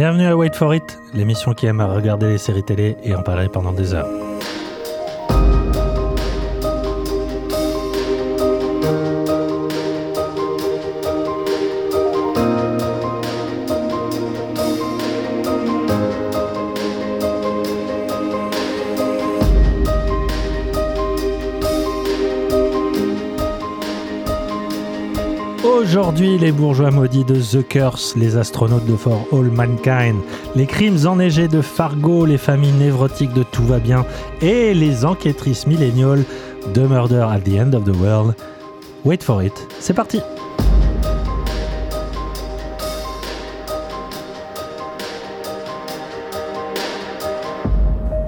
Bienvenue à Wait for It, l'émission qui aime à regarder les séries télé et en parler pendant des heures. Aujourd'hui, les bourgeois maudits de The Curse, les astronautes de For All Mankind, les crimes enneigés de Fargo, les familles névrotiques de Tout va bien et les enquêtrices milléniales de Murder at the End of the World. Wait for it, c'est parti!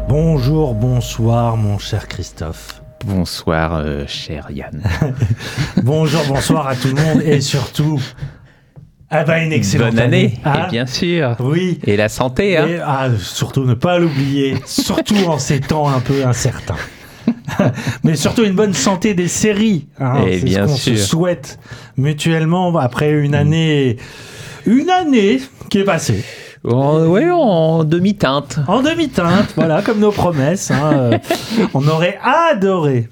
Bonjour, bonsoir, mon cher Christophe. Bonsoir, euh, cher Yann. Bonjour, bonsoir à tout le monde et surtout, ah bah une excellente Bonne année, Ah, et bien sûr. Oui. Et la santé, hein. Et, ah, surtout ne pas l'oublier, surtout en ces temps un peu incertains. Mais surtout une bonne santé des séries. hein, Et c'est bien ce qu'on se sûr. souhaite mutuellement après une année, une année qui est passée. Oh, ouais, en demi-teinte. En demi-teinte, voilà, comme nos promesses. hein, euh, on aurait adoré.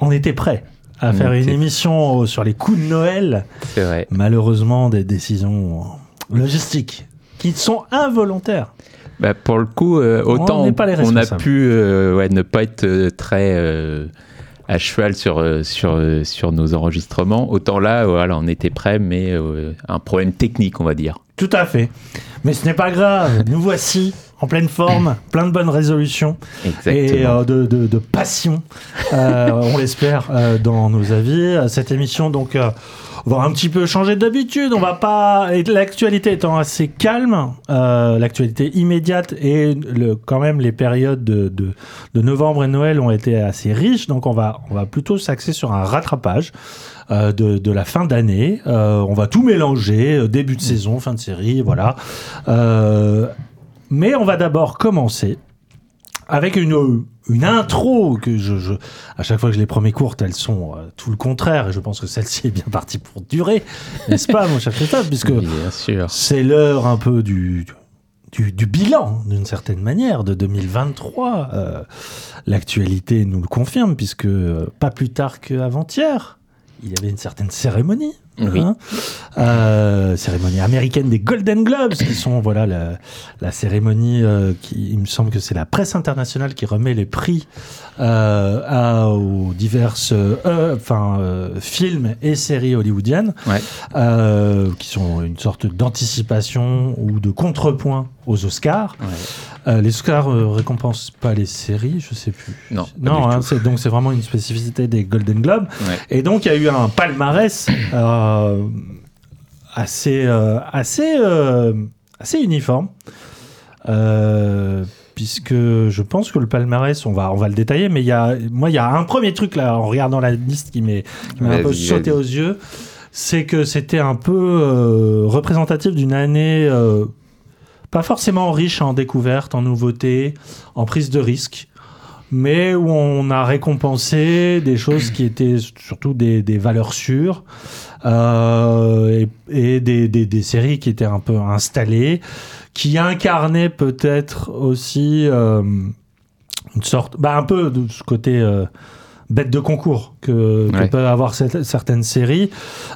On était prêts à faire une émission sur les coups de Noël. C'est vrai. Malheureusement, des décisions logistiques qui sont involontaires. Bah, pour le coup, euh, autant On on, on a pu euh, ouais, ne pas être euh, très euh, à cheval sur, euh, euh, sur nos enregistrements, autant là, voilà, on était prêt, mais euh, un problème technique, on va dire. Tout à fait. Mais ce n'est pas grave. Nous voici en pleine forme, plein de bonnes résolutions et Exactement. euh, de, de- de passion, euh, on l'espère, euh, dans nos avis. Euh, Cette émission, donc, euh, va un petit peu changer d'habitude. On va pas. et L'actualité étant assez calme, euh, l'actualité immédiate et le, quand même les périodes de, de, de novembre et Noël ont été assez riches. Donc, on va, on va plutôt s'axer sur un rattrapage. euh, de, de la fin d'année. Euh, on va tout mélanger, euh, début de saison, fin de série, voilà. Mais on va d'abord commencer avec une, une intro que je, je- à chaque fois que je les promets courtes, elles sont euh, tout le contraire. Et je pense que celle-ci est bien partie pour durer, n'est-ce pas, mon cher Christophe Puisque c'est l'heure un peu du, du, du bilan, d'une certaine manière, de 2023. Euh, L'actualité nous le confirme, puisque euh, pas plus tard qu'avant-hier, il y avait une certaine cérémonie. Oui. hein. Euh, cérémonie américaine des Golden Globes, qui sont voilà la, la cérémonie euh, qui, il me semble que c'est la presse internationale qui remet les prix euh, à- aux diverses euh, enfin, euh, films et séries hollywoodiennes Ouais. euh, qui sont une sorte d'anticipation ou de contrepoint aux Oscars. Ouais. Euh, les Oscars euh, récompensent pas les séries, je sais plus. Non, non, hein, donc c'est vraiment une spécificité des Golden Globes. Ouais. Et donc il y a eu un palmarès euh, assez euh, assez assez uniforme. Puisque je pense que le palmarès, on va, on va le détailler, mais il y a, moi, il y a un premier truc là, en regardant la liste qui m'est un peu sauté aux yeux, c'est que c'était un peu représentatif d'une année pas forcément riche en découvertes, en nouveautés, en prise de risque, mais où on a récompensé des choses qui étaient surtout des, des valeurs sûres euh, et, et des, des- des séries qui étaient un peu installées, qui incarnaient peut-être aussi euh, une sorte, bah, un peu de ce côté euh, bête de concours que, que Ouais. peuvent avoir cette- certaines séries.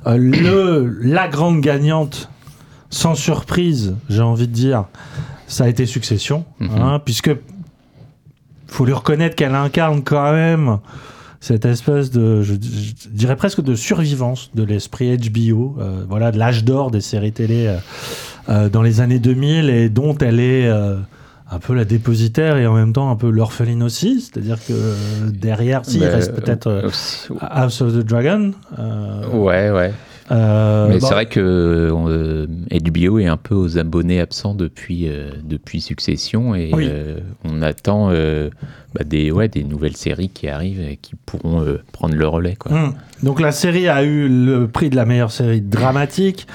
Euh, le, la grande gagnante, sans surprise, j'ai envie de dire, ça a été Succession, Mhm. hein, puisque faut lui reconnaître qu'elle incarne quand même cette espèce de, je, je dirais presque de survivance de l'esprit HBO, euh, voilà, de l'âge d'or des séries télé euh, euh, dans les années 2000 et dont elle est euh, un peu la dépositaire et en même temps un peu l'orpheline aussi, c'est-à-dire que derrière, si, il reste peut-être House of the Dragon. Ouais, ouais. Euh, Mais bon, c'est vrai que euh, HBO est un peu aux abonnés absents depuis, euh, depuis Succession et Oui. euh, on attend bah, des, ouais, des nouvelles séries qui arrivent et qui pourront prendre le relais. Quoi. Hum. Donc la série a eu le prix de la meilleure série dramatique.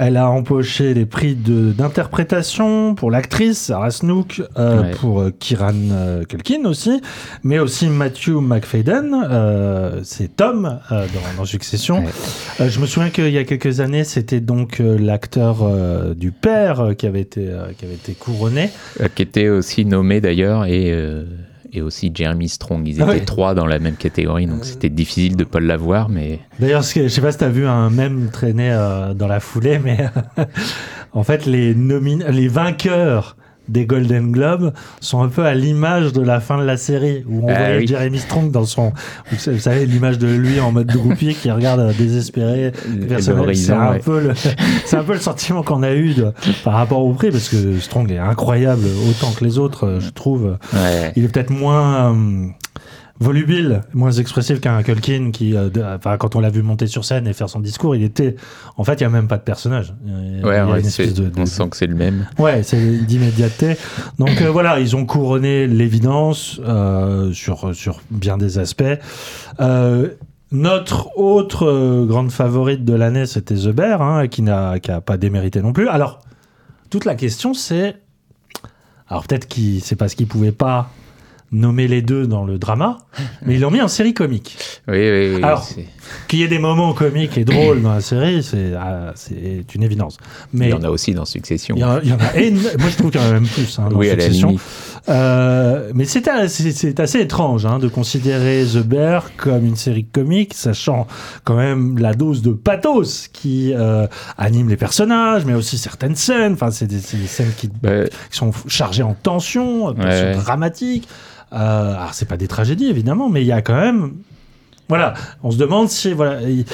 Elle a empoché les prix de- d'interprétation pour l'actrice Sarah Snook, euh, Ouais. pour euh, Kieran euh, Culkin aussi, mais aussi Matthew McFadden, euh, c'est Tom euh, dans, dans Succession. Ouais. Euh, je me souviens qu'il y a quelques années, c'était donc euh, l'acteur euh, du père euh, qui avait été euh, qui avait été couronné. Euh, qui était aussi nommé d'ailleurs et, euh, et aussi Jeremy Strong. Ils Ah étaient ouais. trois dans la même catégorie, donc c'était difficile de pas l'avoir, mais D'ailleurs, je sais pas si tu as vu un mème traîner euh, dans la foulée, mais en fait, les, les vainqueurs des Golden Globes sont un peu à l'image de la fin de la série, où on Ah voyait oui. Jeremy Strong dans son... Vous savez- l'image de lui en mode groupie qui regarde euh, désespéré. C'est un, ouais. peu le- c'est un peu le sentiment qu'on a eu de- par rapport au prix, parce que Strong est incroyable autant que les autres, euh, je trouve. Ouais. Il est peut-être moins euh, volubile, moins expressif qu'un Culkin qui, euh, de- enfin, quand on l'a vu monter sur scène et faire son discours, il était, en fait, il y a même pas de personnage. Il il Ouais, de- de- on sent que c'est le même. Ouais, c'est d'immédiateté. Donc euh, voilà, ils ont couronné l'évidence euh, sur, sur bien des aspects. Notre autre grande favorite de l'année, c'était The Bear, hein, qui n'a qui a pas démérité non plus. Alors, toute la question, c'est... Alors peut-être qu'il c'est parce qu'ils pouvaient pas nommer les deux dans le drama, mais ils l'ont mis en série comique. Oui, oui, oui. Alors, Qu'il y ait des moments comiques et drôles dans la série, c'est ah, c'est une évidence. Mais il y en a aussi dans Succession. il y, en a- il y en a Moi, je trouve qu'il y en a même plus. Hein, dans oui, Succession. Euh, mais c'est assez, étrange hein, de considérer The Bear comme une série comique, sachant quand même la dose de pathos qui euh, anime les personnages, mais aussi certaines scènes. Enfin, c'est des, scènes qui, qui sont chargées en tension, tension Ouais. dramatique. Euh, alors, c'est pas des tragédies évidemment, mais il y a quand même. Voilà, on se demande si voilà. il-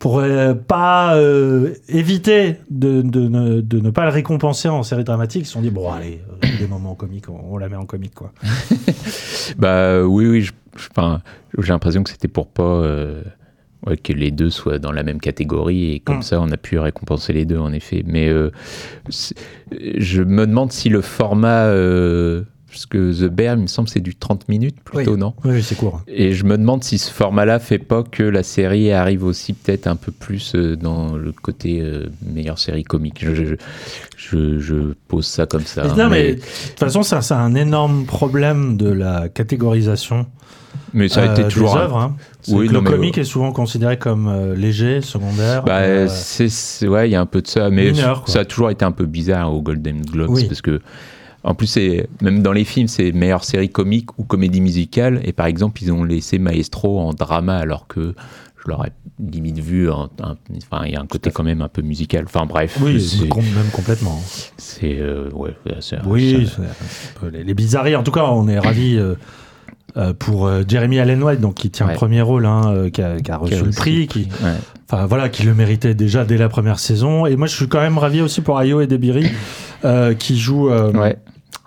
pour euh, pas euh, éviter de, de ne, de ne pas le récompenser en série dramatique, ils se sont dit bon allez, euh, des moments comiques, on, on la met en comique quoi. bah, oui, oui. J'ai l'impression que c'était pour pas euh, ouais, que les deux soient dans la même catégorie et comme Mm. ça, on a pu récompenser les deux, en effet. Mais je me demande si le format. Euh, parce que The Bear, il me semble, c'est du 30 minutes plutôt, Oui. non? Oui, c'est court. Et je me demande si ce format-là fait pas que la série arrive aussi peut-être un peu plus euh, dans le côté euh, meilleure série comique. Je, je, je- je pose ça comme ça. hein, non, mais mais, de toute façon, ça, c'est un énorme problème de la catégorisation mais ça a euh, été toujours. des un- œuvres. hein. Oui, non, le comique est souvent considéré comme euh, léger, secondaire. Bah, euh, c'est, ouais, il y a un peu de ça, mais mineur, ça a toujours été un peu bizarre aux Golden Globes Oui. parce que, en plus, c'est même dans les films, c'est meilleure série comique ou comédie musicale. Et par exemple, ils ont laissé Maestro en drama alors que je l'aurais limite vu. en- un- Enfin, il y a un côté quand même un peu musical. Enfin, bref, oui, c'est, même complètement. c'est, euh, ouais, Oui, ça- peu les, les bizarreries. En tout cas, on est ravis euh, euh, pour euh, Jeremy Allen White, donc qui tient Ouais. le premier rôle, hein, euh, qui, a, qui a reçu qui a le prix, qui, ouais. enfin voilà, qui le méritait déjà dès la première saison. Et moi, je suis quand même ravi aussi pour Ayo et Debiri, qui joue. Ouais.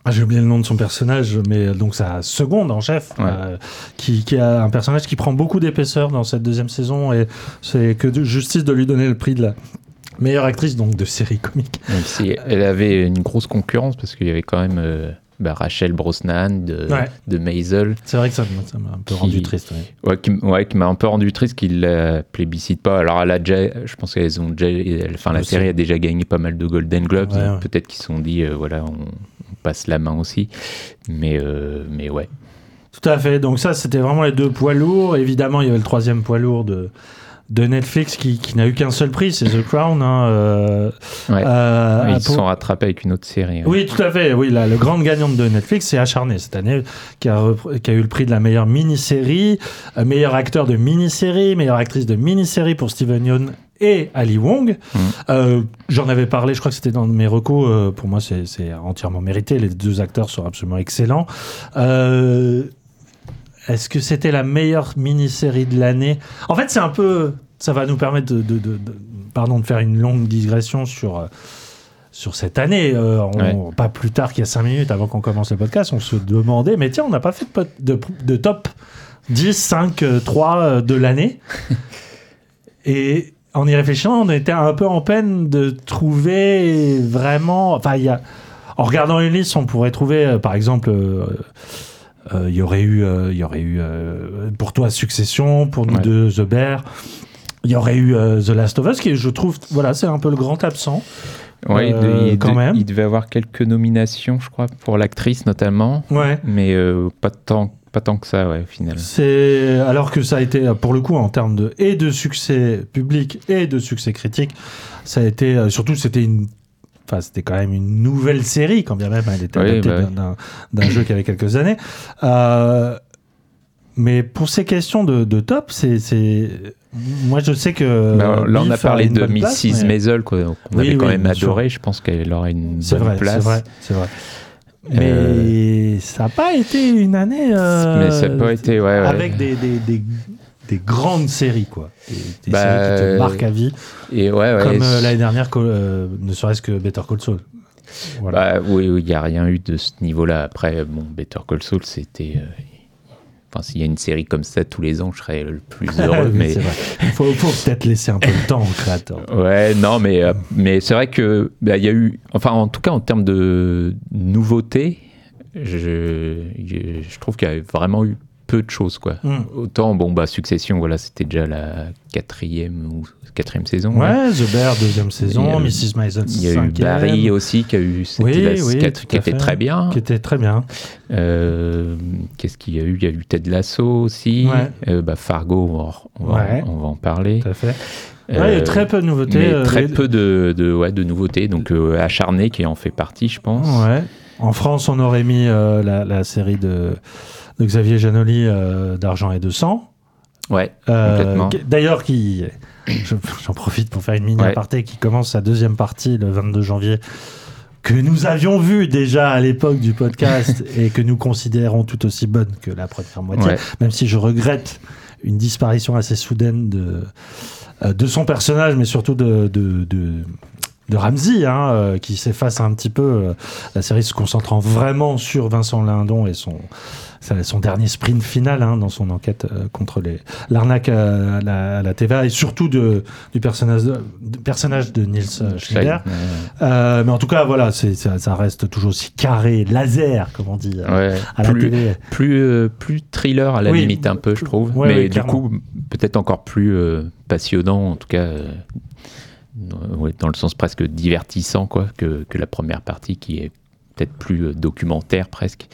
Ah, J'ai oublié le nom de son personnage, mais euh, donc sa seconde en chef, Ouais. euh, qui, qui a un personnage qui prend beaucoup d'épaisseur dans cette deuxième saison, et c'est que de justice de lui donner le prix de la meilleure actrice donc de série comique. Si elle avait une grosse concurrence parce qu'il y avait quand même euh, bah, Rachel Brosnan de, Ouais. de Maisel. C'est vrai que ça m'a un peu Qui- rendu triste. ouais. Ouais, qui, m- ouais, qui m'a un peu rendu triste qu'il la plébiscite pas. Alors, elle a déjà, je pense qu'elles ont déjà, enfin, la série a déjà gagné pas mal de Golden Globes. Donc. Peut-être qu'ils se sont dit, euh, voilà, on passe la main aussi. Mais, euh, mais ouais. Tout à fait. Donc ça, c'était vraiment les deux poids lourds. Évidemment, il y avait le troisième poids lourd de, de Netflix qui, qui n'a eu qu'un seul prix, c'est The Crown. hein, euh, Ouais. euh, Ils se sont rattrapés avec une autre série. hein. Oui, tout à fait. Oui, la, le grande gagnante de Netflix, c'est Acharné cette année, qui a, qui a eu le prix de la meilleure mini-série, meilleur acteur de mini-série, meilleure actrice de mini-série pour Steven Yeun et Ali Wong. Mhm. Euh, J'en avais parlé, je crois que c'était dans mes recos. euh, pour moi, c'est entièrement mérité. Les deux acteurs sont absolument excellents. Euh, Est-ce que c'était la meilleure mini-série de l'année? En fait, c'est un peu. Ça va nous permettre de, de- de- de- pardon, de faire une longue digression sur. sur cette année, euh, on- Ouais. pas plus tard qu'il y a 5 minutes avant qu'on commence le podcast, on se demandait, mais tiens, on n'a pas fait de, de, de top 10, 5, euh, 3 euh, de l'année? Et en y réfléchissant, on était un peu en peine de trouver vraiment. Enfin, il y a. En regardant une liste, on pourrait trouver, euh, par exemple, euh, euh, il y aurait eu, euh, il y aurait eu pour toi Succession, pour nous Ouais. deux The Bear. Il y aurait eu The Last of Us, qui je trouve, voilà, c'est un peu le grand absent. Ouais, il, quand même. il devait avoir quelques nominations, je crois, pour l'actrice notamment, Ouais. mais pas tant, pas tant que ça, ouais, au final. C'est alors que ça a été pour le coup en termes de et de succès public et de succès critique, ça a été euh, surtout c'était une Enfin, c'était quand même une nouvelle série, quand bien même elle était Oui, adaptée bah d'un- jeu qui avait quelques années. Euh, mais pour ces questions de, de top, c'est, c'est- moi je sais que Bah, là, on a parlé de Mrs. mais- Maisel, qu'on Oui, avait quand même sûr. adoré. Je pense qu'elle aurait une bonne vrai, place. c'est vrai, c'est vrai. Mais Euh, ça n'a pas été une année. euh, Mais ça n'a pas été, ouais, ouais. Avec des, des, des, des grandes séries, quoi. Des, des Bah, séries qui te euh, marquent à vie. Et ouais, ouais, comme euh, l'année dernière, euh, ne serait-ce que Better Call Saul. Voilà. Bah, oui, oui, il n'y a rien eu de ce niveau-là. Après, bon, Better Call Saul, c'était. Enfin, s'il y a une série comme ça tous les ans, je serais le plus heureux. Mais. Il faut, faut peut-être laisser un peu de temps au créateur. Ouais, non, mais, euh, mais c'est vrai que bah, il y a eu, enfin, en tout cas, en termes de nouveautés, je, je, je trouve qu'il y a vraiment eu peu de choses, quoi. Hmm. Autant, bon, bah, Succession, voilà, c'était déjà la quatrième ou quatrième saison. Ouais, The Bear, deuxième saison, eu- Mrs. Maisel, Il y a eu Barry aussi qui a eu, Oui, la- oui, qui, qui était fait. très bien. qui était très bien. Euh, Qu'est-ce qu'il y a eu? Il y a eu Ted Lasso aussi. Ouais. Euh, bah, Fargo, on va, en- on va, Ouais. on va en parler. Tout à fait. Ouais, il y a Euh, très peu de nouveautés. mais euh, très les- peu de, de, ouais, de nouveautés. Donc euh, Acharné qui en fait partie, je pense. Ouais. En France, on aurait mis euh, la, la série de, de Xavier Janoli euh, d'Argent et de Sang. Ouais, Euh, complètement. D'ailleurs, qui, je- j'en profite pour faire une mini Ouais. aparté, qui commence sa deuxième partie le 22 janvier, que nous avions vu déjà à l'époque du podcast et que nous considérons tout aussi bonne que la première moitié, Ouais. même si je regrette une disparition assez soudaine de, euh, de son personnage, mais surtout de, de, de, de Ramsey, hein, qui s'efface un petit peu. la série se concentrant vraiment sur Vincent Lindon et son, son dernier sprint final hein, dans son enquête euh, contre l'arnaque à, la, à la TVA et surtout de, du personnage de, du personnage de Niels euh, Schneider. Ouais. Euh, mais en tout cas, voilà, ça, ça reste toujours aussi carré, laser, comme on dit, Ouais. à la plus, télé. plus, euh, plus thriller à la Oui. limite un peu, je trouve. Mais du coup, peut-être encore plus passionnant, en tout cas, dans- le sens presque divertissant, quoi, que, que la première partie qui est peut-être plus documentaire presque.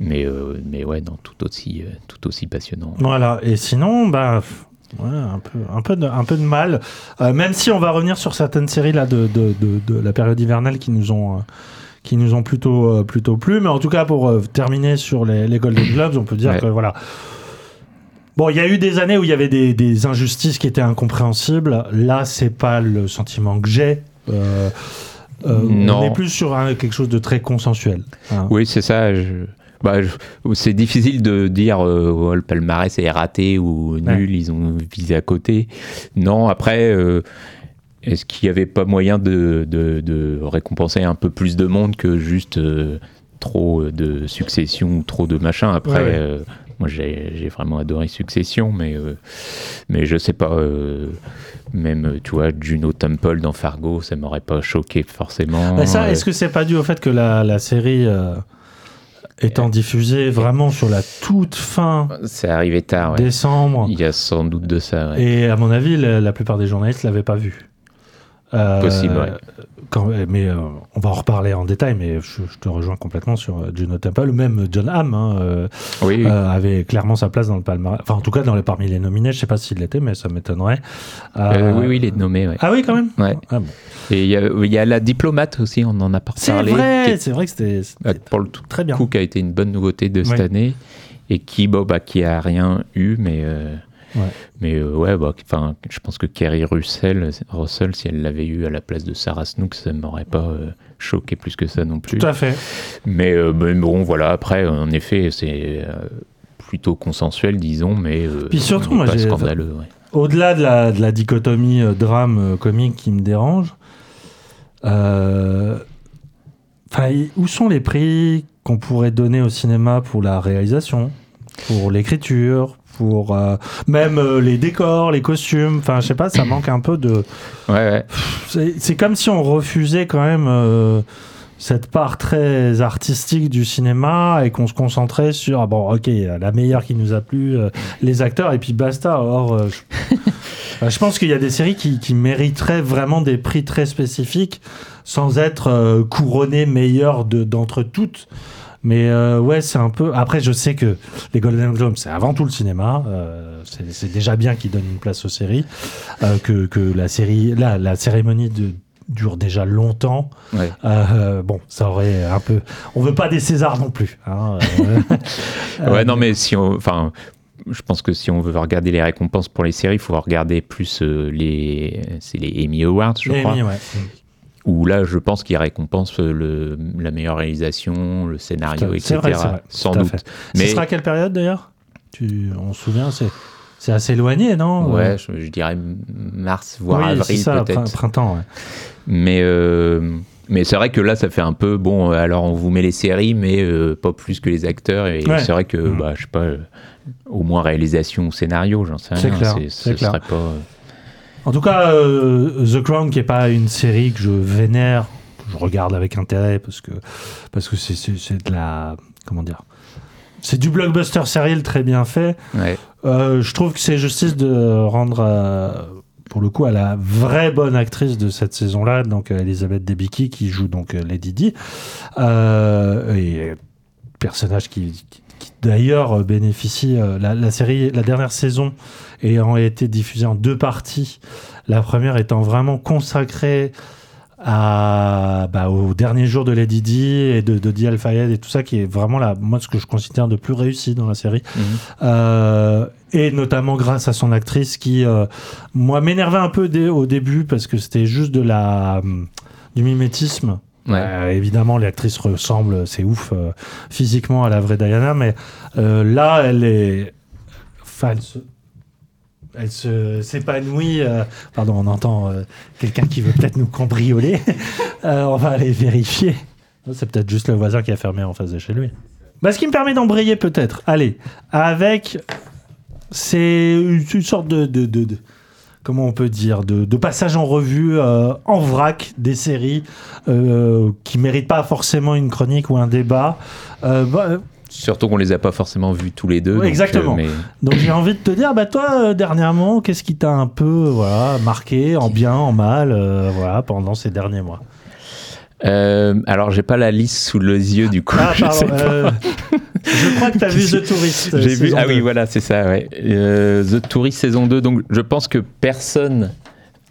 Mais, euh, mais ouais, non, tout aussi, euh, tout aussi passionnant. Voilà, et sinon, bah, ouais, un, peu, un, peu de, un peu de mal. Euh, même si on va revenir sur certaines séries là, de, de, de, la période hivernale qui nous ont, euh, qui nous ont plutôt, euh, plutôt plu. Mais en tout cas, pour terminer sur les, les Golden Globes, on peut dire Ouais. que voilà. Bon, il y a eu des années où il y avait des, des injustices qui étaient incompréhensibles. Là, c'est pas le sentiment que j'ai. Non. On est plus sur quelque chose de très consensuel. hein. Oui, c'est ça. je- bah, c'est difficile de dire euh, oh, le palmarès est raté ou nul, ils ont visé à côté. Non, après, euh, est-ce qu'il n'y avait pas moyen de, de- de récompenser un peu plus de monde que juste euh, trop de succession ou trop de machin Après, Ouais, moi j'ai vraiment adoré Succession, mais, mais je sais pas. même, tu vois, Juno Temple dans Fargo, ça m'aurait pas choqué forcément. Mais ça, est-ce que c'est pas dû au fait que la, la série étant diffusée vraiment sur la toute fin c'est arrivé tard, ouais. décembre Il y a sans doute de ça, ouais. et à mon avis la, la plupart des journalistes l'avaient pas vu. Euh, Possible, ouais. Quand- mais euh, on va en reparler en détail, mais je, je te rejoins complètement sur euh, Juno Temple, même John Hamm hein, euh, Oui, euh, avait clairement sa place dans le palmarès. Enfin, en tout cas, dans les, parmi les nominés, je sais pas s'il l'était, mais ça m'étonnerait. Oui, oui, il est nommé, ouais. Ah oui, quand même Ouais. Ah bon. Et il y, a, il y a la diplomate aussi, on en a pas C'est parlé. qui vrai, est- c'est vrai que c'était c'était pour le tout très bien. coup, qui a été une bonne nouveauté de cette année. Et qui, bon, bah, qui a rien eu, mais. Ouais. Mais euh, ouais, bah, je pense que Kerry Russell, Russell, si elle l'avait eu à la place de Sarah Snook, ça m'aurait pas euh, choqué plus que ça non plus. Tout à fait. Mais euh, ben, bon, voilà, après, en effet, c'est euh, plutôt consensuel, disons, mais Puis surtout, moi, pas scandaleux. ouais. Au-delà de la, de la dichotomie euh, drame-comique qui me dérange, enfin, où sont les prix qu'on pourrait donner au cinéma pour la réalisation, pour l'écriture, pour euh, même euh, les décors, les costumes Enfin, je sais pas, ça manque un peu de. Ouais, ouais. C'est c'est comme si on refusait quand même euh, cette part très artistique du cinéma et qu'on se concentrait sur ah bon ok la meilleure qui nous a plu les acteurs et puis basta or euh, je- je pense qu'il y a des séries qui, qui mériteraient vraiment des prix très spécifiques sans être couronnées meilleures de- d'entre toutes. Mais euh, ouais, c'est un peu. Après, je sais que les Golden Globes, c'est avant tout le cinéma. euh, c'est déjà bien qu'ils donnent une place aux séries. euh, que, que la série, là, la cérémonie de- dure déjà longtemps. Ouais. Bon, ça aurait un peu. On veut pas des Césars non plus. hein, Ouais, non, mais si on. Enfin. Je pense que si on veut regarder les récompenses pour les séries, il faut regarder plus les, c'est les Emmy Awards, je les crois. Emmy, ouais. Où là, je pense qu'ils récompensent euh, le, la meilleure réalisation, le scénario, etc. vrai, c'est vrai, Sans à doute. fait. Mais Ce sera quelle période d'ailleurs? Tu, On se souvient, c'est c'est assez éloigné, non? Ouais, je, je dirais mars, voire Oui, avril peut-être. prin- printemps. ouais. Mais, euh, mais c'est vrai que là, ça fait un peu bon. euh, Alors, on vous met les séries, mais euh, pas plus que les acteurs. Et Ouais. c'est vrai que, Mhm. bah, je sais pas, euh, au moins réalisation ou scénario, j'en sais rien. clair, c'est- c'est ce clair. serait pas. En tout cas, euh, The Crown, qui est pas une série que je vénère, que je regarde avec intérêt parce que parce que c'est de la comment dire, c'est du blockbuster serial très bien fait. ouais. Euh, je trouve que c'est justice de rendre euh, pour le coup à la vraie bonne actrice de cette saison-là, donc Elisabeth Debicki qui joue donc Lady Di, et personnage qui, qui- qui, d'ailleurs euh, bénéficie euh, la, la série, la dernière saison ayant été diffusée en deux parties, la première étant vraiment consacrée à, bah, au dernier jour de Lady Di et de, de Di Al-Fayed et tout ça qui est vraiment la, moi ce que je considère de plus réussi dans la série Mhm. euh, et notamment grâce à son actrice qui, euh, moi, m'énervait un peu dès- au début parce que c'était juste de la hum, du mimétisme. Euh, évidemment, l'actrice ressemble, c'est ouf, euh, physiquement à la vraie Diana, mais euh, là, elle est, enfin, elle se, s'épanouit. pardon, on entend quelqu'un qui veut peut-être nous cambrioler. On va aller vérifier. C'est peut-être juste le voisin qui a fermé en face de chez lui. Bah, ce qui me permet d'embrayer peut-être. Allez, avec c'est une sorte de, de, de- de- comment on peut dire de, de passage en revue euh, en vrac des séries euh, qui méritent pas forcément une chronique ou un débat. Euh, bah, Surtout qu'on les a pas forcément vus tous les deux. Ouais, donc, exactement. euh, mais donc j'ai envie de te dire, bah toi dernièrement, qu'est-ce qui t'a un peu voilà marqué en bien, en mal, voilà pendant ces derniers mois? Euh, alors, j'ai pas la liste sous les yeux du coup. Ah je pardon. sais pas. euh, je crois que t'as vu The Tourist. J'ai vu, ah oui, 2. voilà, c'est ça, ouais. Euh, The Tourist saison 2, donc je pense que personne.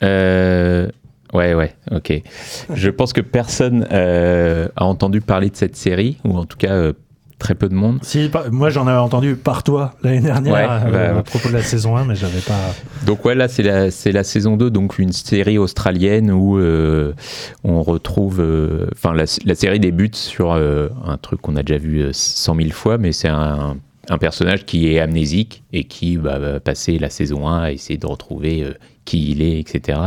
euh, ouais, ouais, ok. Je pense que personne euh, a entendu parler de cette série, ou en tout cas très peu de monde. Si, moi j'en avais entendu par toi l'année dernière Ouais, euh, bah, à propos de la saison 1, mais j'avais pas. Donc, ouais, là, c'est la, saison 2, donc une série australienne où euh, on retrouve. euh, Enfin, la, la série débute sur un truc qu'on a déjà vu euh, 100 000 fois, mais c'est un. un personnage qui est amnésique et qui bah, va passer la saison 1 à essayer de retrouver euh, qui il est, etc.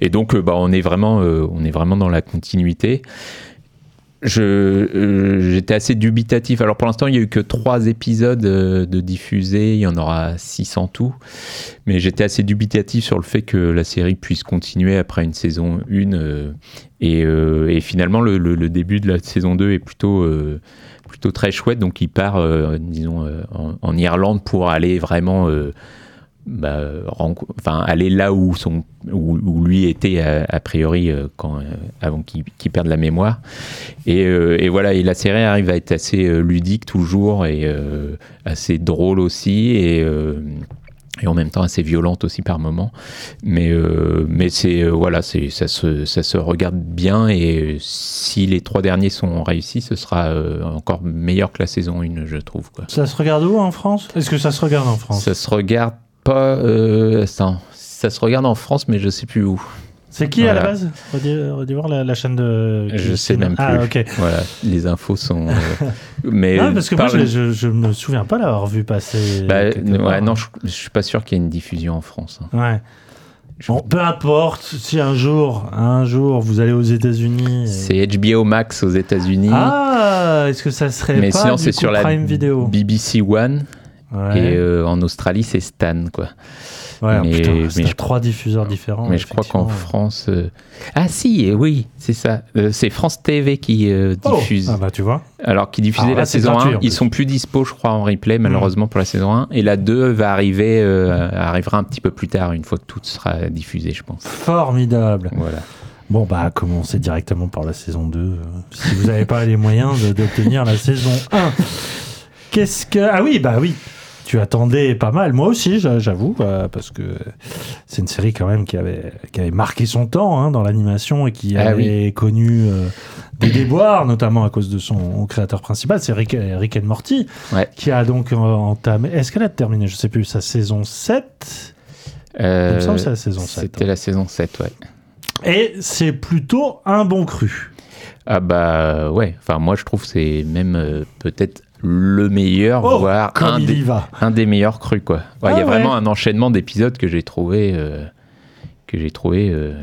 Et donc, euh, bah, on, est vraiment, euh, on est vraiment dans la continuité. Euh, j'étais assez dubitatif. Alors pour l'instant, il n'y a eu que trois épisodes euh, de diffusés. Il y en aura six en tout. Mais j'étais assez dubitatif sur le fait que la série puisse continuer après une saison 1. euh, et, finalement, le, début de la saison 2 est plutôt, plutôt très chouette. Donc il part, disons, en Irlande pour aller vraiment... euh, bah, enfin, aller là où, son, où, où lui était a, a priori euh, quand, euh, avant qu'il qu'il perde la mémoire. Et, euh, et voilà, et la série arrive à être assez euh, ludique toujours et euh, assez drôle aussi et, euh, et en même temps assez violente aussi par moments. Mais, euh, mais c'est euh, voilà, ça se, ça se regarde bien et si les trois derniers sont réussis, ce sera euh, encore meilleur que la saison 1, je trouve. Quoi. Ça se regarde où en France? Est-ce que ça se regarde en France? Ça se regarde pas. Euh, attends, ça se regarde en France, mais je sais plus où. C'est qui à la base Redis, voir la, la chaîne de. Je sais même plus. Ah, ok. Voilà, les infos sont. euh, mais Ah, parce que moi, je, je, me souviens pas l'avoir vu passer. Bah, ouais, non, je, je suis pas sûr qu'il y ait une diffusion en France. hein. Ouais. Je- Bon, peu importe, si un jour, un jour, vous allez aux États-Unis. et- C'est HBO Max aux États-Unis. Ah, est-ce que ça serait mais pas sinon, c'est sur la Prime Video? BBC One. Ouais. Et euh, en Australie, c'est Stan, quoi. Ouais, mais- putain, mais je- trois diffuseurs différents. mais je crois qu'en. France. euh, Ah, si, euh, oui, c'est ça. Euh, c'est France TV qui Oh diffuse. Ah bah tu vois. Alors, qui diffusait là, la saison gratuit, 1. en Ils sont plus dispo, je crois, en replay, malheureusement, pour la saison 1. Et la 2 va arriver, arrivera un petit peu plus tard, une fois que tout sera diffusé, je pense. Formidable. Voilà. Bon, bah, commencez directement par la saison 2, euh, si vous n'avez pas les moyens d'obtenir la saison 1. Qu'est-ce que. Ah oui, bah oui. Tu attendais pas mal. Moi aussi, j'a- j'avoue, euh, parce que c'est une série quand même qui avait, qui avait marqué son temps hein, dans l'animation et qui Ah avait connu euh, des déboires, notamment à cause de son créateur principal, c'est Rick, Rick and Morty, Ouais. qui a donc euh, entamé. Est-ce qu'elle a terminé, je sais plus, sa saison 7 Euh, Il me semble que c'est la saison 7. C'était la saison 7, ouais. Et c'est plutôt un bon cru. Ah bah ouais, enfin moi je trouve c'est même euh, peut-être le meilleur, Oh, voire un des, y va. un des meilleurs crus quoi. Ouais, Il Ah y a ouais. vraiment un enchaînement d'épisodes que j'ai trouvé euh, que j'ai trouvé euh,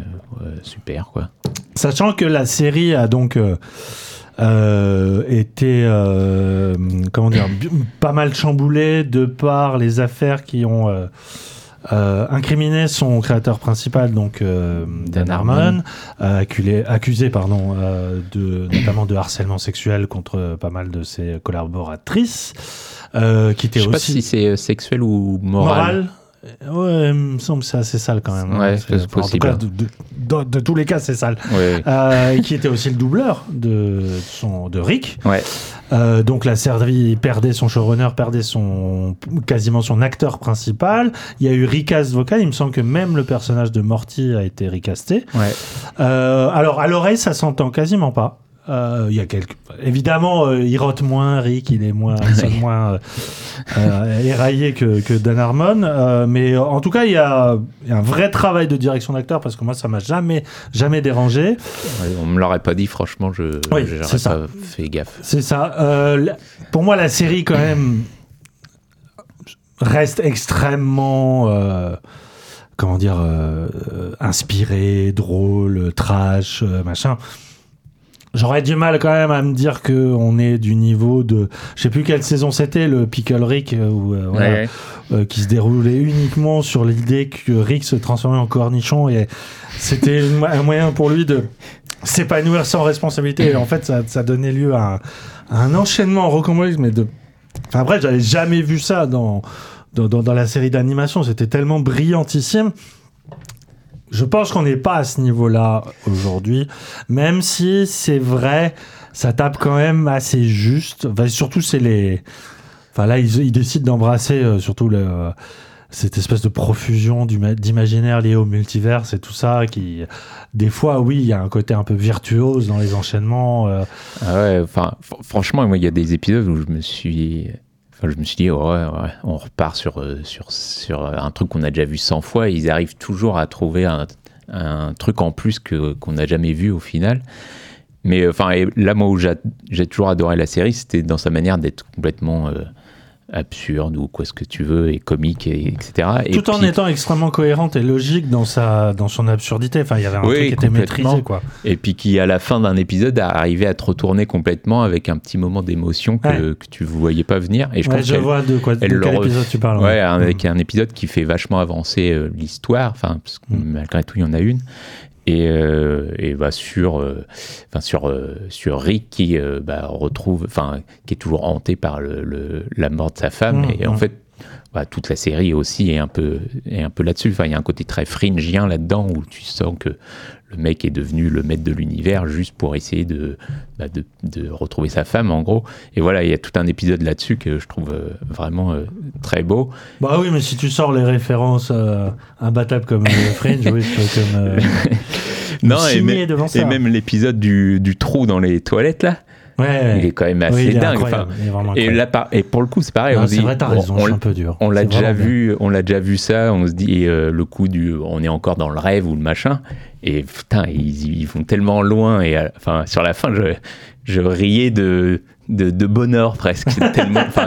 euh, super quoi. Sachant que la série a donc été comment dire, pas mal chamboulée de par les affaires qui ont euh, incriminé son créateur principal, donc euh, Dan Dan Harmon, euh, accusé, accusé pardon, euh, de, notamment de harcèlement sexuel contre pas mal de ses collaboratrices, euh, qui était Je sais pas si c'est sexuel ou moral. Ouais, il me semble que c'est assez sale quand même. hein. Ouais, C'est- enfin, en tout possible. cas, de, de- dans- de tous les cas, c'est sale. Ouais. Euh, qui était aussi le doubleur de, son, de Rick. Ouais. Euh, donc la série perdait son showrunner, perdait son quasiment son acteur principal. Il y a eu recast vocal. Il me semble que même le personnage de Morty a été recasté. Ouais. Euh, alors à l'oreille, ça s'entend quasiment pas. Euh, Il y a quelques... Évidemment, euh, il rote moins, Rick, il est moins, il sonne moins euh, euh, éraillé que, que Dan Harmon. Euh, mais en tout cas, il y, a, il y a un vrai travail de direction d'acteur parce que moi, ça m'a jamais, jamais dérangé. Ouais, on me l'aurait pas dit, franchement, je Oui, c'est ça. pas fait gaffe. C'est ça. Euh, pour moi, la série, quand même, reste extrêmement. euh, comment dire. euh, inspirée, drôle, trash, euh, machin. J'aurais du mal quand même à me dire que on est du niveau de, je sais plus quelle saison c'était, le Pickle Rick, euh, où, euh, voilà, Ouais. euh, qui se déroulait uniquement sur l'idée que Rick se transformait en cornichon et c'était un moyen pour lui de s'épanouir sans responsabilité. Et en fait, ça, ça donnait lieu à un, à un enchaînement rocambolesque, mais de. Enfin, bref, j'avais jamais vu ça dans, dans, dans- dans la série d'animation. C'était tellement brillantissime. Je pense qu'on n'est pas à ce niveau-là aujourd'hui, même si c'est vrai, ça tape quand même assez juste. Surtout, c'est les. Enfin, là, ils, décident d'embrasser euh, surtout le, cette espèce de profusion d'ima- d'imaginaire lié au multivers et tout ça, qui, des fois, oui, il y a un côté un peu virtuose dans les enchaînements. euh, Ah ouais, enfin, fr- franchement, moi, il y a des épisodes où je me suis, je me suis dit, on repart sur, euh, sur, un truc qu'on a déjà vu 100 fois. Ils arrivent toujours à trouver un, truc en plus qu'on n'a jamais vu au final. Mais enfin, là, moi, où j'a- j'ai toujours adoré la série, c'était dans sa manière d'être complètement euh, absurde ou quoi ce que tu veux et comique et etc. Et tout en puis- étant extrêmement cohérente et logique dans, sa, dans son absurdité. Enfin, il y avait un Oui, truc qui était maîtrisé, quoi. Et puis qui, à la fin d'un épisode, arrivait à te retourner complètement avec un petit moment d'émotion que, Ouais. que tu ne voyais pas venir. Et je Ouais, pense je vois de, quoi, de quel épisode tu parles. Ouais, un- Mm. avec un épisode qui fait vachement avancer euh, l'histoire, enfin, parce que Mm. malgré tout, il y en a une. Et, euh, et bah, sur, euh, enfin, sur, euh, sur Rick qui euh, bah, retrouve, enfin, qui est toujours hanté par le, le- la mort de sa femme. Mm, et en mm. fait, bah, toute la série aussi est un peu, est un peu là-dessus. Enfin, il y a un côté très fringien là-dedans où tu sens que le mec est devenu le maître de l'univers juste pour essayer de, bah, de, de retrouver sa femme, en gros. Et voilà, il y a tout un épisode là-dessus que je trouve euh, vraiment euh, très beau. Bah oui, mais si tu sors les références euh, imbattables comme Fringe, oui, comme. Non, et, et même l'épisode du, du trou dans les toilettes, là, ouais, il est quand même assez oui, dingue. Enfin, et, là, et pour le coup, c'est pareil. Non, on dit, vrai, t'as on- raison, on, un peu dur. on l'a déjà vraiment bien. vu, on l'a déjà vu ça. On se dit et, euh, le coup du, on est encore dans le rêve ou le machin. Et putain, ils, ils vont tellement loin. Et enfin, sur la fin, je, je riais de, de, de bonheur presque.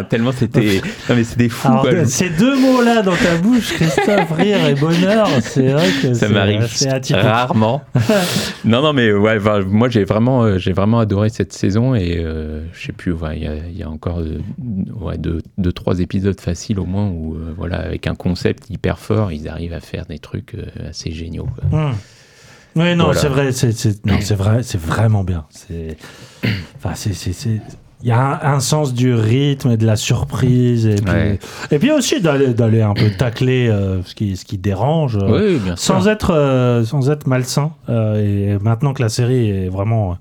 tellement, c'était. Non, mais c'était fou. Alors, quoi. Je- ces deux mots-là dans ta bouche, Christophe, rire et bonheur, c'est vrai que ça c'est m'arrive rarement. non, non, mais ouais, enfin, moi j'ai vraiment, euh, j'ai vraiment adoré cette saison et euh, je sais plus, ouais, il y, a, il y a encore euh, ouais, deux, deux, trois épisodes faciles au moins où, euh, voilà, avec un concept hyper fort, ils arrivent à faire des trucs assez géniaux. quoi. Hmm. Oui, non, Voilà. c'est vrai, c'est c'est- vrai, vraiment bien. C'est, enfin, c'est- il y a un, un sens du rythme et de la surprise et puis, Ouais. et puis aussi d'aller, d'aller un peu tacler euh, ce qui, ce qui dérange. euh, Oui, bien sûr. sans être euh, sans être malsain et maintenant que la série est vraiment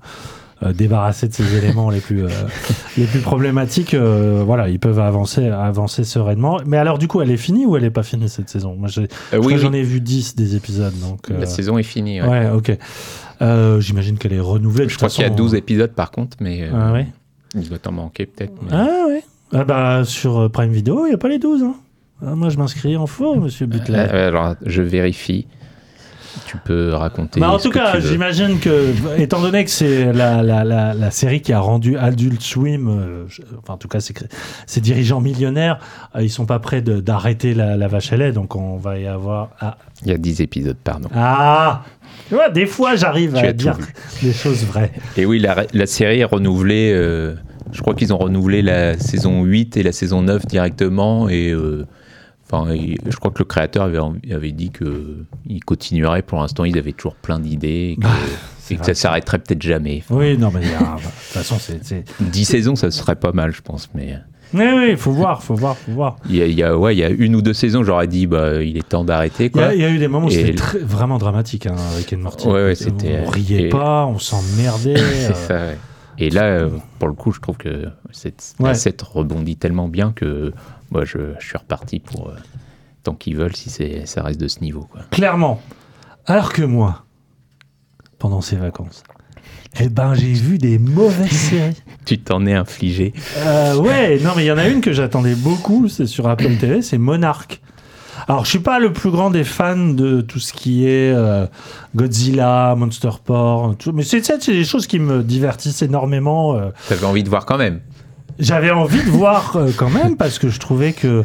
débarrassée de ces éléments les plus les plus problématiques voilà ils peuvent avancer avancer sereinement mais alors du coup elle est finie ou elle est pas finie cette saison? Moi oui, j'en oui, ai vu 10 des épisodes donc la saison est finie. ouais. ouais, ok j'imagine qu'elle est renouvelée Je crois qu'il y a façon. 12 épisodes par contre, mais ah ouais? Il doit t'en manquer peut-être. mais- ah ouais ah bah sur euh, Prime Video il y a pas les 12 hein. Ah, moi je m'inscris en faux monsieur Butler Euh, euh, alors, je vérifie. Tu peux raconter. Bah, en tout cas, j'imagine que, étant donné que c'est la, la, la, la série qui a rendu Adult Swim, euh, je- enfin en tout cas ses dirigeants millionnaires, euh, ils sont pas prêts d'arrêter la, la vache à lait, donc on va y avoir... Ah, Il y a 10 épisodes, pardon. ah Tu vois, des fois j'arrive à dire des choses vraies. Et oui, la, la série est renouvelée. euh, je crois qu'ils ont renouvelé la saison 8 et la saison 9 directement. Et euh, enfin, je crois que le créateur avait, dit qu'il continuerait. Pour l'instant, ils avaient toujours plein d'idées. Et que, Bah, et que ça s'arrêterait peut-être jamais. Oui, non mais il y a- bah, de toute façon c'est... c'est- 10 saisons, ça serait pas mal, je pense. Mais Oui, oui, il faut voir, faut voir, faut voir. il y a, il y a- ouais, il y a une ou deux saisons, j'aurais dit bah, il est temps d'arrêter. Il y, a, il y a eu des moments où c'était vraiment dramatique hein, avec Ken Morty. Ouais, ouais, c'était- On riait et- pas, on s'emmerdait. C'est euh, ça, ouais. Et là, euh, pour le coup, je trouve que cette Ouais. rebondit tellement bien que moi, je, je suis reparti pour euh, tant qu'ils veulent, si c'est, ça reste de ce niveau. Quoi. Clairement. Alors que moi, pendant ces vacances, eh ben j'ai vu des mauvaises séries. Tu t'en es infligé. Euh, ouais, non mais il y en a une que j'attendais beaucoup, c'est sur Apple TV, c'est Monarch. Alors je suis pas le plus grand des fans de tout ce qui est euh, Godzilla, Monster Porn, tout, mais c'est c'est des choses qui me divertissent énormément. euh, T'avais envie de voir quand même. J'avais envie de voir euh, quand même parce que je trouvais que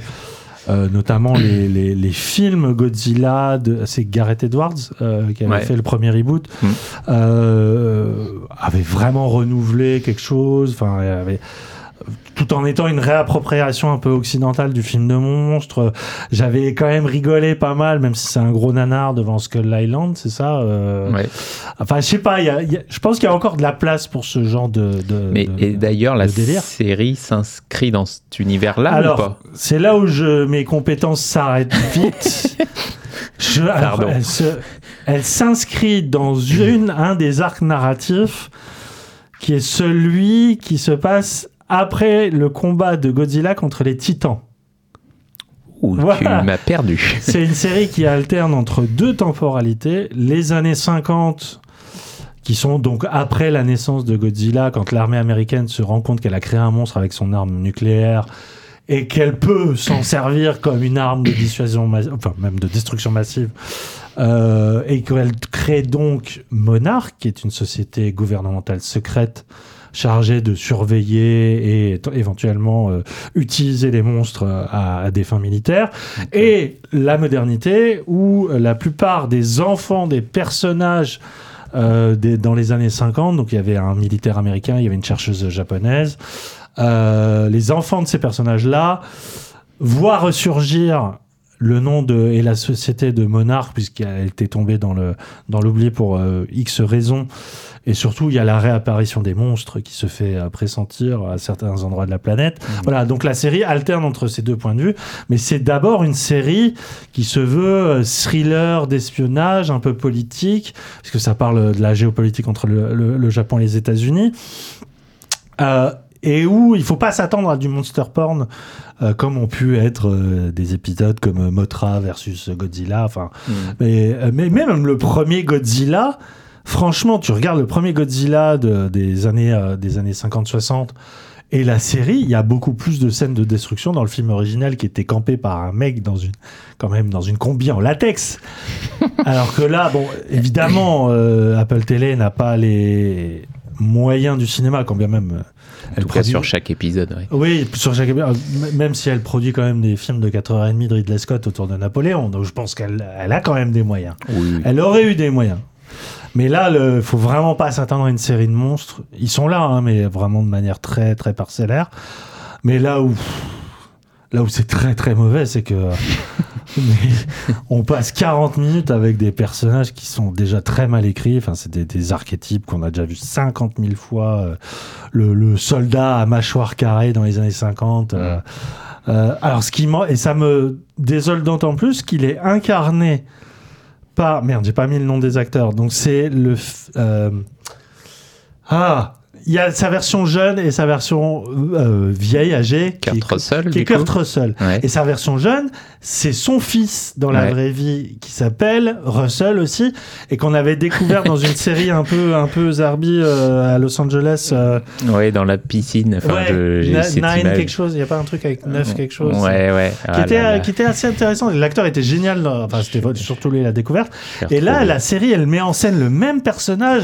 euh, notamment les, les, les films Godzilla, de- c'est Gareth Edwards euh, qui avait Ouais. fait le premier reboot, Mm. euh, avait vraiment renouvelé quelque chose, enfin avait tout en étant une réappropriation un peu occidentale du film de monstre. J'avais quand même rigolé pas mal, même si c'est un gros nanar devant Skull Island, c'est ça euh, Ouais. Enfin, je sais pas, y a- y a- je pense qu'il y a encore de la place pour ce genre de. de- Mais de- et d'ailleurs, la délire. série s'inscrit dans cet univers-là ou pas? c'est là où je, mes compétences s'arrêtent vite. Je, Pardon. elle se- elle s'inscrit dans une, un des arcs narratifs qui est celui qui se passe après le combat de Godzilla contre les titans. Ouh, Voilà. tu m'as perdu. C'est une série qui alterne entre deux temporalités, les années 50 qui sont donc après la naissance de Godzilla, quand l'armée américaine se rend compte qu'elle a créé un monstre avec son arme nucléaire et qu'elle peut s'en servir comme une arme de dissuasion, massive, enfin même de destruction massive, euh, et qu'elle crée donc Monarch, qui est une société gouvernementale secrète chargée de surveiller et éventuellement euh, utiliser les monstres euh, à, à des fins militaires, et la modernité où euh, la plupart des enfants des personnages euh, des- dans les années 50, donc il y avait un militaire américain, il y avait une chercheuse japonaise, euh, les enfants de ces personnages-là voient ressurgir le nom de et la société de Monarch puisqu'elle était tombée dans le dans l'oubli pour euh, X raisons et surtout il y a la réapparition des monstres qui se fait euh, pressentir à certains endroits de la planète. Voilà, donc la série alterne entre ces deux points de vue, mais c'est d'abord une série qui se veut euh, thriller d'espionnage un peu politique puisque ça parle de la géopolitique entre le, le- le Japon et les États-Unis. Euh, et où il faut pas s'attendre à du monster porn euh, comme ont pu être euh, des épisodes comme Mothra versus Godzilla. Enfin, Mm. mais, euh, mais même le premier Godzilla, franchement, tu regardes le premier Godzilla de- des années, euh, des années 50-60 Et la série, il y a beaucoup plus de scènes de destruction dans le film original qui était campé par un mec dans une, quand même dans une combi en latex. Alors que là, bon, évidemment, euh, Apple Télé n'a pas les moyens du cinéma, quand bien même. euh, En elle tout cas, produit- sur chaque épisode. ouais. Oui, sur chaque euh, même si elle produit quand même des films de 4h30 de Ridley Scott autour de Napoléon, donc je pense qu'elle elle a quand même des moyens. Oui. Elle aurait eu des moyens. Mais là, il faut vraiment pas s'attendre à une série de monstres. Ils sont là, hein, mais vraiment de manière très très parcellaire. Mais là où là où c'est très très mauvais, c'est que mais on passe 40 minutes avec des personnages qui sont déjà très mal écrits. Enfin, c'est des, des archétypes qu'on a déjà vu 50 000 fois. Euh, Le, le soldat à mâchoire carrée dans les années 50. euh, euh, alors, ce qui m'en- et ça me désole d'autant plus qu'il est incarné par merde, j'ai pas mis le nom des acteurs. Donc c'est le f- euh, ah, il y a sa version jeune et sa version euh, vieille, âgée, qui Kurt est- Russell, qui est Kurt Russell. Ouais. Et sa version jeune, c'est son fils dans la Ouais. vraie vie qui s'appelle Russell aussi et qu'on avait découvert dans une série un peu un peu zarbi euh, à Los Angeles. euh, Ouais, dans la piscine. Enfin, ouais, je- Nine image. quelque chose. Il y a pas un truc avec neuf quelque chose. Ouais, ouais. Qui, Ah était, là là. qui était assez intéressant. L'acteur était génial. dans- Enfin, c'était surtout lui la découverte. Et là, la série, elle met en scène le même personnage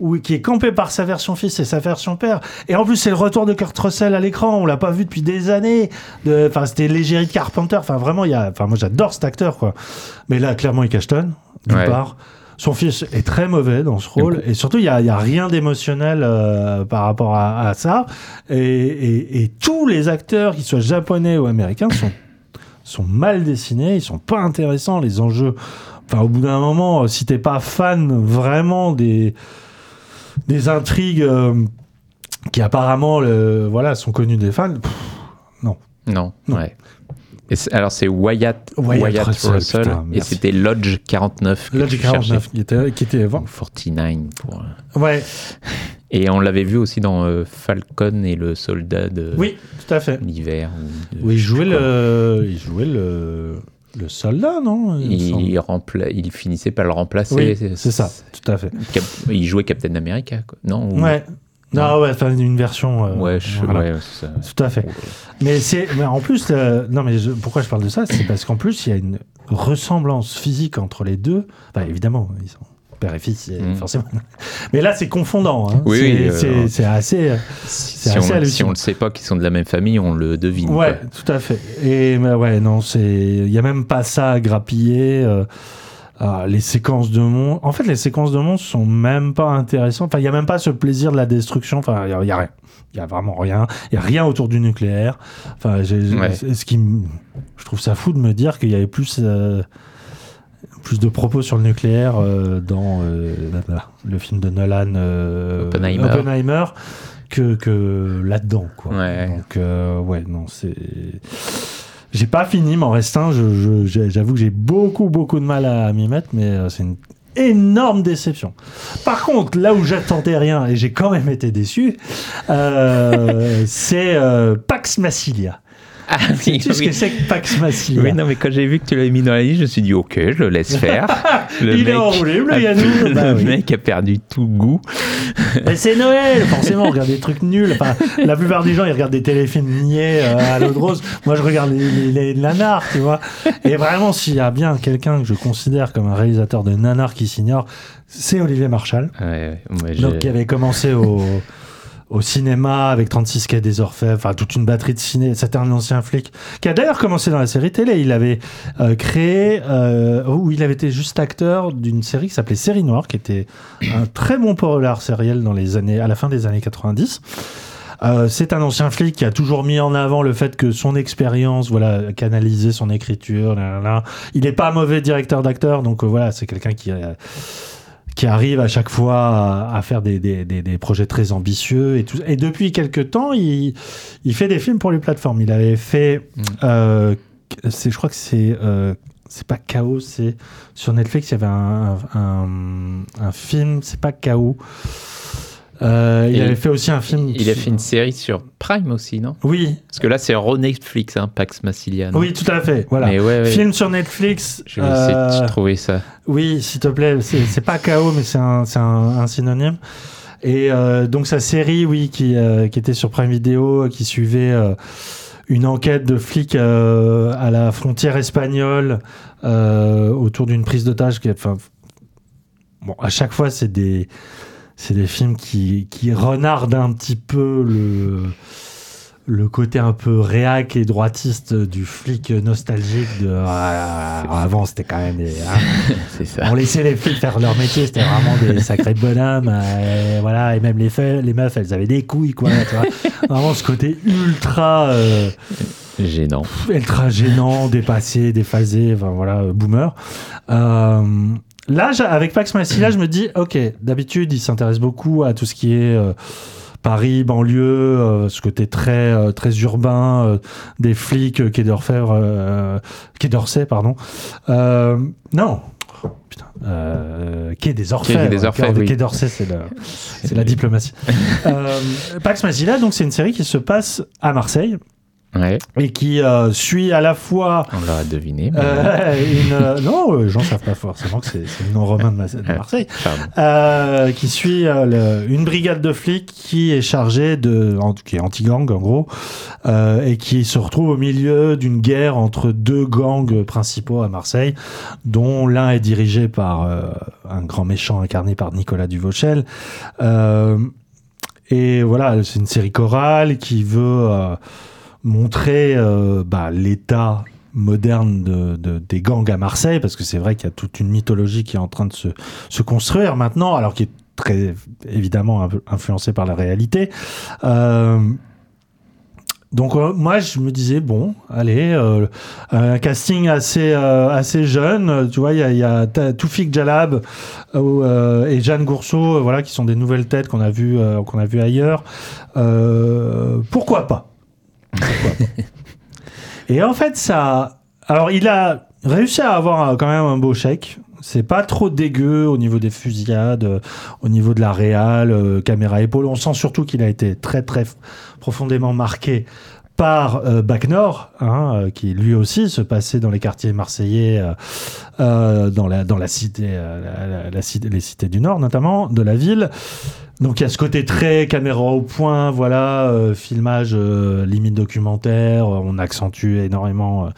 où, qui est campé par sa version fils et sa version père. Et en plus, c'est le retour de Kurt Russell à l'écran. On l'a pas vu depuis des années. De- Enfin, c'était l'égérie de Carpenter. Enfin, vraiment, il y a. Enfin, moi, j'adore cet acteur, quoi. Mais là, clairement, il cachetonne. D'une Ouais. part. Son fils est très mauvais dans ce rôle. Et surtout, il y a, rien d'émotionnel euh, par rapport à, à ça. Et, et- et tous les acteurs, qu'ils soient japonais ou américains, sont sont mal dessinés, ils sont pas intéressants, les enjeux. Enfin, au bout d'un moment, si t'es pas fan vraiment des, des intrigues euh, qui apparemment le, voilà, sont connues des fans, pff, Non, Non. ouais. Et alors c'est Wyatt, Wyatt Wyatt, Russell, Russell, putain, et c'était Lodge 49 que là, tu du 49 cherchais. qui était, qui était Ou 49 pour... euh. Ouais, Et on l'avait vu aussi dans euh, Falcon et le soldat de oui, tout à fait. l'hiver. ou Oui, il jouait le, il jouait le, le soldat, non Il me semble. Il, rempla- il finissait par le remplacer. Oui, c'est ça, tout à fait. Cap- Il jouait Captain America, quoi. Non ou- Ouais. Non, ouais, enfin, une version. euh, Ouais, je- voilà. ouais, ça. Tout à fait. Mais c'est, mais en plus, euh, non, mais je- pourquoi je parle de ça, c'est parce qu'en plus, il y a une ressemblance physique entre les deux. Enfin, évidemment, ils sont père et fils, c'est Mm. forcément. Mais là, c'est confondant. Hein. Oui, c'est, oui, euh, assez. Si, C'est si assez on, si on le sait pas qu'ils sont de la même famille, on le devine. Ouais, quoi. tout à fait. Et mais ouais, non, c'est, il y a même pas ça à grappiller. euh, ah, les séquences de monstres. En fait, les séquences de monstres sont même pas intéressantes. Enfin, il y a même pas ce plaisir de la destruction. Enfin, il y, a- il y a rien. Il y a vraiment rien. Il y a rien autour du nucléaire. Enfin, Ouais. ce qui, je trouve ça fou de me dire qu'il y avait plus. euh, plus de propos sur le nucléaire euh, dans euh, le film de Nolan euh, Oppenheimer. Oppenheimer que, que là-dedans. Quoi. Ouais. Donc, euh, ouais, non, c'est. J'ai pas fini, m'en reste un. Je- je- j'ai- J'avoue que j'ai beaucoup, beaucoup de mal à m'y mettre, mais c'est une énorme déception. Par contre, là où j'attendais rien et j'ai quand même été déçu, euh, c'est euh, Pax Massilia. Ah oui, Tu sais ce oui. que c'est que Pax Massilia Oui, non, mais quand j'ai vu que tu l'avais mis dans la liste, je me suis dit, ok, je le laisse faire. Le Il est mec enroulé, le a- Yannou. le Bah oui. mec a perdu tout goût. Mais c'est Noël, forcément, on regarde des trucs nuls. Enfin, la plupart des gens, ils regardent des téléfilms niais euh, à l'eau de rose. Moi, je regarde les, les, les nanars, tu vois. Et vraiment, s'il y a bien quelqu'un que je considère comme un réalisateur de nanars qui s'ignore, c'est Olivier Marchal. Ouais, ouais, j'ai- Donc, qui avait commencé au, au cinéma avec 36 quais des Orfèvres, enfin toute une batterie de ciné. C'était un ancien flic qui a d'ailleurs commencé dans la série télé. Il avait euh, créé, euh, ou il avait été juste acteur d'une série qui s'appelait Série Noire, qui était un très bon polar sériel dans les années, à la fin des années 90. Euh, c'est un ancien flic qui a toujours mis en avant le fait que son expérience, voilà, canaliser son écriture, là, là, là. il n'est pas mauvais directeur d'acteur, donc euh, voilà, c'est quelqu'un qui, euh, qui arrive à chaque fois à, à faire des, des, des, des projets très ambitieux et tout. Et depuis quelques temps, il, il fait des films pour les plateformes. Il avait fait, Mm. euh, je crois que c'est, euh, c'est pas Chaos, c'est sur Netflix. Il y avait un, un, un film, c'est pas Chaos. Euh, il avait fait aussi un film. Il a fait une série sur Prime aussi, non? Oui, Parce que là, c'est Netflix, hein, Pax Massilia. oui, tout à fait. Voilà. Mais ouais, ouais. Film sur Netflix. Je vais essayer euh, de trouver ça. Oui, s'il te plaît, c'est pas KO, mais c'est un, un, un synonyme. Et euh, donc sa série, oui, qui, euh, qui était sur Prime Video, qui suivait une enquête de flics à la frontière espagnole autour d'une prise d'otage. Enfin, bon, à chaque fois, c'est des, c'est des films qui, qui renardent un petit peu le le côté un peu réac et droitiste du flic nostalgique de Ah, avant c'était quand même des, hein, ça. on laissait les flics faire leur métier, c'était vraiment des sacrés bonhommes. euh, et voilà, et même les, les meufs, elles avaient des couilles, quoi. tu vois. Vraiment ce côté ultra, euh, Gênant. ultra gênant, dépassé, déphasé, enfin voilà, euh, boomer. Euh, là, avec Pax Massila, je me dis, ok, d'habitude, il s'intéresse beaucoup à tout ce qui est. euh, Paris, banlieue, euh, ce côté très euh, très urbain, des flics, Quai d'Orfèvre, Quai d'Orsay, pardon. Non, Oh, putain, euh, Quai des Orfèvres. des Orfèvres, Quai oui. d'Orsay, c'est la, c'est la diplomatie. euh, Pax Massila, donc c'est une série qui se passe à Marseille Ouais, et qui euh, suit à la fois on l'aura deviné. mais- euh, une, euh, non, les gens savent pas forcément que c'est le nom romain de, Ma- de Marseille, qui suit le- une brigade de flics qui est chargée de, en- qui est anti-gang en gros, et qui se retrouve au milieu d'une guerre entre deux gangs principaux à Marseille, dont l'un est dirigé par un grand méchant incarné par Nicolas Duvauchel. Et voilà, c'est une série chorale qui veut montrer euh, bah, l'état moderne de, de- des gangs à Marseille, parce que c'est vrai qu'il y a toute une mythologie qui est en train de se, construire maintenant, alors qui est très évidemment influencée par la réalité. Euh, donc euh, moi je me disais bon allez un casting assez assez jeune tu vois il y a, y Toufik Jalab et Jeanne Gourceau voilà qui sont des nouvelles têtes qu'on a vu qu'on a vu ailleurs Pourquoi pas? Et en fait ça alors il a réussi à avoir quand même un beau chèque c'est pas trop dégueu au niveau des fusillades, euh, au niveau de la réal, euh, caméra épaule. On sent surtout qu'il a été très très profondément marqué par euh, Bac Nord, hein, euh, qui lui aussi se passait dans les quartiers marseillais, euh, euh, dans la dans la cité, la- la- la cité- les cités du Nord notamment de la ville. Donc il y a ce côté très caméra au point, voilà, filmage limite documentaire. On accentue énormément.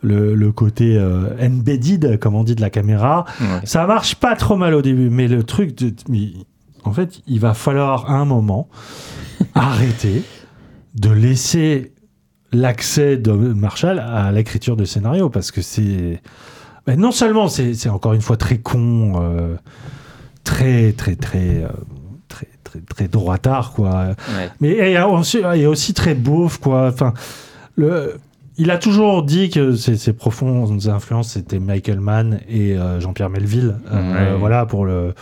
le, le côté euh, embedded, comme on dit, de la caméra. Ouais. Ça marche pas trop mal au début, mais le truc, de, mais en fait, il va falloir à un moment arrêter de laisser l'accès de Marshall à l'écriture de scénario, parce que c'est ben, non seulement c'est encore une fois très con, euh, très très très euh, très très très droitard quoi. Ouais. Mais il y a aussi, très beauf, quoi. Enfin, le, il a toujours dit que ses, ses profondes influences, c'était Michael Mann et euh, Jean-Pierre Melville. Euh, Ouais. Voilà, pour le,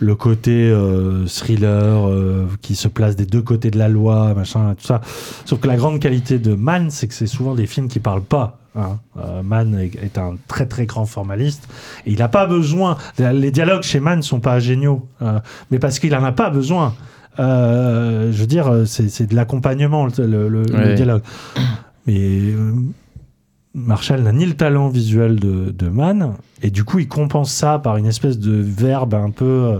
le côté euh, thriller euh, qui se place des deux côtés de la loi, machin, tout ça. Sauf que la grande qualité de Mann, c'est que c'est souvent des films qui parlent pas. hein. Euh, Mann est, est un très très grand formaliste et il n'a pas besoin. Les dialogues chez Mann sont pas géniaux, euh, mais parce qu'il en a pas besoin. Euh, je veux dire, c'est c'est de l'accompagnement, le, le- le dialogue. Mais euh, Marshall n'a ni le talent visuel de, de Mann, et du coup, il compense ça par une espèce de verbe un peu euh,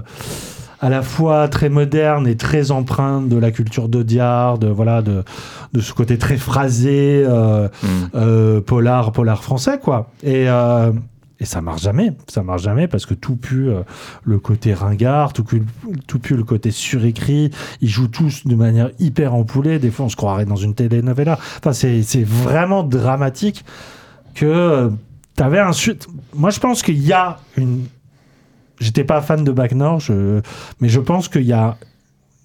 à la fois très moderne et très empreinte de la culture d'Audiard, de, voilà, de, de ce côté très phrasé, euh, Mm. euh, polar, polar français, quoi. Et, et ça marche jamais, ça marche jamais parce que tout pue euh, le côté ringard, tout tout pue le côté surécrit. Ils jouent tous de manière hyper empoulée. Des fois, on se croirait dans une telenovela. Enfin, c'est vraiment dramatique que euh, t'avais un suite. Moi, je pense qu'il y a une. J'étais pas fan de Bac mais je pense qu'il y a,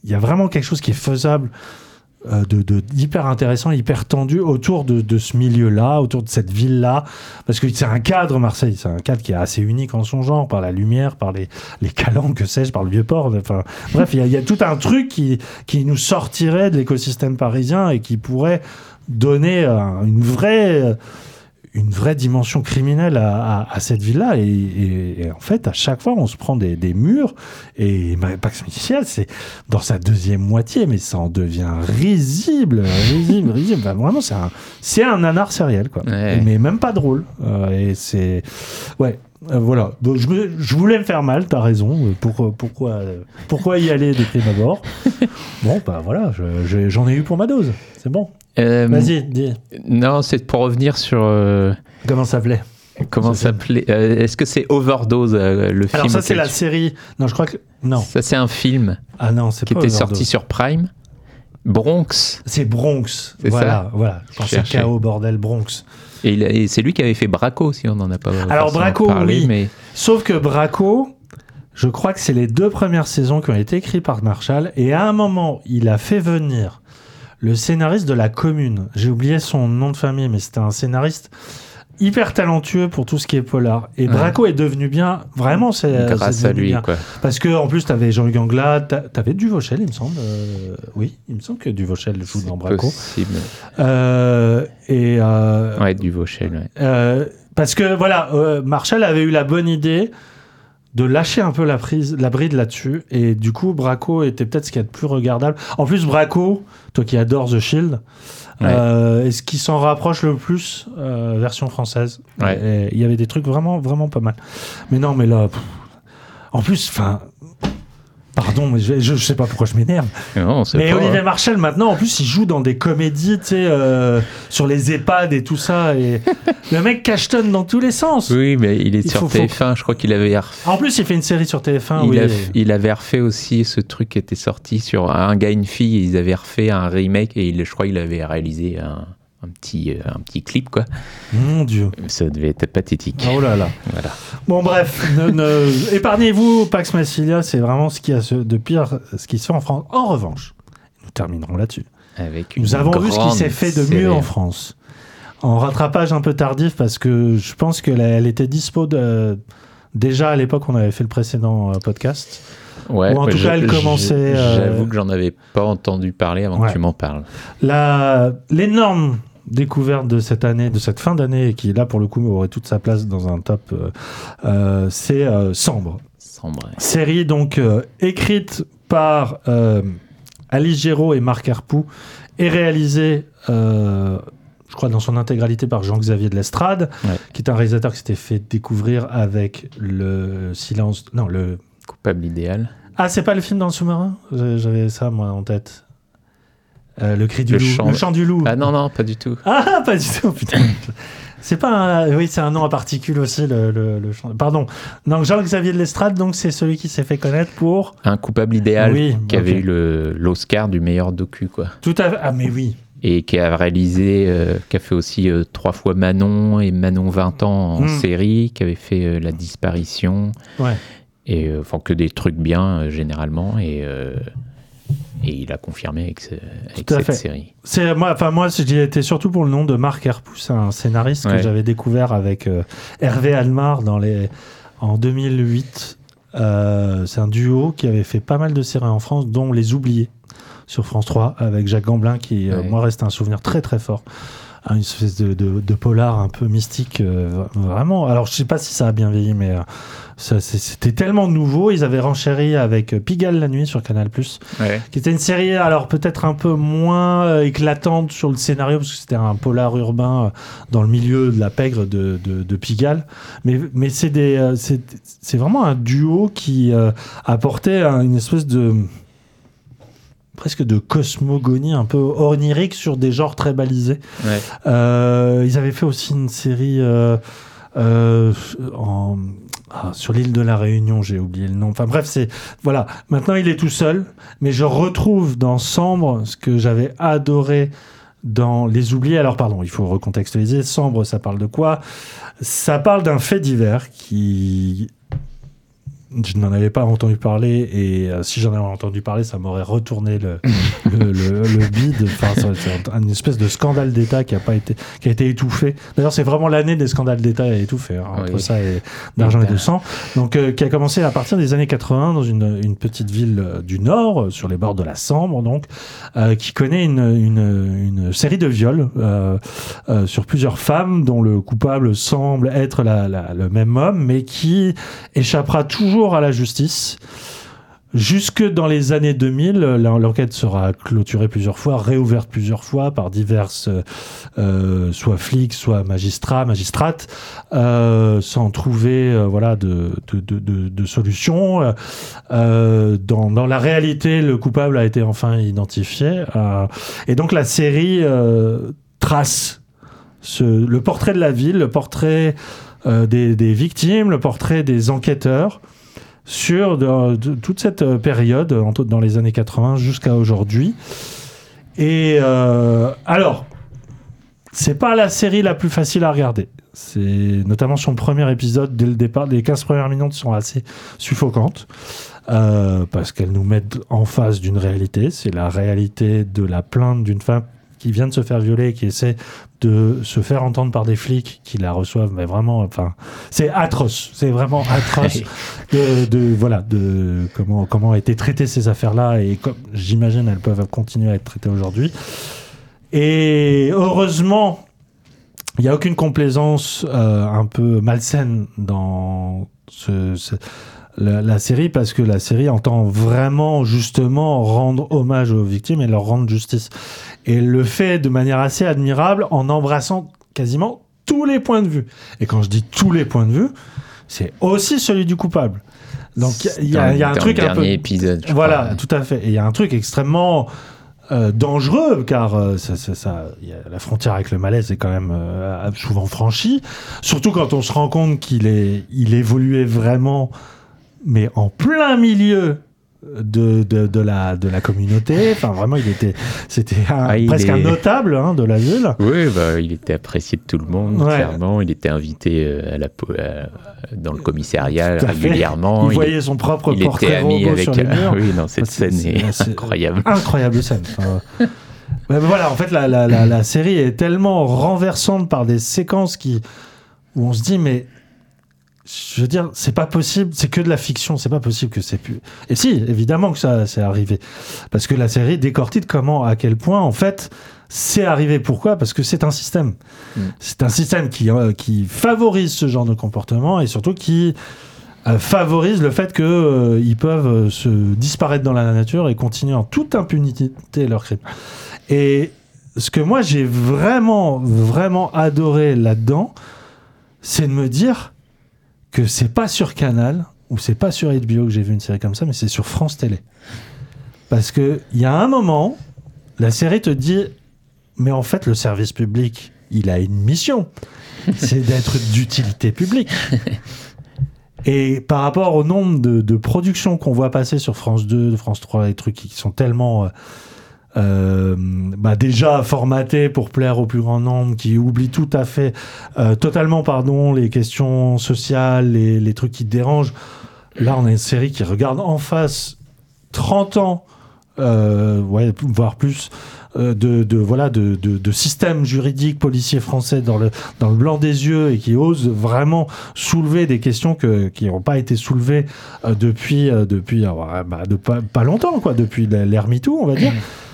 il y a vraiment quelque chose qui est faisable de, de- d'hyper intéressant, hyper tendu autour de, ce milieu-là, autour de cette ville-là, parce que c'est un cadre Marseille, c'est un cadre qui est assez unique en son genre, par la lumière, par les, les calanques, que sais-je, par le vieux port. Enfin, bref, il y, a- il y a tout un truc qui, qui nous sortirait de l'écosystème parisien et qui pourrait donner euh, une vraie euh, une vraie dimension criminelle à, à- à cette ville-là. Et, et- et en fait, à chaque fois, on se prend des, des murs. Et Pax Michel, c'est dans sa deuxième moitié, mais ça en devient risible, risible, risible. Enfin, vraiment, c'est un, c'est un nanar sériel, quoi. Ouais. Mais même pas drôle. Euh, et c'est. Ouais. Euh, voilà. Je, me- je voulais me faire mal, t'as raison. Euh, Pour, euh, pourquoi, euh, pourquoi y aller de prime abord Bon, bah voilà, je- je- j'en ai eu pour ma dose. C'est bon. Euh, Vas-y, dis. Non, c'est pour revenir sur. euh, Comment ça s'appelait comment ça s'appelait euh, Est-ce que c'est Overdose, le film Alors, ça, c'est la série. Non, je crois que. Non. Ça, c'est un film Ah non, c'est qui pas était Overdose. sorti sur Prime. Bronx. C'est Bronx. C'est Voilà, voilà. Je pensais. KO, bordel, Bronx. Et, c'est lui qui avait fait Braco, si on n'en a pas Alors, Braco, parlé, oui. mais Sauf que Braco, je crois que c'est les deux premières saisons qui ont été écrites par Marshall. Et à un moment, il a fait venir le scénariste de La Commune. J'ai oublié son nom de famille, mais c'était un scénariste hyper talentueux pour tout ce qui est polar. Et Ouais. Braco est devenu bien, vraiment, c'est grâce à lui, bien. quoi. Parce que en plus, t'avais Jean-Luc Anglade, t'a- t'avais Duvauchel, il me semble. euh, oui, il me semble que Duvauchel joue dans Braco. Possible. Euh, et euh, Ouais, du Vauchel, ouais. euh, parce que voilà, euh, Marshall avait eu la bonne idée de lâcher un peu la prise, la bride là-dessus, et du coup, Braco était peut-être ce qu'il y a de plus regardable. En plus, Braco, toi qui adores The Shield, Ouais. euh, est ce qui s'en rapproche le plus, euh, version française. Ouais. Il y avait des trucs vraiment, vraiment pas mal. Mais non, mais là, pff, en plus, enfin. Pardon, mais je, je, je sais pas pourquoi je m'énerve. Mais pas, Olivier hein. Marshall, maintenant, en plus, il joue dans des comédies, tu sais, euh, sur les EHPAD et tout ça. Et le mec cachetonne dans tous les sens. Oui, mais il est Il sur faut- faut- TF1, je crois qu'il avait refait. En plus, il fait une série sur TF1. il, oui. a- il avait refait aussi ce truc qui était sorti sur un gars, une fille, ils avaient refait un remake et il, je crois qu'il avait réalisé un, un petit, euh, un petit clip, quoi. Mon Dieu. Ça devait être pathétique. Oh là là. Voilà. Bon, bref, ne, ne- épargnez-vous Pax Massilia, c'est vraiment ce qui a de pire, ce qui se fait en France. En revanche, nous terminerons là-dessus. Avec une Nous avons vu ce qui s'est fait de série. mieux en France. En rattrapage un peu tardif, parce que je pense qu'elle elle était dispo de- déjà à l'époque où on avait fait le précédent euh, podcast. Ouais, Ou en tout cas, elle commençait, euh, J'avoue que j'en avais pas entendu parler avant Ouais. que tu m'en parles. La- L'énorme découverte de cette année, de cette fin d'année, et qui là pour le coup aurait toute sa place dans un top, euh, euh, c'est euh, Sambre. Sambre. Série donc écrite par Alice Géraud et Marc Herpoux et réalisée, je crois, dans son intégralité par Jean-Xavier de l'Estrade, Ouais. qui est un réalisateur qui s'était fait découvrir avec le silence. Non, le. Coupable idéal. Ah, c'est pas le film dans le sous-marin? J'avais ça, moi, en tête. Euh, le cri du Le loup. chant- Le chant du loup. Ah non, non, pas du tout. Ah, pas du tout, putain. C'est pas un... Oui, c'est un nom à particules aussi, le, le, le chant- Pardon. Donc, Jean-Xavier de l'Estrade, donc, c'est celui qui s'est fait connaître pour... Un coupable idéal Oui, qui avait eu l'Oscar du meilleur docu, quoi. Tout à fait... Ah, mais oui. Et qui a réalisé, euh, qui a fait aussi euh, trois fois Manon et Manon 20 ans en Mm. série, qui avait fait La disparition, Ouais. Et euh, enfin que des trucs bien euh, généralement, et, euh, et il a confirmé avec, ce- cette fait. série. C'est moi, enfin moi, j'y étais surtout pour le nom de Marc Herpoux, un scénariste que j'avais découvert avec euh, Hervé Almar dans les en 2008. Euh, c'est un duo qui avait fait pas mal de séries en France, dont Les Oubliés sur France 3 avec Jacques Gamblin, qui euh, moi reste un souvenir très très fort. Une espèce de, de- de polar un peu mystique, euh, vraiment. Alors je sais pas si ça a bien vieilli, mais euh, ça, c'était tellement nouveau. Ils avaient renchéri avec Pigalle la nuit sur Canal Ouais. qui était une série alors peut-être un peu moins euh, éclatante sur le scénario parce que c'était un polar urbain dans le milieu de la pègre de, de, Pigalle mais, mais c'est des c'est c'est vraiment un duo qui apportait un- une espèce de presque de cosmogonie un peu onirique sur des genres très balisés Ouais. euh, ils avaient fait aussi une série euh, euh, en, ah, sur l'île de la Réunion, j'ai oublié le nom. Enfin bref, c'est voilà. Maintenant, il est tout seul, mais je retrouve dans Sambre ce que j'avais adoré dans Les Oubliés. Alors pardon, il faut recontextualiser. Sambre, ça parle de quoi? Ça parle d'un fait divers qui je n'en avais pas entendu parler et euh, si j'en avais entendu parler, ça m'aurait retourné le, le, le, le bide. Enfin, c'est un- une espèce de scandale d'État qui a pas été, qui a été étouffé. D'ailleurs, c'est vraiment l'année des scandales d'État étouffés hein, entre Oui. ça et d'argent et de sang. Donc, euh, qui a commencé à partir des années 80 dans une, une petite ville euh, du Nord, euh, sur les bords de la Sambre, donc, euh, qui connaît une, une, une série de viols euh, euh, sur plusieurs femmes dont le coupable semble être la, la- le même homme, mais qui échappera toujours à la justice. Jusque dans les années 2000, l'enquête sera clôturée plusieurs fois, réouverte plusieurs fois par diverses, euh, soit flics, soit magistrats, magistrates, euh, sans trouver euh, voilà de, de, de, solution. Euh, dans, dans, la réalité, le coupable a été enfin identifié, euh, et donc la série euh, trace ce, le portrait de la ville, le portrait des, des victimes, le portrait des enquêteurs sur de, toute cette euh, période, dans les années 80 jusqu'à aujourd'hui. Et euh, alors, c'est pas la série la plus facile à regarder. C'est notamment son premier épisode, dès le départ, les 15 premières minutes sont assez suffocantes. Euh, parce qu'elles nous mettent en face d'une réalité. C'est la réalité de la plainte d'une femme qui vient de se faire violer qui essaie de se faire entendre par des flics qui la reçoivent, mais vraiment, enfin, c'est atroce, c'est vraiment atroce de, de, voilà, de comment comment ont été traitées ces affaires-là et comme j'imagine elles peuvent continuer à être traitées aujourd'hui. Et heureusement, il n'y a aucune complaisance euh, un peu malsaine dans ce, ce la, la, série parce que la série entend vraiment justement rendre hommage aux victimes et leur rendre justice. Et le fait de manière assez admirable en embrassant quasiment tous les points de vue. Et quand je dis tous les points de vue, c'est aussi celui du coupable. Donc il y, a, y a un truc un peu. épisode. Voilà, crois. tout à fait. Et il y a un truc extrêmement euh, dangereux car euh, ça, ça, ça y a, la frontière avec le malaise est quand même euh, souvent franchie. Surtout quand on se rend compte qu'il est, il évoluait vraiment, mais en plein milieu de, de, de, la, de la communauté. Enfin, vraiment, il était, c'était un, Ah, presque est- un notable hein, de la ville. Oui, bah, il était apprécié de tout le monde, Ouais. clairement. Il était invité euh, à la, à- dans le commissariat fait. régulièrement. il voyait son propre il portrait était ami avec. sur les murs. oui, non, cette scène est, incroyable. incroyable scène. Enfin, voilà, en fait, la, la, la, la série est tellement renversante par des séquences qui où on se dit mais je veux dire, c'est pas possible, c'est que de la fiction, c'est pas possible que c'est plus. Et si, évidemment que ça c'est arrivé, parce que la série décortique comment, à quel point, en fait, c'est arrivé. Pourquoi? Parce que c'est un système. Mm. C'est un système qui euh, qui favorise ce genre de comportement et surtout qui euh, favorise le fait que euh, peuvent euh, se disparaître dans la nature et continuer en toute impunité leur crime. Et ce que moi j'ai vraiment vraiment adoré là-dedans, c'est de me dire que c'est pas sur Canal ou c'est pas sur HBO que j'ai vu une série comme ça, mais c'est sur France Télé. Parce que il y a un moment, la série te dit, mais en fait le service public, il a une mission, c'est d'être d'utilité publique. Et par rapport au nombre de, de productions qu'on voit passer sur France 2, France 3, des trucs qui sont tellement euh, euh, bah déjà formatés pour plaire au plus grand nombre, qui oublient tout à fait, euh, totalement, pardon, les questions sociales, les, les trucs qui te dérangent. Là, on a une série qui regarde en face 30 ans, euh, ouais, voire plus, euh, de, de, voilà, de, de, de système juridique policier français dans le, dans le blanc des yeux et qui ose vraiment soulever des questions que, qui n'ont pas été soulevées euh, depuis, euh, depuis ouais, bah, de pas, pas longtemps, quoi, depuis l'ère MeToo, on va dire.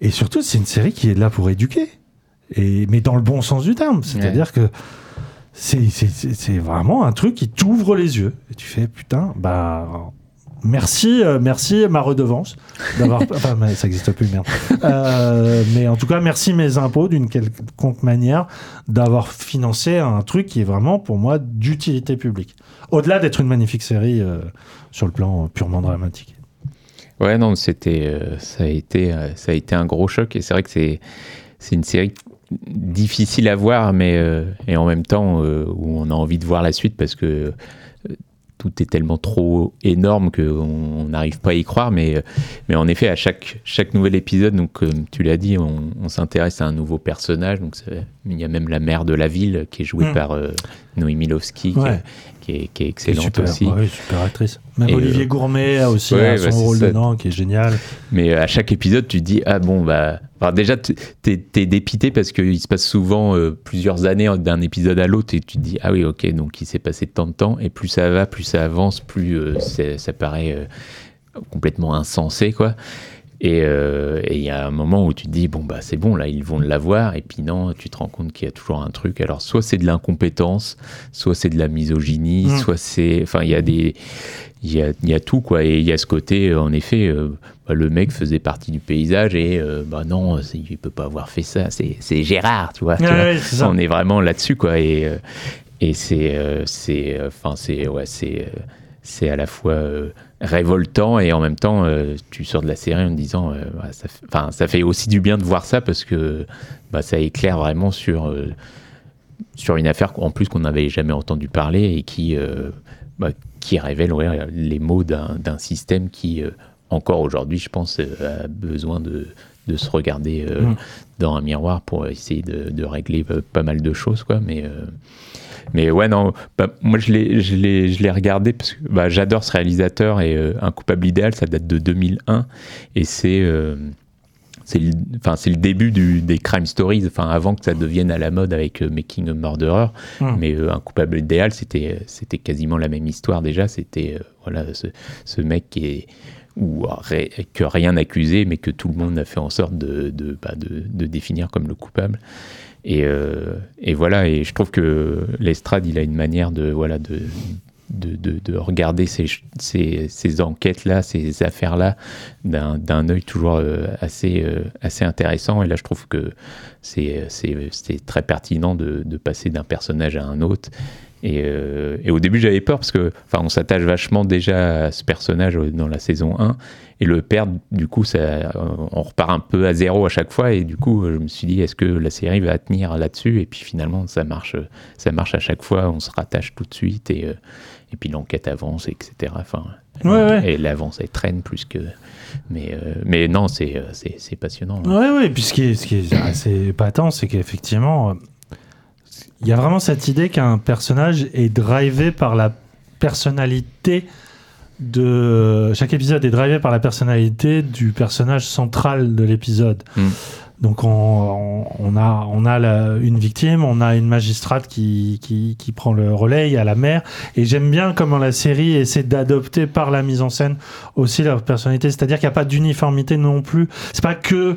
Et surtout, c'est une série qui est là pour éduquer, et, mais dans le bon sens du terme. C'est-à-dire que c'est vraiment un truc qui t'ouvre les yeux. Et tu fais, putain, bah. Merci, euh, merci ma redevance d'avoir. enfin, mais ça n'existe plus, merde. Euh, mais en tout cas, merci mes impôts d'une quelconque manière d'avoir financé un truc qui est vraiment pour moi d'utilité publique. Au-delà d'être une magnifique série euh, sur le plan purement dramatique. Ouais, non, c'était, euh, ça a été, euh, ça a été un gros choc et c'est vrai que c'est, c'est une série difficile à voir, mais euh, et en même temps où on a envie de voir la suite parce que tout est tellement trop énorme qu'on n'arrive pas à y croire. Mais, mais en effet, à chaque, chaque nouvel épisode, donc comme tu l'as dit, on, on s'intéresse à un nouveau personnage. Donc il y a même la mère de la ville qui est jouée Mm. par euh, Noémie qui, Ouais. Qui est, qui est excellente super, aussi. ouais, super actrice. Même Et, Olivier euh, Gourmet a aussi ouais, a bah, son rôle dedans qui est génial. Mais euh, à chaque épisode, tu te dis ah bon bah alors déjà t'es t'es dépité parce qu'il se passe souvent euh, plusieurs années d'un épisode à l'autre et tu te dis ah oui ok donc il s'est passé tant de temps et plus ça va plus ça avance plus euh, ça paraît euh, complètement insensé quoi. Et euh, et il y a un moment où tu te dis, bon, bah c'est bon, là, ils vont l'avoir. Et puis non, tu te rends compte qu'il y a toujours un truc. Alors, soit c'est de l'incompétence, soit c'est de la misogynie, Mm. soit c'est. Enfin, il y a des. Il y a, y a tout, quoi. Et il y a ce côté, euh, en effet, euh, bah, le mec faisait partie du paysage et, euh, bah non, il peut pas avoir fait ça. C'est Gérard, tu vois. tu ça. On est vraiment là-dessus, quoi. Et, et c'est. c'est. Enfin, c'est. Ouais, c'est. C'est à la fois euh, révoltant et en même temps, euh, tu sors de la série en te disant, euh, bah, ça, fait, enfin, ça fait aussi du bien de voir ça parce que bah, ça éclaire vraiment sur, euh, sur une affaire en plus qu'on n'avait jamais entendu parler et qui, bah, qui révèle ouais, les mots d'un système qui, encore aujourd'hui, je pense, a besoin de, de se regarder euh, Mm. dans un miroir pour essayer de, de régler pas mal de choses, quoi. Mais, mais ouais, non, bah, moi je l'ai, je, l'ai, je l'ai regardé parce que bah, j'adore ce réalisateur et euh, Un coupable idéal, ça date de 2001 et c'est. euh, c'est le, enfin, c'est le début du, des crime stories, enfin, avant que ça devienne à la mode avec euh, Making a Murderer. Mm. Mais euh, un coupable idéal, c'était, c'était quasiment la même histoire déjà. C'était euh, voilà, ce, ce mec qui est ou que rien accusé, mais que tout le monde a fait en sorte de, de, bah, de, de définir comme le coupable. Et, euh, et voilà, et je trouve que Lestrade, il a une manière de, voilà, de, de, de, de regarder ces, ces, enquêtes-là, ces affaires-là, d'un, œil toujours euh, assez, euh, assez intéressant. Et là, je trouve que c'est très pertinent de, de passer d'un personnage à un autre. Et, euh, et au début, j'avais peur parce que, enfin, on s'attache vachement déjà à ce personnage dans la saison 1 et le perdre, du coup, ça, on repart un peu à zéro à chaque fois. Et du coup, je me suis dit, est-ce que la série va tenir là-dessus? Et puis finalement, ça marche, ça marche à chaque fois. On se rattache tout de suite et, euh, et puis l'enquête avance, etc. Enfin, Ouais, ouais. et elle avance, elle traîne plus que. Mais, euh, mais non, c'est, passionnant. Oui, oui. Puis ce qui est, ce qui est assez patent, c'est qu'effectivement, il y a vraiment cette idée qu'un personnage est drivé par la personnalité de. Chaque épisode est drivé par la personnalité du personnage central de l'épisode. Mm. Donc on, on- on a, on a la- une victime, on a une magistrate qui, qui, qui prend le relais, il y a la mère. Et j'aime bien comment la série essaie d'adopter par la mise en scène aussi leur personnalité. C'est-à-dire qu'il n'y a pas d'uniformité non plus. C'est pas que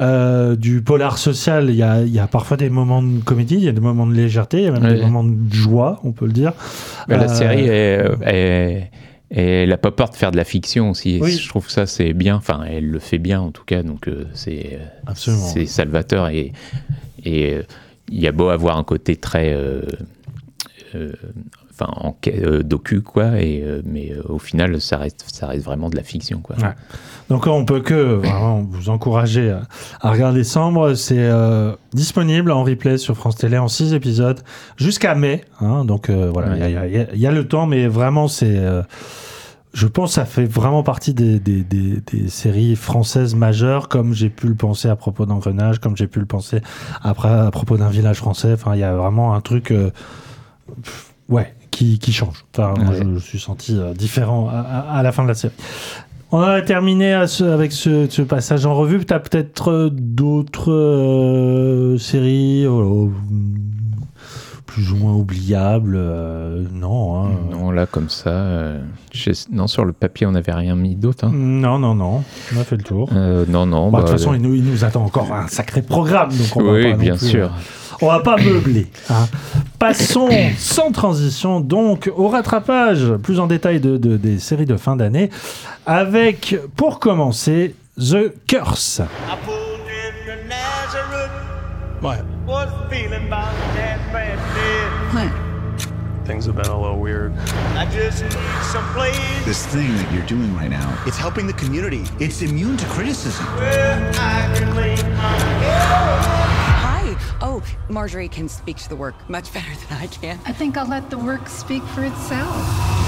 euh, du polar social. Il y a, il y a parfois des moments de comédie, il y a des moments de légèreté, il y a même des moments de joie, on peut le dire. Mais la Euh, série, est, est- elle n'a pas peur de faire de la fiction aussi. Oui. Je trouve que ça, c'est bien. Enfin, elle le fait bien, en tout cas. Donc, euh, c'est salvateur. Et et, il y a beau avoir un côté très. euh, Enfin, en, euh, docu, quoi. Et, euh, mais euh, au final, ça reste, ça reste vraiment de la fiction, quoi. Ouais. Donc on peut que vraiment vous encourager à, à regarder Sambre. C'est euh, disponible en replay sur France Télé en 6 épisodes jusqu'à mai. hein. donc voilà, il Ouais. y a- y, y le temps, mais vraiment c'est... je pense que ça fait vraiment partie des, des- des- des séries françaises majeures, comme j'ai pu le penser à propos d'Engrenage, comme j'ai pu le penser après à propos d'un village français. Enfin, il y a vraiment un truc, euh, ouais, qui, qui change. Enfin, moi, je me suis senti euh, différent à, à- à la fin de la série. On a terminé avec ce, ce passage en revue. Tu as peut-être euh, d'autres euh, séries plus ou moins oubliables euh, Non. hein. Non, là, comme ça. euh, je- non, sur le papier, on n'avait rien mis d'autre. hein. Non, non, non. On a fait le tour. Non, non. Bah, de bah, toute façon, il nous, il nous attend encore un sacré programme. Donc on va oui, bien plus, sûr. On va pas meubler. hein. Passons sans transition donc au rattrapage plus en détail de, de- des séries de fin d'année avec pour commencer The Curse. Things have been a little weird. I just need some place This thing that you're doing right now, It's helping the community. It's immune to criticism. Oh, Marjorie can speak to the work much better than I can. I think I'll let the work speak for itself.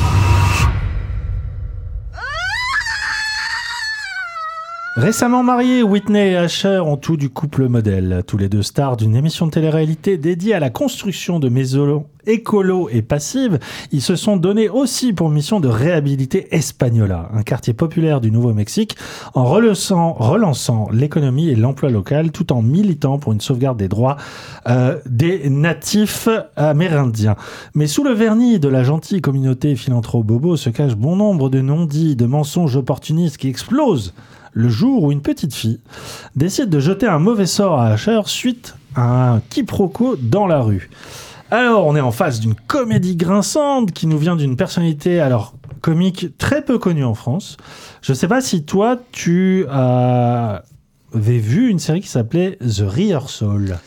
Récemment mariés, Whitney et Asher ont tout du couple modèle, tous les deux stars d'une émission de télé-réalité dédiée à la construction de maisons écolo et passives. Ils se sont donnés aussi pour mission de réhabiliter Espagnola, un quartier populaire du Nouveau-Mexique, en relançant, relançant l'économie et l'emploi local tout en militant pour une sauvegarde des droits euh, des natifs amérindiens. Mais sous le vernis de la gentille communauté philanthrope bobo se cache bon nombre de non-dits, de mensonges opportunistes qui explosent le jour où une petite fille décide de jeter un mauvais sort à Asher suite à un quiproquo dans la rue. Alors, on est en face d'une comédie grinçante qui nous vient d'une personnalité, alors, comique très peu connue en France. Je sais pas si toi, tu as avais vu une série qui s'appelait The Rehearsal.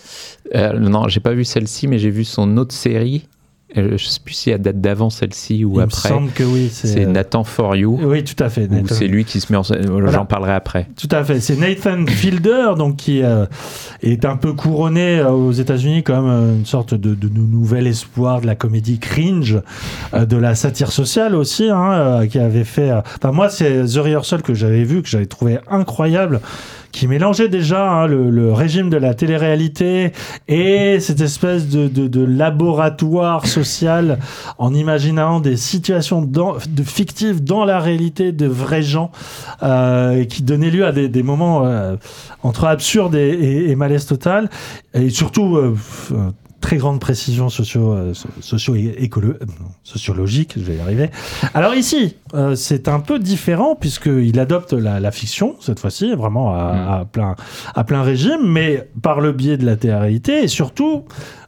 Euh, non, j'ai pas vu celle-ci, mais j'ai vu son autre série. Euh, Je sais plus si elle date d'avant celle-ci ou Il après. me semble que oui. C'est euh, Nathan For You. Oui, tout à fait. C'est lui qui se met en scène. J'en parlerai après. Tout à fait. C'est Nathan Fielder, donc qui euh, est un peu couronné euh, aux États-Unis comme euh, une sorte de, de nou- nouvel espoir de la comédie cringe, euh, de la satire sociale aussi, hein, euh, qui avait fait. euh, Enfin, moi, c'est The Rehearsal que j'avais vu, que j'avais trouvé incroyable. Qui mélangeait déjà hein, le, régime de la télé-réalité et cette espèce de, laboratoire social en imaginant des situations de fictives dans la réalité de vrais gens euh, qui donnait lieu à des, moments euh, entre absurde et, et- et malaise total, et surtout euh, euh, très grande précision socio, euh, euh, sociologique, je vais y arriver. Alors ici, euh, c'est un peu différent puisqu'il adopte la, la fiction, cette fois-ci, vraiment à, à plein, à plein régime, mais par le biais de la télé-réalité, et surtout,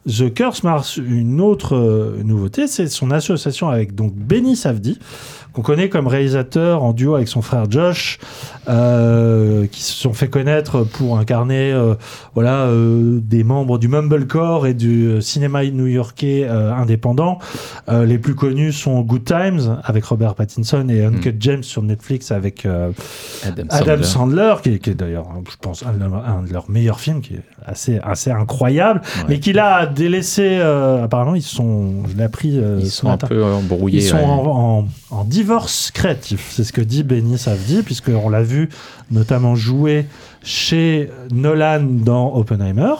The Curse marque une autre euh, nouveauté, c'est son association avec donc Benny Safdie, qu'on connaît comme réalisateur en duo avec son frère Josh, euh, qui se sont fait connaître pour incarner euh, voilà, euh, des membres du Mumblecore et du cinéma new-yorkais indépendant. Les plus connus sont Good Times avec Robert Pattinson et Uncut James sur Netflix avec Adam Adam Sandler. Sandler, qui, est- qui est d'ailleurs, hein, je pense, un, de leurs- un de leurs meilleurs films, qui est assez, assez incroyable, Ouais. mais qu'il a délaissé. apparemment, ils sont, je l'ai appris Ils sont un matin. peu embrouillés. Ils sont ouais. en, en- en divorce créatif, c'est ce que dit Benny Safdie, puisqu'on l'a vu notamment jouer chez Nolan dans Oppenheimer.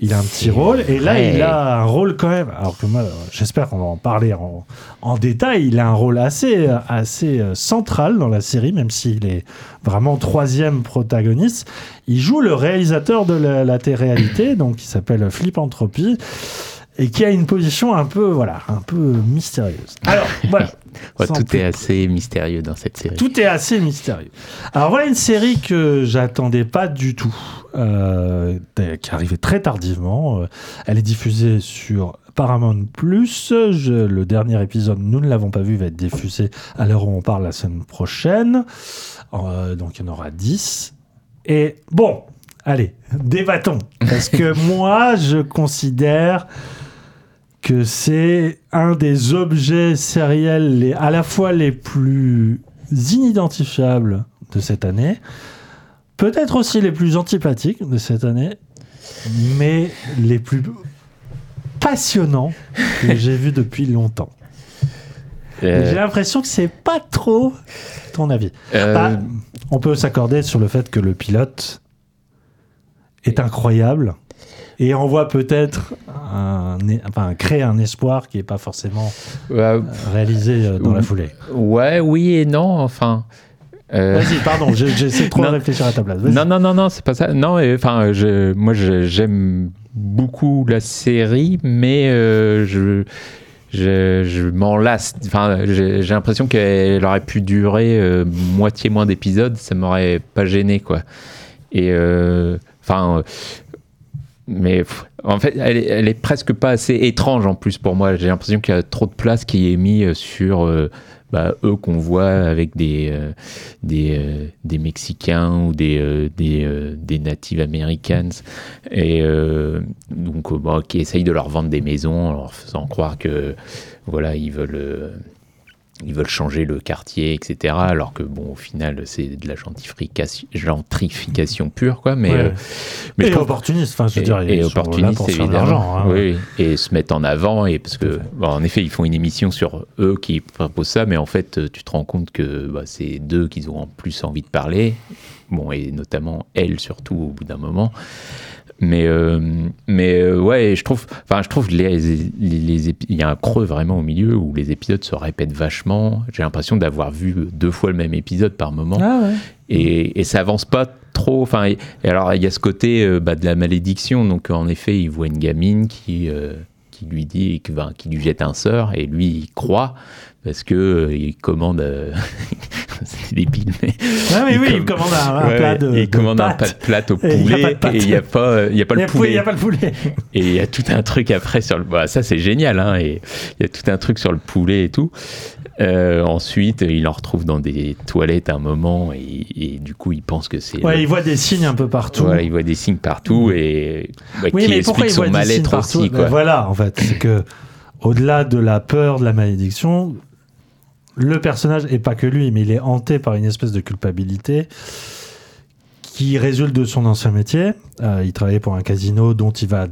Il a un petit rôle, et là, il a un rôle quand même. Alors que moi, j'espère qu'on va en parler en, en détail. Il a un rôle assez, assez euh, central dans la série, même s'il est vraiment troisième protagoniste. Il joue le réalisateur de la, la télé-réalité, donc qui s'appelle Flip Entropy, et qui a une position un peu, voilà, un peu mystérieuse. Alors, voilà. Ouais, tout plus- est assez mystérieux dans cette série. tout est assez mystérieux. Alors voilà une série que j'attendais pas du tout, euh, qui arrivée très tardivement. Euh, Elle est diffusée sur Paramount Plus. Je- le dernier épisode, nous ne l'avons pas vu, va être diffusé à l'heure où on parle la semaine prochaine. Euh, donc il y en aura 10. Et bon, allez, débattons. Parce que moi, je considère que c'est un des objets sériels les, à la fois les plus inidentifiables de cette année, peut-être aussi les plus antipathiques de cette année, mais les plus passionnants que j'ai vus depuis longtemps. Euh, J'ai l'impression que c'est pas trop ton avis. euh, Bah, on peut s'accorder sur le fait que le pilote est incroyable et envoie peut-être un, enfin, créer un espoir qui n'est pas forcément ouais, réalisé euh, dans la foulée. ouais, oui et non, enfin. euh, Vas-y, pardon, j'essaie trop de réfléchir à ta place. Non, non, non, non, c'est pas ça. Non, enfin, je, moi, j'aime beaucoup la série, mais euh, je, je, je m'en lasse. Enfin, j'ai l'impression qu'elle aurait pu durer euh, moitié moins d'épisodes, ça m'aurait pas gêné, quoi. Et euh, enfin. Mais en fait, elle est, presque pas assez étrange en plus pour moi. J'ai l'impression qu'il y a trop de place qui est mis euh, sur euh, bah, eux qu'on voit avec des, euh, des, des Mexicains ou des, des, des Native Americans et donc bon, qui essayent de leur vendre des maisons en leur faisant croire que voilà ils veulent ils veulent changer le quartier etc alors que bon au final c'est de la gentrification, gentrification pure quoi mais Ouais. euh, mais et trouve- opportuniste, enfin, je veux et, dire, et opportuniste pour évidemment l'argent. hein. oui, et se mettre en avant et parce que bon, en effet ils font une émission sur eux qui proposent ça mais en fait tu te rends compte que bah, c'est d'eux qu'ils ont en plus envie de parler bon et notamment elle surtout au bout d'un moment mais euh, mais euh, ouais je trouve enfin je trouve les, les, les épi- il y a un creux vraiment au milieu où les épisodes se répètent vachement j'ai l'impression d'avoir vu deux fois le même épisode par moment Ah ouais. et, et ça avance pas trop. Enfin, et, et alors il y a ce côté euh, bah, de la malédiction. Donc en effet, il voit une gamine qui qui lui dit, que, ben, qui lui jette un sort, et lui il croit parce que euh, il commande. euh, c'est débile, mais. Ah, mais il oui, com- il commande un, un Ouais, plat de. il de commande un plat de plate au Et il y a poulet pas et il n'y a pas, euh, y a pas y le poulet, poulet. il y a pas le poulet. Et il y a tout un truc après sur le. Bah, ça, c'est génial, hein. Et il y a tout un truc sur le poulet et tout. Euh, ensuite, il en retrouve dans des toilettes un moment et, et du coup, il pense que c'est. Ouais, le- il voit des signes un peu partout. Voilà, il voit des signes partout et bah, Oui, qui mais pourquoi explique son mal-être aussi. Ben. Voilà, en fait, c'est que au-delà de la peur, de la malédiction, le personnage, et pas que lui, mais il est hanté par une espèce de culpabilité qui résulte de son ancien métier. Euh, il travaillait pour un casino dont il va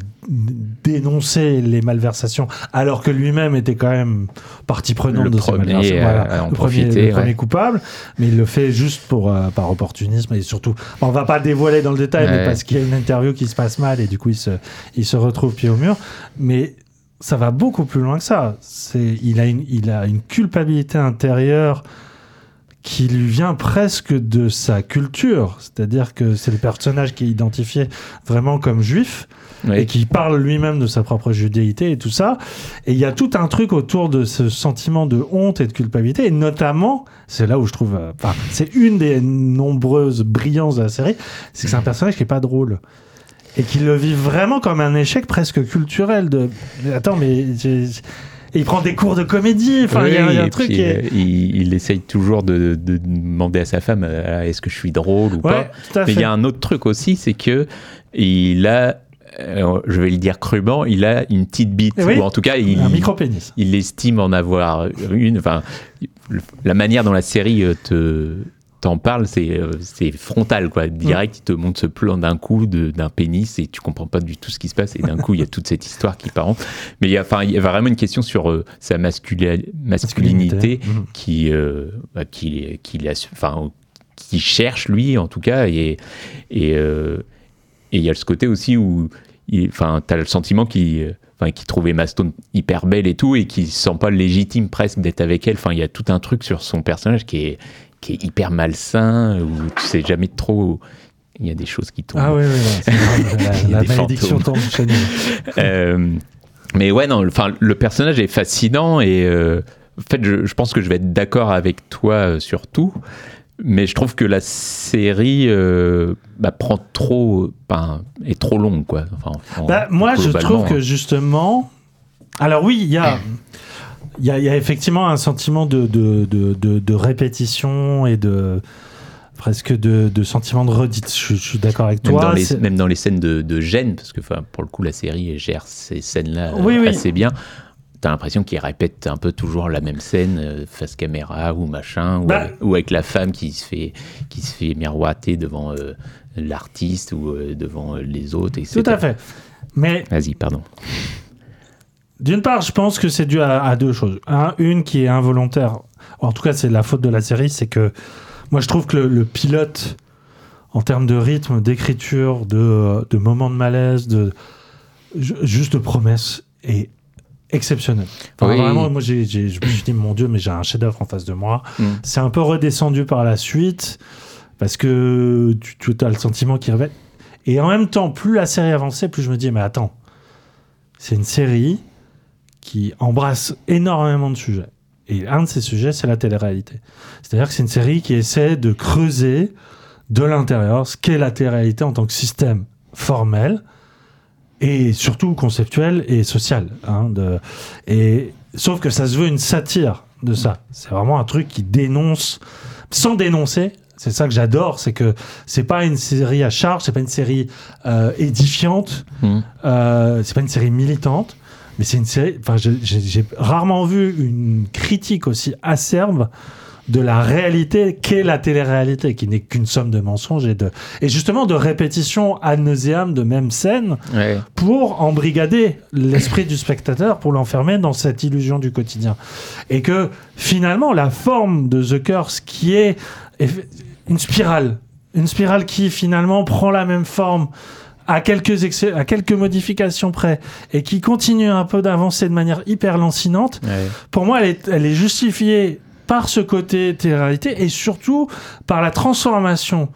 dénoncer les malversations, alors que lui-même était quand même partie prenante Le de ces malversations. Voilà, en le premier, le coupable, mais il le fait juste pour, euh, par opportunisme et surtout, on va pas dévoiler dans le détail, mais parce qu'il y a une interview qui se passe mal et du coup il se, il se retrouve pied au mur. Mais ça va beaucoup plus loin que ça. C'est, il, a une, il a une culpabilité intérieure qui lui vient presque de sa culture. C'est-à-dire que c'est le personnage qui est identifié vraiment comme juif et qui parle lui-même de sa propre judéité et tout ça. Et il y a tout un truc autour de ce sentiment de honte et de culpabilité, et notamment, c'est là où je trouve, euh, c'est une des nombreuses brillances de la série, c'est que c'est un personnage qui est pas drôle. Et qui le vit vraiment comme un échec presque culturel de, attends, mais il prend des cours de comédie, enfin, il y a, il y a un et truc puis, qui est... il, il essaye toujours de, de demander à sa femme euh, est-ce que je suis drôle ou Ouais, pas. Mais il y a un autre truc aussi, c'est que il a, euh, je vais le dire crûment, il a une petite bite, oui, ou en tout cas, il, un il estime en avoir une. Enfin, la manière dont la série euh, te t'en parle, c'est euh, c'est frontal, quoi. Direct, il te montre ce plan d'un coup de- d'un pénis et tu comprends pas du tout ce qui se passe. Et d'un coup, il y a toute cette histoire qui part. en- Mais il y a, enfin, il y a vraiment une question sur euh, sa masculi- masculinité Masculinité. Qui, euh, bah, qui, qui, enfin, qui cherche lui, en tout cas. Et et euh, et il y a ce côté aussi où, il- enfin, t'as le sentiment qu'il, enfin, qu'il trouvait Emma Stone hyper belle et tout, et qu'il se sent pas légitime presque d'être avec elle. Enfin, il y a tout un truc sur son personnage qui est, qui est hyper malsain, où tu sais jamais trop. Il y a des choses qui tombent. Ah oui, oui, oui, la, malédiction tombe chez nous. Euh, mais ouais, non, enfin, le personnage est fascinant et euh, en fait, je, je pense que je vais être d'accord avec toi euh, sur tout. Mais je trouve que la série euh, bah, prend trop, est trop longue, quoi. Enfin, en- Bah, moi, je trouve que hein. justement. Alors, oui, il y a. Il y, a, il y a effectivement un sentiment de, de, de, de- de répétition et de presque de, de sentiment de redite. Je, je suis d'accord avec Même toi. dans, les, c'est- même dans les scènes de, de gêne, parce que pour le coup, la série gère ces scènes-là euh, Oui, oui. assez bien. T'as l'impression qu'ils répètent un peu toujours la même scène euh, face caméra ou machin, ou, Bah. avec, ou avec la femme qui se fait, qui se fait miroiter devant euh, l'artiste ou devant les autres. etc. Tout à fait. Mais Vas-y, pardon. D'une part, je pense que c'est dû à, à deux choses. Un, une qui est involontaire. En tout cas, c'est la faute de la série, c'est que moi, je trouve que le, le pilote, en termes de rythme, d'écriture, de, de moments de malaise, de ju- juste de promesses, est exceptionnel. Enfin, Oui. Vraiment, moi, j'ai- je me suis dit, mon Dieu, mais j'ai un chef-d'œuvre en face de moi. Mm. C'est un peu redescendu par la suite parce que tu, tu as le sentiment qu'il révèle. Et en même temps, plus la série avançait, plus je me dis, mais attends, c'est une série qui embrasse énormément de sujets. Et un de ces sujets, c'est la télé-réalité. C'est-à-dire que c'est une série qui essaie de creuser de l'intérieur ce qu'est la télé-réalité en tant que système formel et surtout conceptuel et social. hein, de, et, sauf que ça se veut une satire de ça. C'est vraiment un truc qui dénonce, sans dénoncer. C'est ça que j'adore, c'est que c'est pas une série à charge, c'est pas une série euh, édifiante, Mm. euh, c'est pas une série militante, mais c'est une série. Enfin, j'ai rarement vu une critique aussi acerbe de la réalité qu'est la télé-réalité, qui n'est qu'une somme de mensonges et de et justement de répétitions ad nauseam de mêmes scènes Ouais. pour embrigader l'esprit du spectateur, pour l'enfermer dans cette illusion du quotidien. Et que finalement, la forme de The Curse, qui est une spirale, une spirale qui finalement prend la même forme à quelques, excès- à quelques modifications près, et qui continue un peu d'avancer de manière hyper lancinante, Ouais. pour moi, elle est, elle est justifiée par ce côté télé-réalité et surtout par la transformation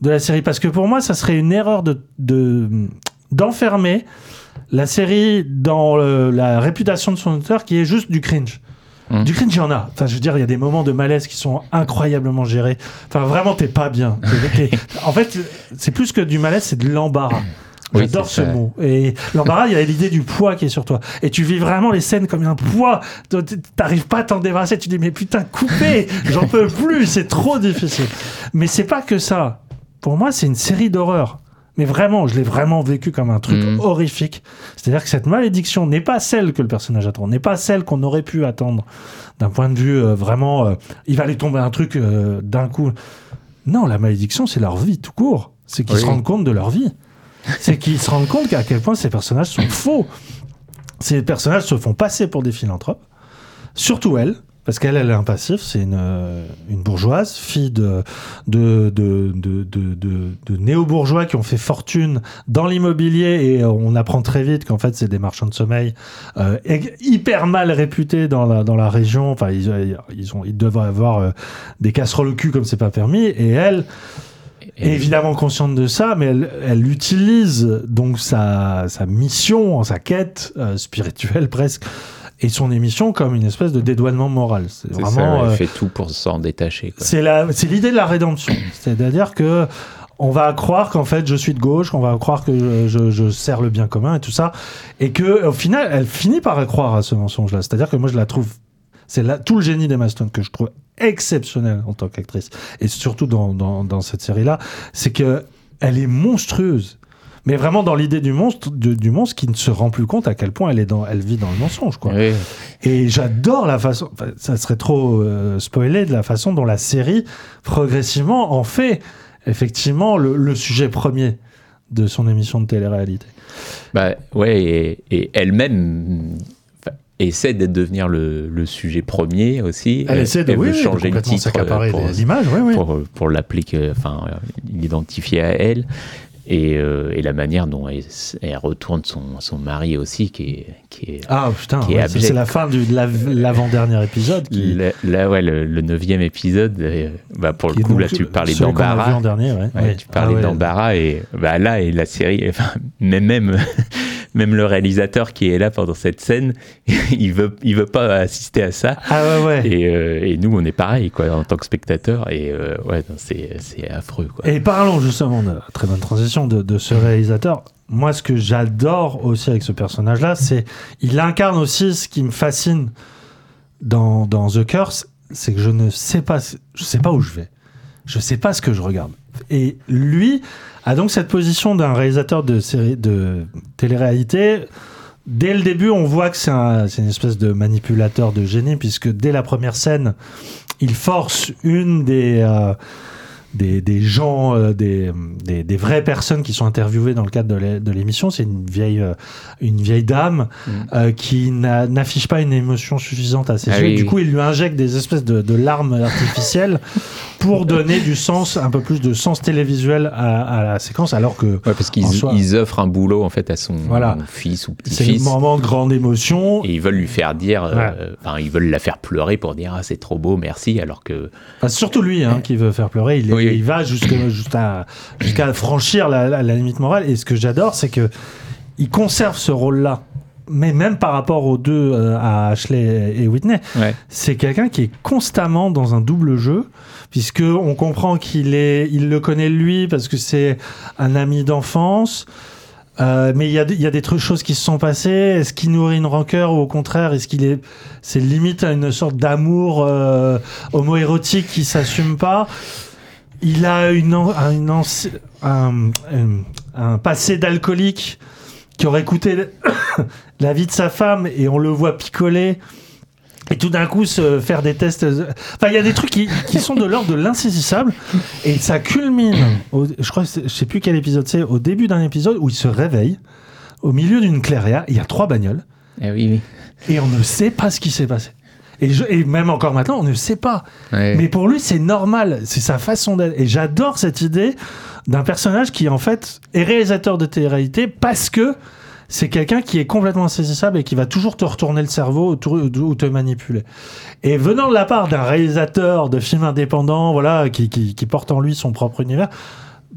de la série. Parce que pour moi, ça serait une erreur de, de- d'enfermer la série dans le- la réputation de son auteur qui est juste du cringe. Mm. Du cringe, il y en a. Enfin, je veux dire, il y a des moments de malaise qui sont incroyablement gérés. Enfin, vraiment, t'es pas bien. En fait, c'est plus que du malaise, c'est de l'embarras. J'adore ce ça. mot. Et l'embarras, il y a l'idée du poids qui est sur toi. Et tu vis vraiment les scènes comme un poids. T'arrives pas à t'en débarrasser. Tu dis, mais putain, coupez J'en peux plus. C'est trop difficile. Mais c'est pas que ça. Pour moi, c'est une série d'horreur. Mais vraiment, je l'ai vraiment vécu comme un truc Mhm. horrifique. C'est-à-dire que cette malédiction n'est pas celle que le personnage attend, n'est pas celle qu'on aurait pu attendre d'un point de vue euh, vraiment. euh, il va lui tomber un truc euh, d'un coup. Non, la malédiction, c'est leur vie tout court. C'est qu'ils Oui. se rendent compte de leur vie. C'est qu'ils se rendent compte qu'à quel point ces personnages sont faux. Ces personnages se font passer pour des philanthropes. Surtout elle, parce qu'elle, elle est un passif, c'est une, euh, une bourgeoise, fille de, de, de, de, de, néo-bourgeois qui ont fait fortune dans l'immobilier et euh, on apprend très vite qu'en fait c'est des marchands de sommeil euh, hyper mal réputés dans la, dans la région. Enfin, ils, euh, ils, ont, ils doivent avoir euh, des casseroles au cul comme c'est pas permis. Et elle, est évidemment consciente de ça, mais elle, elle utilise donc sa, sa mission, sa quête euh, spirituelle presque, et son émission comme une espèce de dédouanement moral. C'est vraiment. ça, elle euh, fait tout pour s'en détacher. quoi. c'est la, c'est l'idée de la rédemption. C'est-à-dire que on va croire qu'en fait je suis de gauche, qu'on va croire que je, je, je sers le bien commun et tout ça, et que au final elle finit par croire à ce mensonge-là. C'est-à-dire que moi je la trouve, c'est là tout le génie d'Emma Stone que je trouve exceptionnel en tant qu'actrice, et surtout dans, dans, dans cette série-là, c'est que elle est monstrueuse. Mais vraiment dans l'idée du monstre, de- du monstre qui ne se rend plus compte à quel point elle est dans, elle vit dans le mensonge, quoi. Oui. Et j'adore la façon, ça serait trop euh, spoilé de la façon dont la série progressivement en fait effectivement le, le sujet premier de son émission de télé-réalité. Bah ouais, et, et elle-même essaie de devenir le, le sujet premier aussi. Elle essaie de, oui, oui, de changer le titre s'accaparer pour, des images, oui, oui. pour, pour l'appliquer, enfin, euh, l'identifier à elle. Et, euh, et la manière dont elle, elle retourne son, son mari aussi, qui est, qui est Ah putain, ouais, c'est la fin de la- l'avant-dernier épisode. Qui, Là, là, ouais, le, le neuvième épisode, euh, bah pour qui le coup, là, tu parlais d'embarras. ouais. Ouais, tu parlais Ah d'embarras et bah là et la série enfin même même même le réalisateur qui est là pendant cette scène il veut il veut pas assister à ça Ah ouais, ouais. et, euh, et nous on est pareil quoi en tant que spectateur et euh, ouais c'est affreux quoi Et parlons justement de très bonne transition de, ce réalisateur. Moi, ce que j'adore aussi avec ce personnage-là, c'est il incarne aussi ce qui me fascine dans, The Curse, c'est que je ne sais pas, je sais pas où je vais, je sais pas ce que je regarde. Et lui a donc cette position d'un réalisateur de série de télé-réalité. Dès le début, on voit que c'est une espèce de manipulateur de génie, puisque dès la première scène, il force une des, euh, des, des gens, euh, des, des, des vraies personnes qui sont interviewées dans le cadre de l'é- de l'émission. C'est une vieille, euh, une vieille dame euh, qui n'a- n'affiche pas une émotion suffisante à ses Ah yeux. oui, du oui. coup, il lui injecte des espèces de, de larmes artificielles pour donner du sens, un peu plus de sens télévisuel à, à la séquence, alors que ouais parce qu'ils en soi- ils offrent un boulot en fait à son Voilà. fils ou c'est le petit-fils moment de grande émotion. et ils veulent lui faire dire euh, Ouais. enfin ils veulent la faire pleurer pour dire ah c'est trop beau merci alors que Enfin, c'est surtout lui hein, qui veut faire pleurer. Il, Oui, il va jusqu'à franchir la, la- la limite morale. Et ce que j'adore, c'est que il conserve ce rôle-là. Mais même par rapport aux deux, euh, à Ashley et Whitney, ouais c'est quelqu'un qui est constamment dans un double jeu, puisque on comprend qu'il est, il le connaît lui parce que c'est un ami d'enfance. Euh, mais il y a, y a des trucs, choses qui se sont passées. Est-ce qu'il nourrit une rancœur ou au contraire, est-ce qu'il est, c'est limite à une sorte d'amour euh, homoérotique qui s'assume pas? Il a une, une un, un- un passé d'alcoolique qui aurait coûté la vie de sa femme et on le voit picoler. Et tout d'un coup, se faire des tests. Enfin, il y a des trucs qui, qui sont de l'ordre de l'insaisissable. Et ça culmine. au- je crois, je sais plus quel épisode c'est. Au début d'un épisode où il se réveille au milieu d'une clairière. Il y a trois bagnoles Ah oui oui et on ne sait pas ce qui s'est passé. Et, je- et même encore maintenant, on ne sait pas. Ouais. Mais pour lui, c'est normal. C'est sa façon d'être. Et j'adore cette idée d'un personnage qui, en fait, est réalisateur de télé-réalité parce que c'est quelqu'un qui est complètement insaisissable et qui va toujours te retourner le cerveau ou te- ou te manipuler. Et venant de la part d'un réalisateur de films indépendants, voilà, qui, qui, qui porte en lui son propre univers,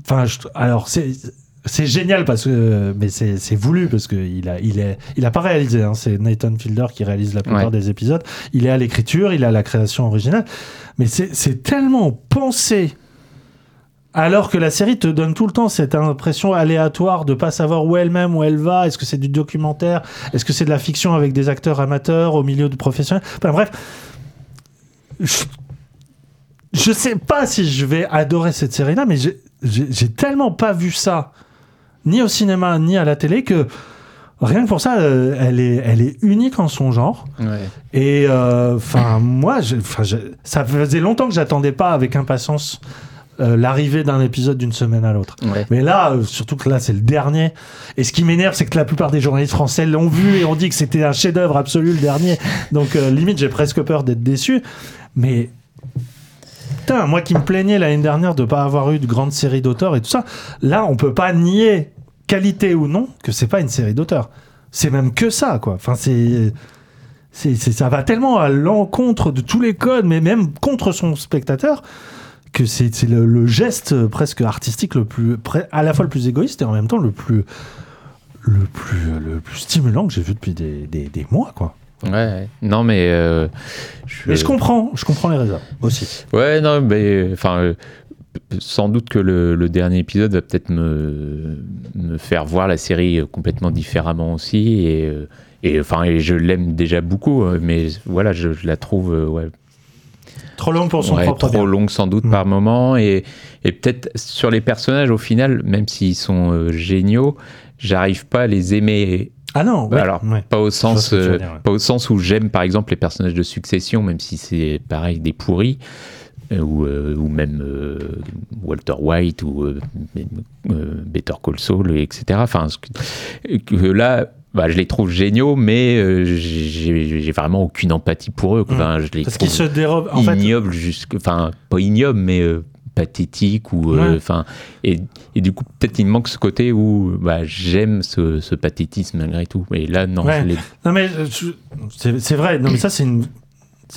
enfin, je- alors c'est c'est génial parce que mais c'est voulu parce que il a il est il a pas réalisé hein, c'est Nathan Fielder qui réalise la plupart Ouais. des épisodes il est à l'écriture il est à la création originale mais c'est c'est tellement pensé alors que la série te donne tout le temps cette impression aléatoire de pas savoir où elle-même où elle va. Est-ce que c'est du documentaire? Est-ce que c'est de la fiction avec des acteurs amateurs au milieu de professionnels? Enfin bref. Je, je sais pas si je vais adorer cette série là mais j'ai- tellement pas vu ça ni au cinéma ni à la télé que rien que pour ça euh, elle est elle est unique en son genre. Ouais. et euh, enfin moi je- ça faisait longtemps que j'attendais pas avec impatience euh, l'arrivée d'un épisode d'une semaine à l'autre Ouais. mais là, euh, surtout que là, c'est le dernier. Et ce qui m'énerve, c'est que la plupart des journalistes français l'ont vu et ont dit que c'était un chef-d'œuvre absolu le dernier. Donc, euh, limite, j'ai presque peur d'être déçu. Mais. Putain, moi qui me plaignais l'année dernière de pas avoir eu de grande série d'auteurs et tout ça, là, on peut pas nier, qualité ou non, que c'est pas une série d'auteurs. C'est même que ça, quoi. Enfin, c'est. c'est- c'est- ça va tellement à l'encontre de tous les codes, mais même contre son spectateur, que c'est le, le geste presque artistique le plus à la fois le plus égoïste et en même temps le plus le plus le plus stimulant que j'ai vu depuis des, des, des mois quoi. Ouais, ouais. Non, mais. euh, je... Mais je comprends, je comprends les raisons aussi. Ouais, non, mais. Enfin. euh, sans doute que le, le dernier épisode va peut-être me, me faire voir la série complètement différemment aussi. Et, euh, et, enfin, et je l'aime déjà beaucoup, euh, mais voilà, je, je la trouve ouais, Trop long pour son Ouais, propre trop bien. longue sans doute Mm. par moment et, et peut-être sur les personnages au final même s'ils sont euh, géniaux j'arrive pas à les aimer Ah non, ouais, alors ouais. pas au sens euh, dire, ouais. pas au sens où j'aime par exemple les personnages de Succession même si c'est pareil des pourris euh, ou, euh, ou même euh, Walter White ou euh, Better Call Saul etc enfin ce que, que là bah, je les trouve géniaux mais euh, j'ai vraiment aucune empathie pour eux quoi. Mm. Enfin, je les Parce qu'il trouve se dérobe en fait. ignoble jusque enfin pas ignoble mais euh, pathétique ou euh, Ouais. enfin et, et du coup peut-être il manque ce côté où bah, j'aime ce, ce pathétisme malgré tout et là non Ouais. je l'ai Non mais euh, c'est vrai. Non mais ça c'est une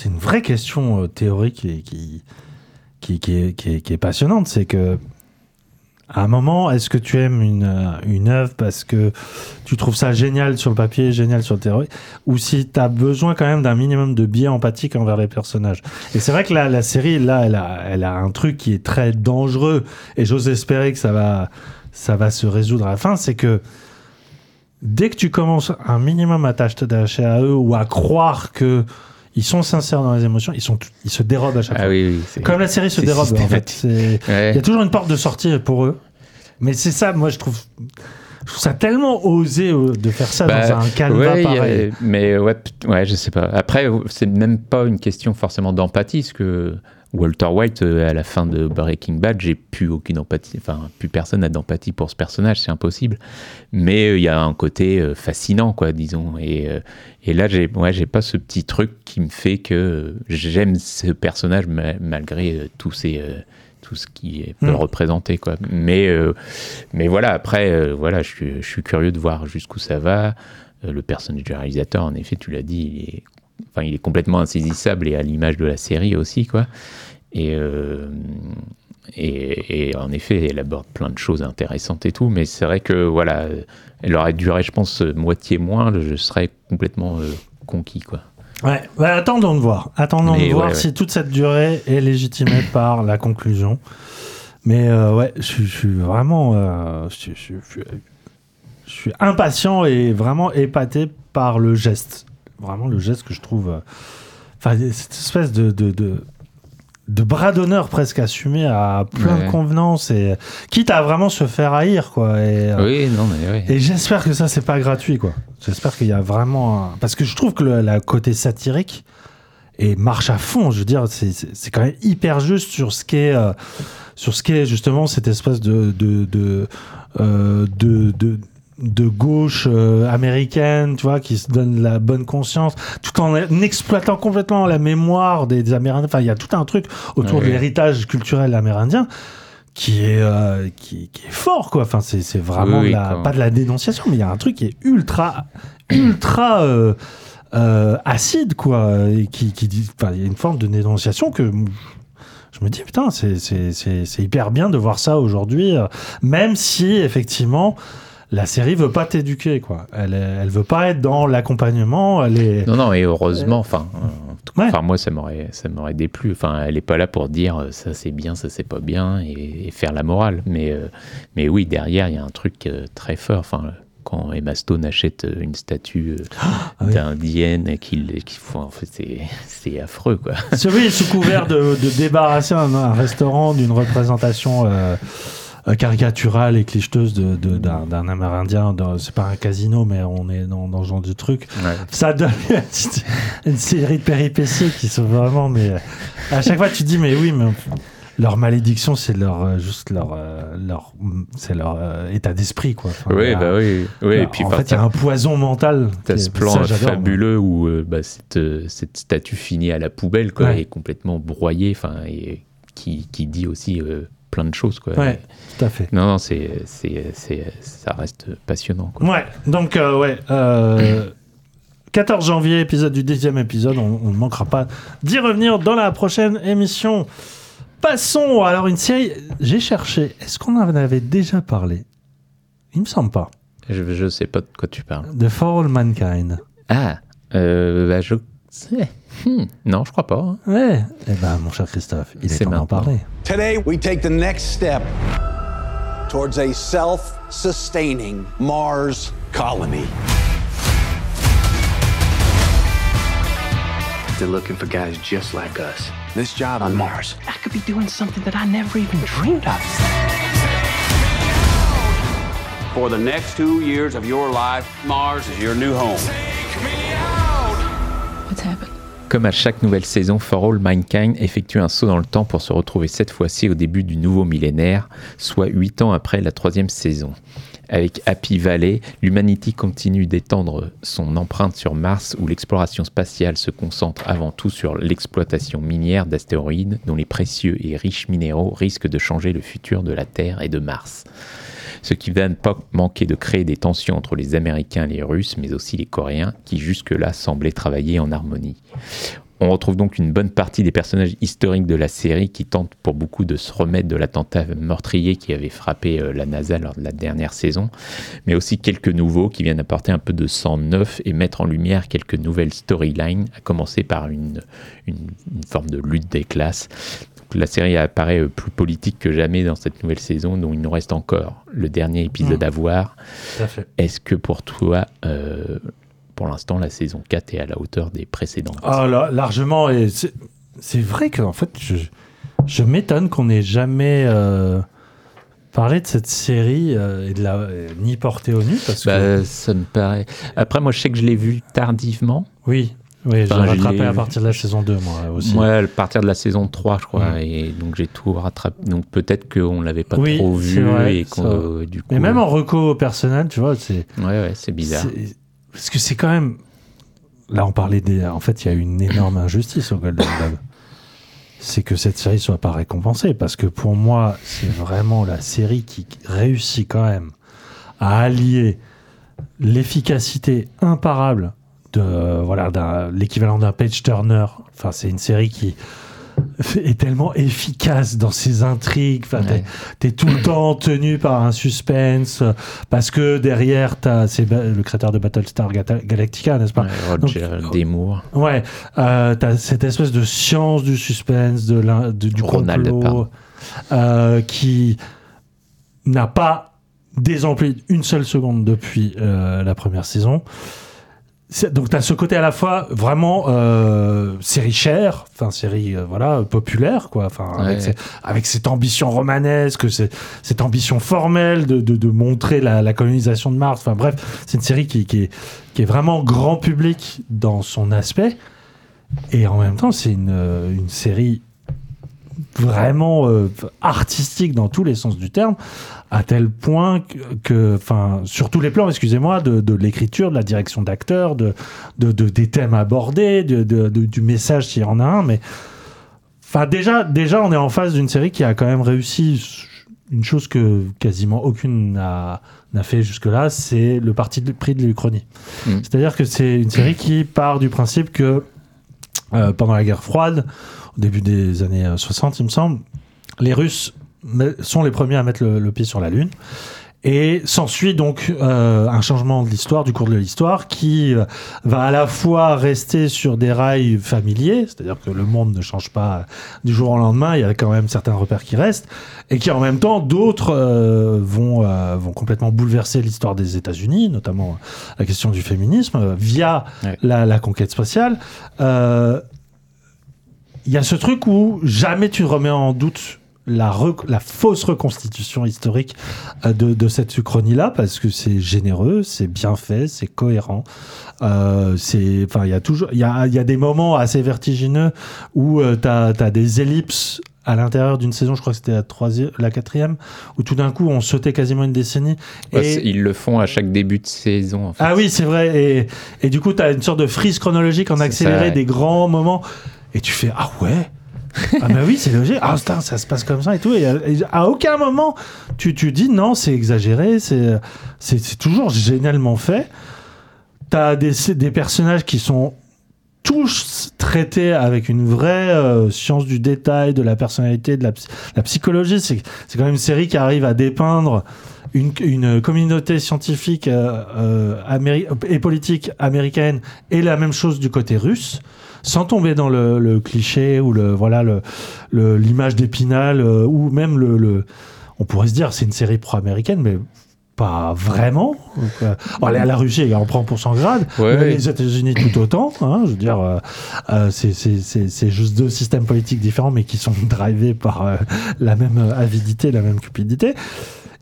une vraie question théorique et qui qui qui est, qui est, qui est passionnante. C'est que à un moment, est-ce que tu aimes une euh, une œuvre parce que tu trouves ça génial sur le papier, génial sur le théorie, ou si tu as besoin quand même d'un minimum de biais empathique envers les personnages? Et c'est vrai que la, la série là, elle a elle a un truc qui est très dangereux et j'ose espérer que ça va ça va se résoudre à la fin. C'est que dès que tu commences un minimum à t'attacher à eux ou à croire que ils sont sincères dans les émotions, ils sont ils se dérobent à chaque ah fois. oui, oui Comme la série se dérobe en fait. Ouais. Il y a toujours une porte de sortie pour eux. Mais c'est ça, moi je trouve, je trouve ça tellement osé euh, de faire ça Bah, dans un calme ouais, a- pareil. mais ouais, ouais, je sais pas. Après, c'est même pas une question forcément d'empathie, parce que Walter White, euh, à la fin de Breaking Bad, j'ai plus aucune empathie, enfin, plus personne n'a d'empathie pour ce personnage, c'est impossible. Mais euh, il y a un côté euh, fascinant, quoi, disons. Et, et là, j'ai ouais, j'ai pas ce petit truc qui me fait que j'aime ce personnage ma- malgré tous ces. tout ce qui peut Mm. le représenter quoi mais euh, mais voilà après euh, voilà je suis, je suis curieux de voir jusqu'où ça va Euh, le personnage du réalisateur en effet tu l'as dit il est enfin il est complètement insaisissable et à l'image de la série aussi quoi et euh, et, et en effet, elle aborde plein de choses intéressantes et tout, mais c'est vrai que voilà, elle aurait duré, je pense, moitié moins, je serais complètement euh, conquis, quoi. Ouais, bah, attendons de voir. Attendons Mais de voir ouais, si toute cette durée est légitimée par la conclusion. Mais euh, ouais, je, suis- je suis vraiment. euh, je suis impatient et vraiment épaté par le geste. Vraiment le geste que je trouve. euh, Enfin, cette espèce de. de, de de bras d'honneur presque assumé à plein Ouais. de convenances et quitte à vraiment se faire haïr quoi et, euh, Oui, non, mais et j'espère que ça, c'est pas gratuit, quoi. J'espère qu'il y a vraiment un... Parce que je trouve que le la côté satirique et marche à fond. Je veux dire, c'est- quand même hyper juste sur ce qu'est euh, sur ce qu'est justement cette espèce de de de euh, de, de, de gauche euh, américaine, tu vois, qui se donne la bonne conscience, tout en exploitant complètement la mémoire des, des Amérindiens. Enfin, il y a tout un truc autour Ouais. de l'héritage culturel amérindien qui est euh, qui, qui est fort quoi enfin c'est c'est vraiment Oui, la- pas de la dénonciation mais il y a un truc qui est ultra ultra euh, euh, acide quoi et qui qui dit enfin il y a une forme de dénonciation que Je me dis, putain, c'est- c'est c'est- c'est hyper bien de voir ça aujourd'hui, même si, effectivement, la série veut pas t'éduquer, quoi. Elle, elle veut pas être dans l'accompagnement, elle est... Non, non, et heureusement, enfin, Ouais. enfin, moi, ça m'aurait, ça m'aurait déplu. Enfin, elle est pas là pour dire euh, ça c'est bien, ça c'est pas bien et, et faire la morale. Mais, euh, mais oui, derrière, il y a un truc euh, très fort. Enfin, quand Emma Stone achète une statue Ah oui. d'indienne qu'il, qu'il faut, en fait, c'est, c'est affreux, quoi. C'est oui, sous couvert de, de débarrasser un, un restaurant d'une représentation euh, caricaturale et clicheteuse de, de- d'un, d'un Amérindien. C'est pas un casino, mais on est dans, dans ce genre de truc. Ça donne une série de péripéties qui sont vraiment. Mais euh, à chaque fois, tu te dis, mais oui, mais leur malédiction, c'est leur euh, juste leur euh, leur c'est leur euh, état d'esprit, quoi. Enfin, oui, a- bah oui. oui. Et puis, en fait, il y a un poison mental. T'as ce est- plan ça, fabuleux où euh, bah, cette, euh, cette statue finit à la poubelle, quoi, Ouais. et complètement broyée, enfin, et qui, qui dit aussi euh, plein de choses, quoi. Ouais, tout à fait. Non, non, c'est, ça reste passionnant, quoi. Ouais, donc euh, ouais. euh, 14 janvier, épisode du deuxième épisode, on ne manquera pas d'y revenir dans la prochaine émission. Passons alors une série. J'ai cherché. Est-ce qu'on en avait déjà parlé? Il me semble pas. Je, je sais pas de quoi tu parles. The For All Mankind. Ah, euh, bah, je sais. Hmm, non, je crois pas. hein. Ouais. Eh ben, mon cher Christophe, il est, C'est temps d'en parler. Today, we take the next step towards a self sustaining Mars colony. They're looking for guys just like us. This job on Mars. I could be doing something that I never even dreamed of. For the next two years of your life, Mars is your new home. What's happened? Comme à chaque nouvelle saison, For All Mankind effectue un saut dans le temps pour se retrouver cette fois-ci au début du nouveau millénaire, soit 8 ans après la troisième saison. Avec Happy Valley, l'humanité continue d'étendre son empreinte sur Mars où l'exploration spatiale se concentre avant tout sur l'exploitation minière d'astéroïdes dont les précieux et riches minéraux risquent de changer le futur de la Terre et de Mars. Ce qui va ne pas manquer de créer des tensions entre les Américains et les Russes, mais aussi les Coréens, qui jusque-là semblaient travailler en harmonie. On retrouve donc une bonne partie des personnages historiques de la série qui tentent pour beaucoup de se remettre de l'attentat meurtrier qui avait frappé euh, la NASA lors de la dernière saison, mais aussi quelques nouveaux qui viennent apporter un peu de sang neuf et mettre en lumière quelques nouvelles storylines, à commencer par une, forme de lutte des classes. La série apparaît euh, plus politique que jamais dans cette nouvelle saison, dont il nous reste encore le dernier épisode Mm. à voir. Est-ce que pour toi, euh, pour l'instant, la saison 4 est à la hauteur des précédentes? Ah là, largement. Et c'est vrai que en fait, je, je m'étonne qu'on n'ait jamais euh, parlé de cette série euh, et de la ni porté au nu parce que Bah, ça me paraît. Après, moi, je sais que je l'ai vu tardivement. oui, oui, Enfin, j'ai rattrapé à partir de la saison 2 moi aussi. Moi, à partir de la saison 3, je crois. Et donc, j'ai tout rattrapé. Donc, peut-être qu'on ne l'avait pas Oui, trop vu. vrai, et euh, du coup, Mais même en reco personnel, tu vois, c'est Ouais, ouais, c'est bizarre. parce que c'est quand même là on parlait des en fait, il y a une énorme injustice au Golden Globe. C'est que cette série soit pas récompensée parce que pour moi, c'est vraiment la série qui réussit quand même à allier l'efficacité imparable de voilà d'un- l'équivalent d'un page turner. Enfin, c'est une série qui est tellement efficace dans ses intrigues. Enfin, Ouais. t'es tout le temps tenu par un suspense euh, parce que derrière t'as c'est le créateur de Battlestar Galactica, n'est-ce pas? Ouais, Roger Demour. Ouais, euh, t'as cette espèce de science du suspense, de l'in- de- du Ronald complot, euh, qui n'a pas désempli une seule seconde depuis euh, la première saison. Donc t'as ce côté à la fois vraiment euh, série chère, enfin série euh, voilà populaire quoi, enfin avec, Ouais. ces- avec cette ambition romanesque, cette ambition formelle de, de, de montrer la, la colonisation de Mars. Enfin bref, c'est une série qui, qui, est, qui est vraiment grand public dans son aspect. Et en même temps, c'est une, euh, une série vraiment euh, artistique dans tous les sens du terme, à tel point que- enfin, sur tous les plans, excusez-moi, de, de l'écriture, de la direction d'acteurs, de, de, de- des thèmes abordés, de, du message s'il y en a un, mais enfin déjà, déjà, on est en face d'une série qui a quand même réussi une chose que quasiment aucune n'a fait jusque-là, c'est le parti de- pris de l'Uchronie. Mm. C'est-à-dire que c'est une série qui part du principe que euh, pendant la guerre froide, au début des années euh, 60, il me semble, les Russes sont les premiers à mettre le, le pied sur la Lune. Et s'ensuit donc euh, un changement de l'histoire, du cours de l'histoire, qui euh, va à la fois rester sur des rails familiers, c'est-à-dire que le monde ne change pas du jour au lendemain, il y a quand même certains repères qui restent, et qui en même temps, d'autres euh, vont, euh, vont complètement bouleverser l'histoire des États-Unis, notamment la question du féminisme, euh, via Ouais. la, la conquête spatiale. Euh, Il y a ce truc où jamais tu remets en doute la, rec- la fausse reconstitution historique euh, de, de cette uchronie-là, parce que c'est généreux, c'est bien fait, c'est cohérent. Euh, c'est, enfin, il y a toujours, il y a, y a des moments assez vertigineux où tu as, des ellipses à l'intérieur d'une saison, je crois que c'était la troisième, la quatrième, où tout d'un coup on sautait quasiment une décennie. Ouais, Et- Ils le font à chaque début de saison. En fait. ah oui, c'est vrai. Et, et du coup, tu as une sorte de frise chronologique en accéléré ça, ouais. des grands moments. Et tu fais Ah ouais? Ah bah oui, c'est logique. Ah putain, ça se passe comme ça et tout. Et, et à aucun moment, tu, tu dis non, c'est exagéré. C'est c'est toujours génialement fait. Tu as des, des personnages qui sont tous traités avec une vraie euh, science du détail, de la personnalité, de la, la psychologie. C'est c'est quand même une série qui arrive à dépeindre une, une communauté scientifique euh, euh, et politique américaine et la même chose du côté russe sans tomber dans le, le cliché ou le voilà le l'image d'épinal euh, ou même le, le- on pourrait se dire c'est une série pro-américaine mais pas vraiment. Euh, bon, la, la Russie, en prend pour 100 grades. Ouais, mais les États-Unis tout autant. hein, je veux dire, euh, euh, c'est- c'est c'est- c'est juste deux systèmes politiques différents, mais qui sont drivés par euh, la même avidité, la même cupidité.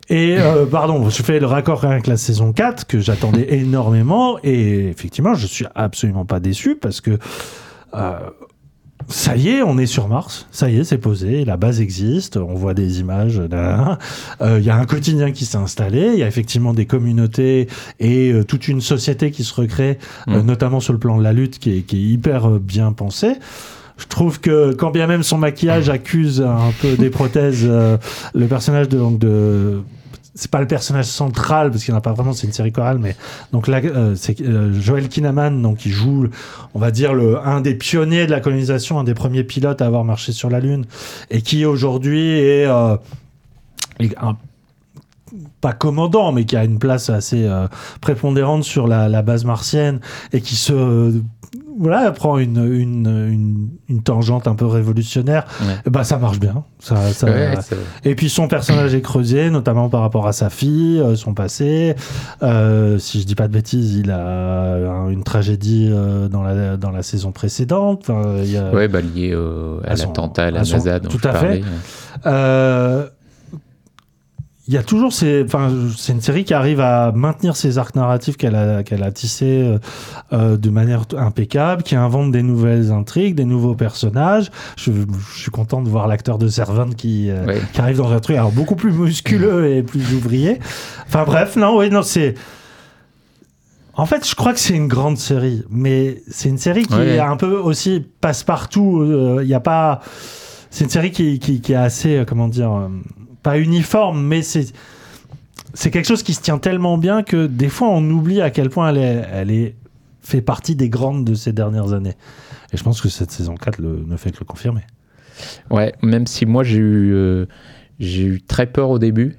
Et euh, pardon, je fais le raccord avec la saison 4 que j'attendais énormément et effectivement, je suis absolument pas déçu parce que euh, ça y est, on est sur Mars. Ça y est, c'est posé. La base existe. On voit des images. nan. Euh, Il y a un quotidien qui s'est installé. Il y a effectivement des communautés et euh, toute une société qui se recrée, euh, Mm. notamment sur le plan de la lutte, qui est, qui est hyper euh, bien pensée. Je trouve que quand bien même son maquillage accuse un peu des prothèses, euh, le personnage de, donc de c'est pas le personnage central parce qu'il n'y en a pas vraiment, c'est une série chorale, mais donc là, euh, c'est euh, Joel Kinnaman, donc il joue, on va dire le un des pionniers de la colonisation, un des premiers pilotes à avoir marché sur la Lune, et qui aujourd'hui est, euh, pas commandant, mais qui a une place assez euh, prépondérante sur la, la base martienne et qui se voilà prend une, une, une, une tangente un peu révolutionnaire. Ouais. Bah ça marche bien. Ça, ça, Ouais, c'est- et puis son personnage est creusé, notamment par rapport à sa fille, euh, son passé. Euh, si je dis pas de bêtises, il a un- une tragédie euh, dans, la, dans la saison précédente. Enfin, il y a- Ouais, bah, lié au- à à l'attentat à la son- NASA dont tout je à fait. Euh, il y a toujours ces. Enfin, c'est une série qui arrive à maintenir ses arcs narratifs qu'elle a, qu'elle a tissés euh, euh, de manière impeccable, qui invente des nouvelles intrigues, des nouveaux personnages. Je, je suis content de voir l'acteur de Servant qui, euh, qui arrive dans un truc alors beaucoup plus musculeux et plus ouvrier. Enfin bref, non, oui, non, c'est. En fait, je crois que c'est une grande série, mais c'est une série qui est un peu aussi passe-partout. euh, Il n'y a pas. C'est une série qui, qui, qui est assez, euh, comment dire, euh, pas uniforme, mais c'est c'est quelque chose qui se tient tellement bien que des fois on oublie à quel point elle est, elle est fait partie des grandes de ces dernières années. Et je pense que cette saison 4 le- ne fait que le confirmer. Ouais, même si moi j'ai eu, euh, j'ai eu très peur au début,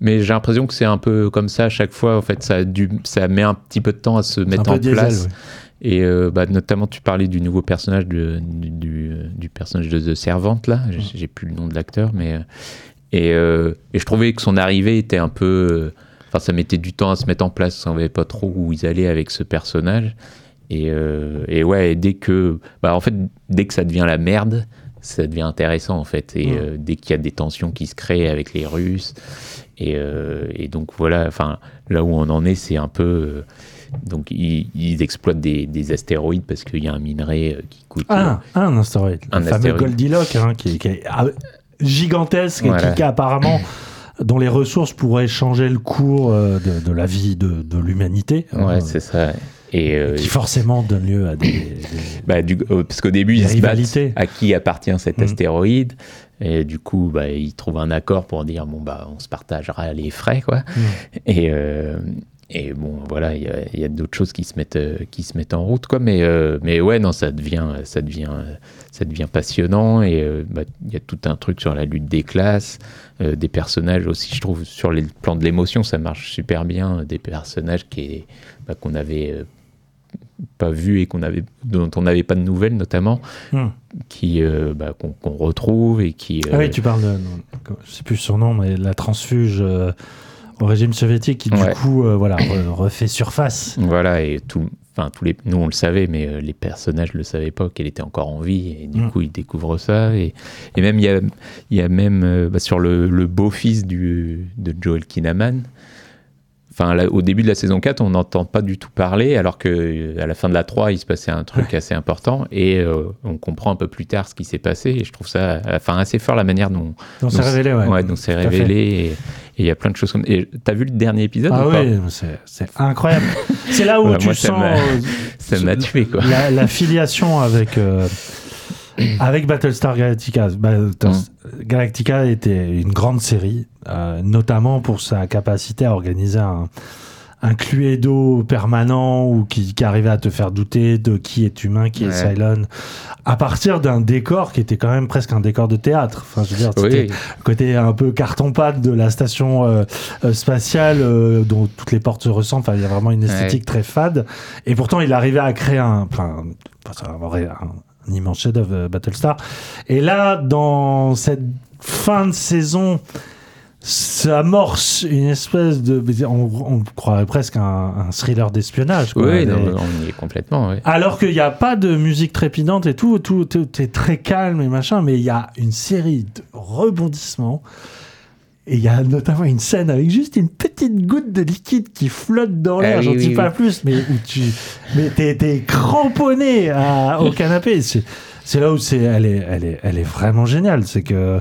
mais j'ai l'impression que c'est un peu comme ça à chaque fois. En fait, ça, a dû, ça met un petit peu de temps à se mettre en diesel, place. ouais. Et euh, bah, notamment, tu parlais du nouveau personnage de- du, du, du personnage de The Servante là. J'ai- J'ai plus le nom de l'acteur, mais euh, et, euh, et je trouvais que son arrivée était un peu, euh, enfin, ça mettait du temps à se mettre en place. On savait pas trop où ils allaient avec ce personnage. Et, euh, et ouais, et dès que, bah, en fait, dès que ça devient la merde, ça devient intéressant en fait. Et euh, dès qu'il y a des tensions qui se créent avec les Russes, et, euh, et donc voilà, enfin, là où on en est, c'est un peu. euh, donc ils, ils exploitent des, des astéroïdes parce qu'il y a un minerai euh, qui coûte. Ah, un astéroïde. Un le fameux astéroïde. Goldilocks, hein, qui, est- qui est ah, gigantesque et Voilà. qui, qui apparemment, dont les ressources pourraient changer le cours euh, de, de la vie de, de l'humanité. euh, hein, ouais, c'est ça. Et euh, qui forcément donne lieu à des. des- bah, du, euh, parce qu'au début, ils se battent rivalités. à qui appartient cet Mhm. astéroïde. Et du coup, bah, ils trouvent un accord pour dire bon, bah, on se partagera les frais, quoi. Mhm. Et, euh, et bon, voilà, il y a, d'autres choses qui se mettent, euh, qui se mettent en route, quoi. Mais, euh, mais ouais, non, ça devient, ça devient, ça devient passionnant. Et euh, bah, il y a tout un truc sur la lutte des classes, euh, des personnages aussi. Je trouve sur les plans de l'émotion, ça marche super bien. Des personnages qui, bah, qu'on avait pas vus et qu'on avait, dont on n'avait pas de nouvelles, notamment, Hmm. qui, euh, bah, qu'on, retrouve et qui. Ah oui, tu parles de. je sais plus son nom, mais la transfuge euh, au régime soviétique qui, du Ouais. coup, euh, voilà, re- refait surface. Voilà, et tout, enfin, tous les, nous on le savait, mais euh, les personnages le savaient pas qu'elle était encore en vie, et du Mm. coup ils découvrent ça. Et, et même, il y a, y a même euh, bah, sur le, le beau-fils du, de Joel Kinnaman. Enfin, là, au début de la saison 4, on n'entend pas du tout parler, alors que euh, à la fin de la 3, il se passait un truc assez important, et euh, on comprend un peu plus tard ce qui s'est passé. Et je trouve ça, enfin, assez fort la manière dont, Donc c'est dont- révélé, ouais. dont c'est révélé. Et il y a plein de choses comme. Et t'as vu le dernier épisode Ah ou oui, c'est incroyable. c'est là où tu moi, ça sens m'a- euh, ça m'a tué, quoi. La, la filiation avec euh, avec Battlestar Galactica. Battlestar Galactica était une grande série, euh, notamment pour sa capacité à organiser un un cluedo permanent ou qui, qui arrivait à te faire douter de qui est humain, qui est. Cylon, à partir d'un décor qui était quand même presque un décor de théâtre. Enfin, je veux dire, c'était Oui. côté un peu carton-pâte de la station euh, euh, spatiale euh, dont toutes les portes se ressemblent. Enfin, il y a vraiment une esthétique très fade. Et pourtant, il arrivait à créer un, enfin, un- un immense chef-d'œuvre euh, Battlestar. Et là, dans cette fin de saison, s'amorce une espèce de, on, on croirait presque un, un thriller d'espionnage. quoi. Oui, non, on y est complètement. ouais. alors qu'il n'y a pas de musique trépidante et tout, tout, tout est très calme et machin, mais il y a une série de rebondissements. Et il y a notamment une scène avec juste une petite goutte de liquide qui flotte dans l'air, Ah oui, j'en oui, dis oui. pas plus, mais où tu mais t'es, t'es cramponné à- au canapé. C'est, c'est là où c'est, elle, est, elle, est, elle est vraiment géniale. C'est que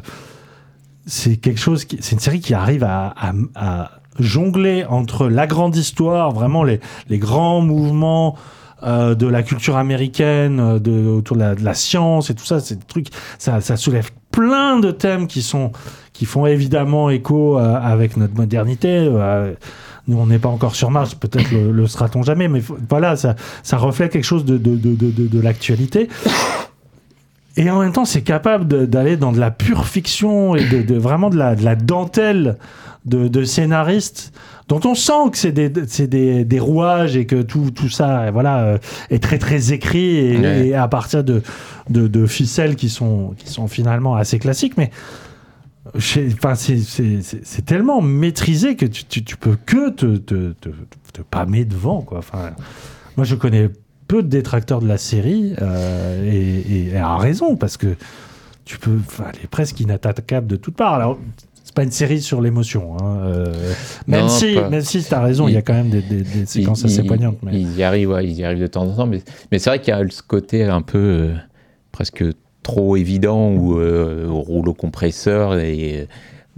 c'est quelque chose qui, c'est une série qui arrive à, à- à jongler entre la grande histoire, vraiment les, les grands mouvements euh, de la culture américaine, euh, de, autour de la, de la science et tout ça, c'est des trucs, ça, ça soulève plein de thèmes qui sont, qui font évidemment écho avec notre modernité. euh, nous, on n'est pas encore sur Mars, peut-être le, le sera-t-on jamais, mais voilà, ça, ça reflète quelque chose de, de, de, de, de- l'actualité. Et en même temps, c'est capable d'aller dans de la pure fiction et de, de vraiment de la, de la dentelle de, de scénaristes dont on sent que c'est des, des, des rouages et que tout, tout ça voilà, euh, est très très écrit et, Ouais. et à partir de, de, ficelles qui sont, qui sont finalement assez classiques. Mais enfin, c'est, tellement maîtrisé que tu, tu, tu peux que te, te, te, te pâmer devant. Quoi. Enfin, moi, je connais peu de détracteurs de la série euh, et, et à raison parce que tu peux, enfin, elle est presque inattaquable de toutes parts. Alors, c'est pas une série sur l'émotion, hein, euh, même Non, si, pas. même si tu as raison, il y a quand même des, des- des séquences assez poignantes. Mais... Ils y arrivent, ouais, ils y arrivent de temps en temps, mais, mais c'est vrai qu'il y a ce côté un peu euh, presque trop évident où euh, au rouleau compresseur et,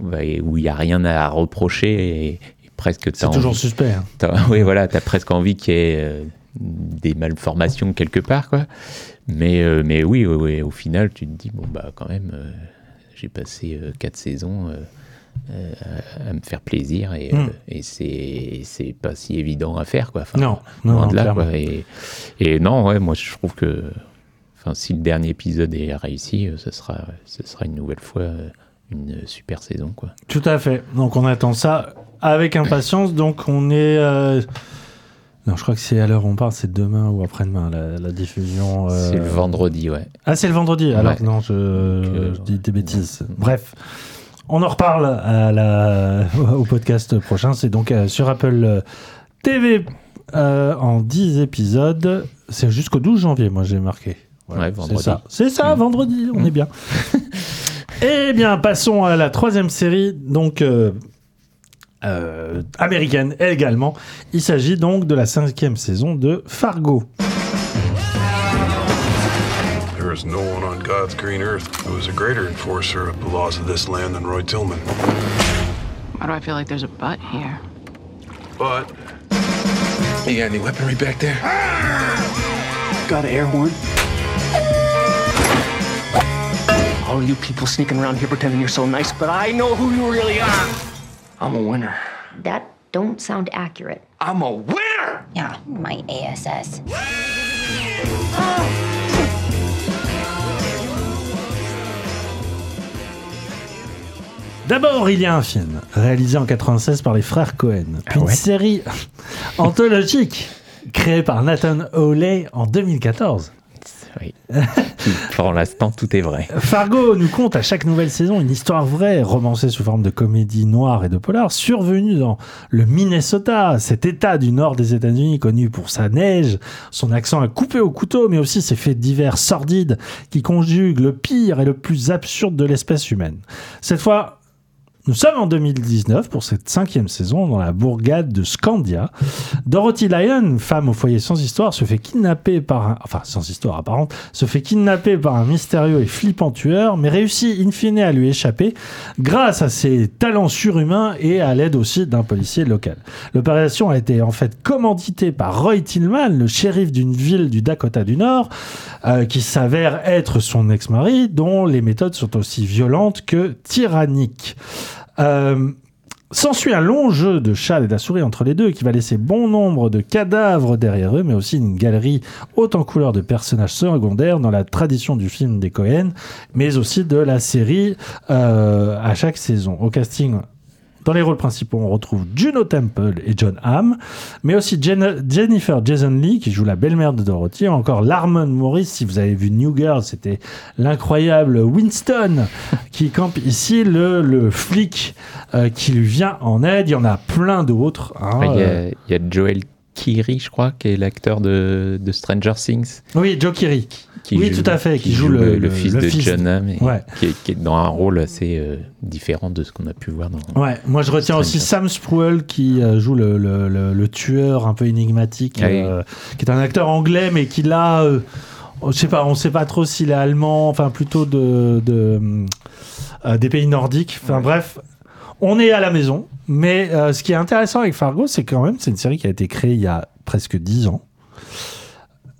où il n'y a rien à reprocher et, et presque c'est toujours envie- suspect. hein. oui, voilà, t'as presque envie qu'il y ait euh, des malformations quelque part, quoi. Mais, euh, mais oui, oui, oui, au final, tu te dis, bon, bah, quand même, j'ai passé quatre saisons à, à me faire plaisir et, Mm. et c'est, c'est pas si évident à faire, quoi. Enfin, Non, non, loin non, de là, quoi. Et, et non, ouais, moi, je trouve que, enfin, si le dernier épisode est réussi, euh, ce sera, ce sera une nouvelle fois euh, une super saison, quoi. Tout à fait. Donc on attend ça avec impatience. Donc on est. euh, Non, je crois que c'est à l'heure où on parle, c'est demain ou après-demain la, la diffusion. euh, C'est le vendredi, ouais. Ah, c'est le vendredi. Alors Ouais. non, je, euh, je dis des bêtises. Bref, on en reparle à la, au podcast prochain. C'est donc sur Apple TV en 10 épisodes. C'est jusqu'au 12 janvier, moi j'ai marqué. Ouais, C'est ça, c'est ça, Mm. vendredi, on Mm. est bien. Eh bien, passons à la troisième série, donc euh, euh, américaine également. Il s'agit donc de la cinquième saison de Fargo. There is no one on God's green earth who is a greater enforcer of the laws of this land than Roy Tillman. Why do I feel like there's a butt here? But You got any weaponry back there? Got an air horn? All you people sneaking around here pretending you're so nice, but I know who you really are. I'm a winner. That don't sound accurate. I'm a winner! Yeah, my ASS. D'abord, il y a un film réalisé en 96 par les frères Cohen, puis une ouais série anthologique créée par Nathan Hawley en 2014. Pour l'instant, tout est vrai. Fargo nous conte à chaque nouvelle saison une histoire vraie, romancée sous forme de comédie noire et de polar, survenue dans le Minnesota, cet état du nord des États-Unis connu pour sa neige, son accent à couper au couteau, mais aussi ses faits divers sordides qui conjuguent le pire et le plus absurde de l'espèce humaine. Cette fois, nous sommes en 2019 pour cette cinquième saison dans la bourgade de Scandia. Dorothy Lyon, femme au foyer sans histoire, se fait kidnapper par un, enfin sans histoire apparente, se fait kidnapper par un mystérieux et flippant tueur, mais réussit in fine à lui échapper grâce à ses talents surhumains et à l'aide aussi d'un policier local. L'opération a été en fait commanditée par Roy Tillman, le shérif d'une ville du Dakota du Nord, euh, qui s'avère être son ex-mari, dont les méthodes sont aussi violentes que tyranniques. Euh, S'ensuit un long jeu de chat et de la souris entre les deux qui va laisser bon nombre de cadavres derrière eux, mais aussi une galerie haute en couleurs de personnages secondaires dans la tradition du film des Cohen, mais aussi de la série euh, à chaque saison. Au casting, dans les rôles principaux, on retrouve Juno Temple et John Hamm, mais aussi Jen- Jennifer Jason Lee qui joue la belle-mère de Dorothy, encore Larmon Morris, si vous avez vu New Girl, c'était l'incroyable Winston qui campe ici, le, le flic euh, qui lui vient en aide. Il y en a plein d'autres. hein, Il y, y a Joel Keery, je crois, qui est l'acteur de, de Stranger Things. Oui, Joe. Qui oui, joue- tout à fait, qui, joue, le, le fils le de John Hamm, et Ouais. qui, est, qui est dans un rôle assez euh, différent de ce qu'on a pu voir dans. Ouais, moi je retiens aussi Sam Spruell qui euh, joue le, tueur un peu énigmatique, Ah oui. euh, qui est un acteur anglais mais qui là, je sais pas, on sait pas trop s'il est allemand, enfin plutôt de, de, des pays nordiques. Enfin bref, on est à la maison. Mais euh, ce qui est intéressant avec Fargo, c'est quand même c'est une série qui a été créée il y a presque 10 ans.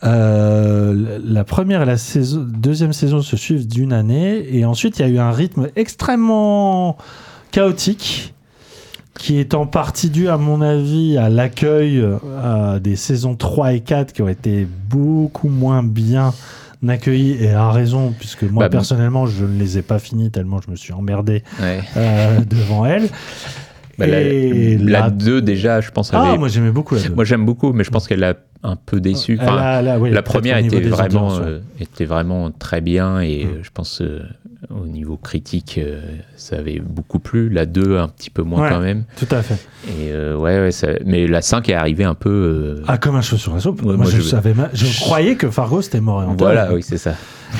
Euh, la première et la deuxième saison se suivent d'une année et ensuite il y a eu un rythme extrêmement chaotique qui est en partie dû à mon avis à l'accueil euh, des saisons 3 et 4 qui ont été beaucoup moins bien accueillis et à raison puisque moi Bah, personnellement je ne les ai pas finis tellement je me suis emmerdé Ouais. euh, devant elles Bah, la- et la, la- 2, déjà, je pense. Ah, avait- moi j'aimais beaucoup la. Moi, j'aime beaucoup, mais je pense qu'elle a un peu déçu. Enfin, oui, la première était vraiment, ouais. euh, était vraiment très bien et Mm. euh, je pense euh, au niveau critique, ça avait beaucoup plu. La 2, un petit peu moins Ouais, quand même. Tout à fait. Et ouais, ouais, ça- mais la 5 est arrivée un peu. Ah, comme un cheveu sur la soupe. Moi, moi, je, je- savais ma- je croyais que Fargo c'était mort et enterré. voilà, oui, c'est ça.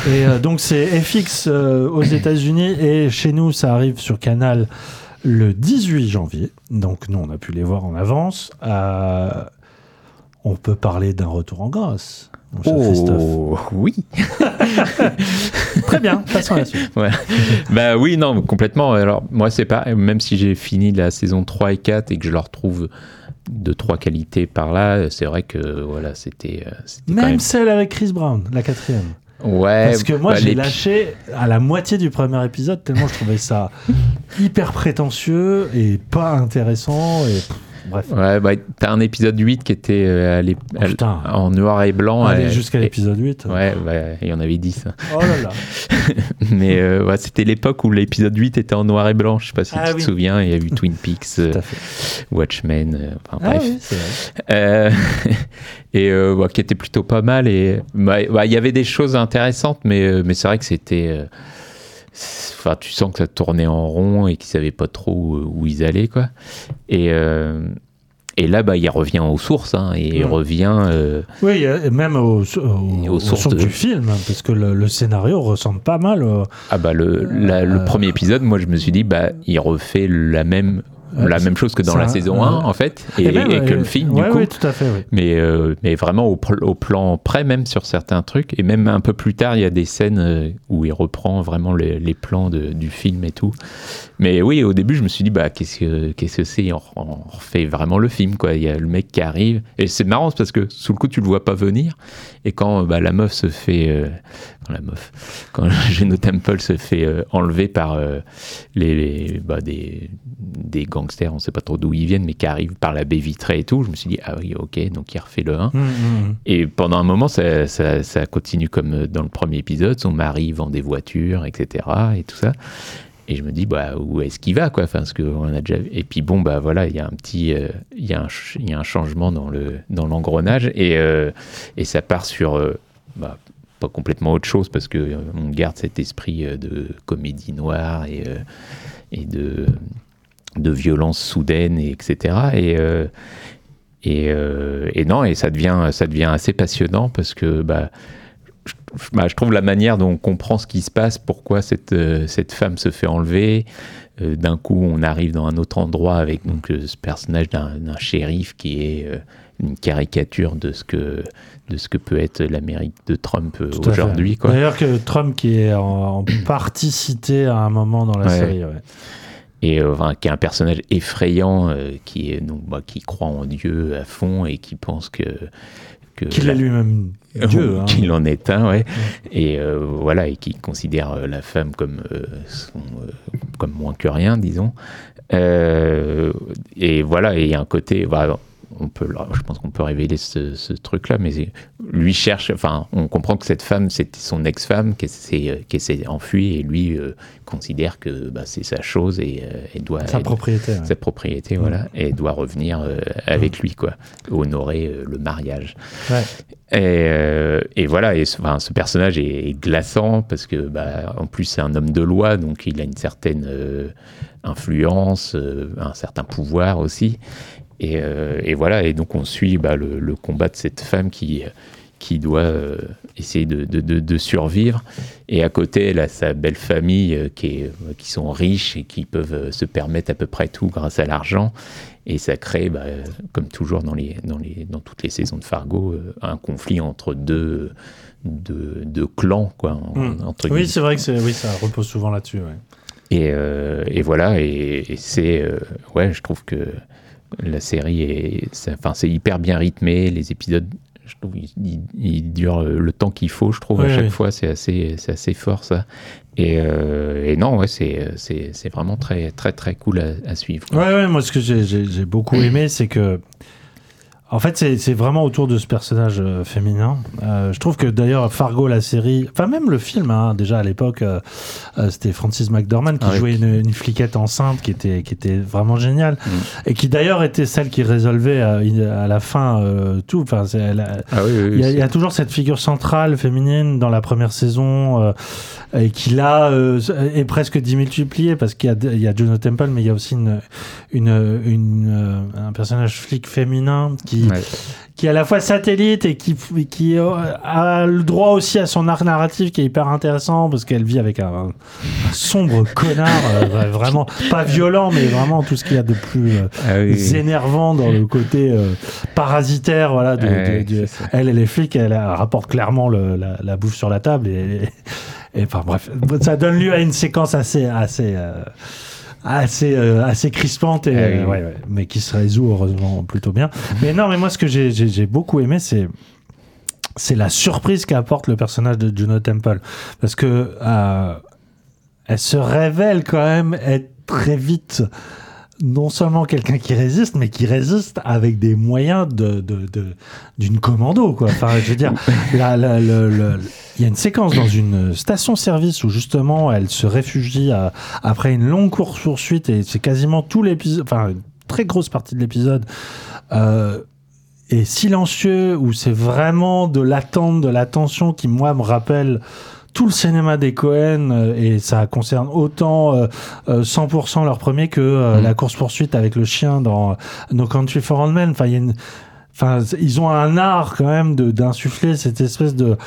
Et donc c'est FX aux États-Unis et chez nous ça arrive sur Canal le 18 janvier. Donc nous on a pu les voir en avance. Euh, on peut parler d'un retour en grâce. mon cher Christophe. Oh, oui. Très bien, passons à la suite. Ouais. bah oui, non, complètement. Alors, moi, c'est pas. Même si j'ai fini la saison 3 et 4 et que je leur trouve de trois qualités par là, c'est vrai que voilà, c'était. euh, c'était quand Même celle avec Chris Brown, la quatrième. Ouais. Parce que moi bah, j'ai les- lâché à la moitié du premier épisode tellement je trouvais ça hyper prétentieux et pas intéressant. Et pff, bref. Ouais, bah, t'as un épisode 8 qui était euh, à l'ép- Oh, putain. en noir et blanc. Aller euh, jusqu'à l'épisode 8. Ouais, bah, il y en avait 10. Oh là là. Mais euh, ouais, c'était l'époque où l'épisode 8 était en noir et blanc. Je sais pas si Ah tu oui. te souviens. Il y a eu Twin Peaks, euh, à. Watchmen, euh, enfin Ah bref. oui, c'est vrai. Euh, et ouais, qui était plutôt pas mal. Et bah, bah, il y avait des choses intéressantes, mais, mais c'est vrai que c'était. Euh, Enfin, tu sens que ça tournait en rond et qu'ils savaient pas trop où, où ils allaient, quoi. Et, euh, et là, bah, il revient aux sources, hein, et il revient. euh, Oui, et même au, Et aux aux sources sources de- du film, hein, parce que le, le scénario ressemble pas mal. au- Ah bah le, la- le Euh, premier épisode, moi je me suis dit bah il refait la même la même chose que dans la saison un- 1 en fait et, et même, et que le film du coup. ouais, tout à fait, oui. Mais euh, mais vraiment au, pl- au plan près même sur certains trucs et même un peu plus tard il y a des scènes euh, où il reprend vraiment les, les plans de- du film et tout. Mais oui au début je me suis dit bah qu'est-ce que qu'est-ce que c'est? On, on refait vraiment le film quoi. Il y a le mec qui arrive et c'est marrant parce que sous le coup tu le vois pas venir et quand bah, la meuf se fait euh, la meuf quand Geno Temple se fait euh, enlever par euh, les, les- bah, des, des gangsters, on sait pas trop d'où ils viennent, mais qui arrivent par la baie vitrée et tout, je me suis dit, ah oui, ok, donc il refait le 1. Hum, hum. Et pendant un moment, ça, ça, ça continue comme dans le premier épisode. Son mari vend des voitures, etc. Et tout ça. Et je me dis, bah, où est-ce qu'il va, quoi enfin, parce que on a déjà... Et puis bon, bah voilà, il y a un petit, euh, y, a un ch- il y a un changement dans le dans l'engrenage et euh, et ça part sur, euh, bah, pas complètement autre chose parce que euh, on garde cet esprit euh, de comédie noire et euh, de violence soudaine et etc. Et non, et ça devient, ça devient assez passionnant parce que bah, je, bah, je trouve la manière dont on comprend ce qui se passe, pourquoi cette, cette femme se fait enlever. D'un coup, on arrive dans un autre endroit avec donc, ce personnage d'un shérif qui est une caricature de ce que, de ce que peut être l'Amérique de Trump euh, aujourd'hui. D'ailleurs, que Trump qui est en, en partie cité à un moment dans la Ouais. série. ouais. et euh, enfin, qui est un personnage effrayant euh, qui est donc bah, qui croit en Dieu à fond et qui pense que Qu'il la- est lui-même Dieu. hein. qu'il en est un ouais et euh, voilà et qui considère la femme comme son, comme moins que rien disons et voilà et il y a un côté bah, on peut je pense qu'on peut révéler ce, ce truc là mais c'est- lui cherche enfin on comprend que cette femme c'était son ex-femme qui s'est s'est enfuie et lui euh, considère que bah, c'est sa chose et euh, elle doit Sa elle- propriété, ouais. sa propriété voilà et elle doit revenir euh, avec lui quoi honorer le mariage et, et voilà, et ce, enfin, ce personnage est, est glaçant parce que, bah, en plus, c'est un homme de loi, donc il a une certaine influence, un certain pouvoir aussi. Et, euh, et voilà, et donc on suit bah, le, le combat de cette femme qui, qui doit euh, essayer de, de- de- de survivre. Et à côté, elle a sa belle famille euh, qui, est, qui sont riches et qui peuvent se permettre à peu près tout grâce à l'argent. Et ça crée, bah, comme toujours dans, les, dans, les, dans toutes les saisons de Fargo, un conflit entre deux, deux, deux clans. Quoi, Hum. entre Oui, c'est vrai que oui, ça repose souvent là-dessus. ouais. Et, euh, et voilà, et, et c'est. euh, ouais, je trouve que la série est. Enfin, c'est hyper bien rythmé. Les épisodes, je trouve, ils, durent le temps qu'il faut, je trouve, à chaque fois. C'est assez, c'est assez fort, ça. Et, euh, et non, ouais, c'est, c'est, c'est vraiment très, très, très cool à, à suivre. quoi. Ouais, ouais, moi, ce que j'ai, j'ai- j'ai beaucoup aimé, c'est que. En fait, c'est, vraiment autour de ce personnage euh, féminin. Euh, je trouve que d'ailleurs, Fargo, la série, enfin, même le film, hein, déjà à l'époque, euh, euh, c'était Francis McDormand qui Ah oui. jouait une, une fliquette enceinte qui était, qui était vraiment géniale. Mm. Et qui d'ailleurs était celle qui résolvait euh, à la fin euh, tout. Enfin, Ah oui, oui, il, y a, y toujours cette figure centrale féminine dans la première saison euh, et qui là euh, est presque démultipliée parce qu'il y y a Juno Temple mais il y a aussi une, une, une, un personnage flic féminin qui, Ouais. qui est à la fois satellite et qui, qui euh, a le droit aussi à son arc narratif qui est hyper intéressant parce qu'elle vit avec un, un sombre connard euh, vraiment pas violent mais vraiment tout ce qu'il y a de plus euh, Ah oui, énervant dans le côté euh, parasitaire voilà de, elle elle est flic elle, euh, rapporte clairement le- la, la bouffe sur la table et, et, enfin bref ça donne lieu à une séquence assez assez assez euh, assez crispante et Ah euh, ouais, ouais, mais qui se résout heureusement plutôt bien. Mais non mais moi ce que j'ai j'ai beaucoup aimé c'est c'est la surprise qu'apporte le personnage de Juno Temple. Parce que euh, elle se révèle quand même être très vite non seulement quelqu'un qui résiste, mais qui résiste avec des moyens de, de- de- d'une commando, quoi. Enfin, je veux dire, la- la- il y a une séquence dans une station-service où justement elle se réfugie à- après une longue course-poursuite et c'est quasiment tout l'épisode, enfin, une très grosse partie de l'épisode. Euh, est silencieux, où c'est vraiment de l'attente, de l'attention qui, moi, me rappelle tout le cinéma des Cohen, euh, et ça concerne autant euh, euh, 100% leur premier que euh, Mhm. la course-poursuite avec le chien dans euh, No Country for Old Men. Enfin, il y a une... Enfin, ils ont un art quand même de- d'insuffler cette espèce de,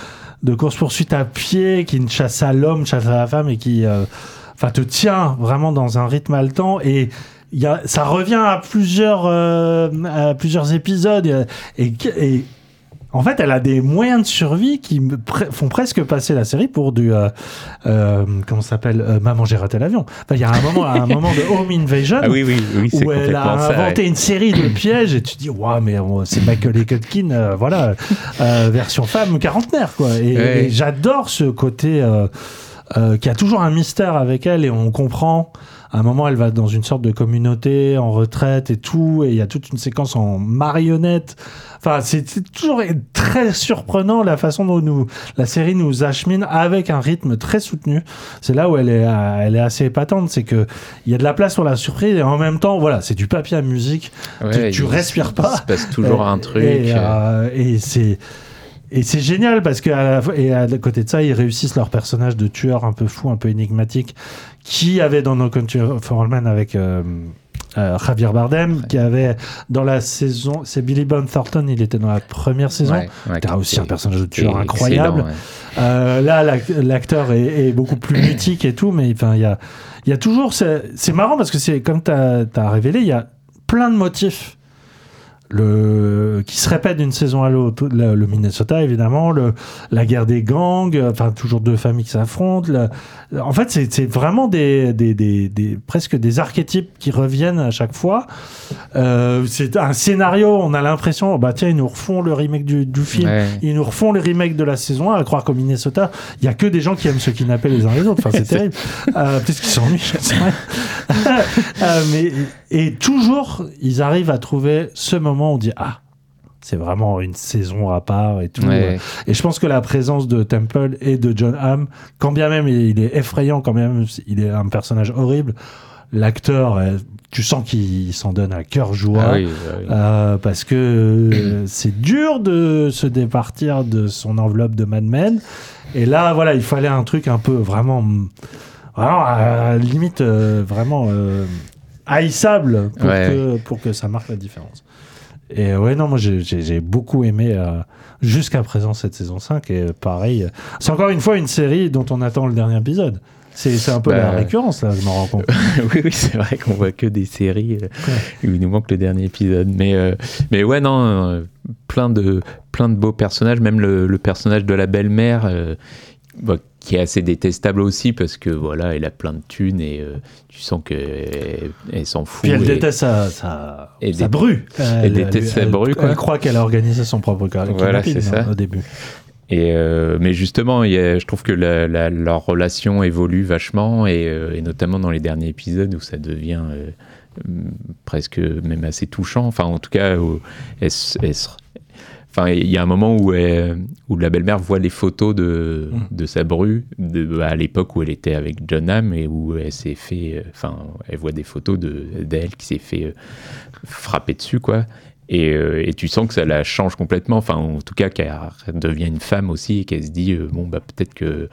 de course-poursuite à pied qui ne chasse à l'homme, chasse à la femme et qui euh, enfin, te tient vraiment dans un rythme haletant. Et y a, ça revient à plusieurs, euh, à plusieurs épisodes. Et, et, et En fait, elle a des moyens de survie qui me pre- font presque passer la série pour du euh, euh, comment ça s'appelle euh, Maman j'ai raté l'avion. Enfin, il y a un moment, un moment de Home Invasion Ah oui, oui, oui, où elle a ça, inventé une série de pièges et tu te dis waouh mais euh, c'est Michael Culkin euh, voilà euh, version femme quarantenaire quoi. Et, Ouais. et j'adore ce côté euh, euh, qui a toujours un mystère avec elle et on comprend. À un moment, elle va dans une sorte de communauté en retraite et tout, et il y a toute une séquence en marionnette. Enfin, c'est toujours très surprenant la façon dont nous, la série nous achemine avec un rythme très soutenu. C'est là où elle est, euh, elle est assez épatante, c'est que il y a de la place pour la surprise et en même temps, voilà, c'est du papier à musique. Ouais, tu, tu il- respires pas. Il se passe toujours Et- un truc. Et, euh, et c'est et c'est génial parce que à la et à côté de ça, ils réussissent leur personnage de tueur un peu fou, un peu énigmatique, qui avait dans No Country for Old Men avec euh, euh, Javier Bardem, qui avait dans la saison, c'est Billy Bob Thornton, il était dans la première saison. Ouais, ouais, qui aussi un personnage de tueur incroyable. Euh, là, l'ac- l'acteur est, est beaucoup plus mythique et tout, mais enfin, il y a, il y a toujours. ce- C'est marrant parce que c'est comme tu as, révélé, il y a plein de motifs. Le, qui se répètent d'une saison à l'autre. Le, le Minnesota, évidemment, le, la guerre des gangs, enfin, toujours deux familles qui s'affrontent. En fait, c'est c'est vraiment des, des, des, des- presque des archétypes qui reviennent à chaque fois. Euh, c'est un scénario, on a l'impression, bah tiens, ils nous refont le remake du, du film, Ouais. ils nous refont le remake de la saison 1, à croire qu'au Minnesota, il y a que des gens qui aiment se kidnapper les uns les autres. Enfin, c'est terrible. Euh, Peut-être qu'ils s'ennuient, je sais pas. Euh, mais, et toujours, ils arrivent à trouver ce moment on dit, ah, c'est vraiment une saison à part et tout. Ouais. Et je pense que la présence de Temple et de John Hamm, quand bien même il est effrayant, quand bien même il est un personnage horrible, l'acteur, euh, tu sens qu'il s'en donne à cœur joie. Ah oui, ah oui. Euh, parce que euh, c'est dur de se départir de son enveloppe de Mad Men. Et là, voilà, il fallait un truc un peu vraiment, vraiment à limite, euh, vraiment euh, haïssable pour, Ouais. que, pour que ça marque la différence. Et ouais, non, moi j'ai- j'ai beaucoup aimé euh, jusqu'à présent cette saison 5. Et pareil, c'est encore une fois une série dont on attend le dernier épisode. C'est un peu la Bah, récurrence là, je m'en rends compte. oui, oui, c'est vrai qu'on voit que des séries euh, où il nous manque le dernier épisode. Mais, euh, mais ouais, non, euh, plein, de, plein de beaux personnages, même le, le personnage de la belle-mère, bah, qui est assez détestable aussi parce que voilà, elle a plein de thunes et euh, tu sens qu'elle elle, s'en fout. Puis elle et- déteste sa, sa, et sa. Elle déteste sa elle- bru, quoi. Elle croit qu'elle a organisé son propre cas. Voilà, c'est ça. Au début. Et euh, mais justement, y a- je trouve que la- la- leur relation évolue vachement, et, euh, et notamment dans les derniers épisodes où ça devient euh, presque même assez touchant. Enfin, en tout cas, elle elle se- Enfin, il y a un moment où, elle- où la belle-mère voit les photos de, Mm. de sa bru de, à l'époque où elle était avec John Hamm et où elle s'est fait. euh, Enfin, elle voit des photos de- d'elle qui s'est fait euh, frapper dessus, quoi. Et, euh, et tu sens que ça la change complètement. Enfin, en tout cas, qu'elle devient une femme aussi et qu'elle se dit euh, bon, bah, peut-être que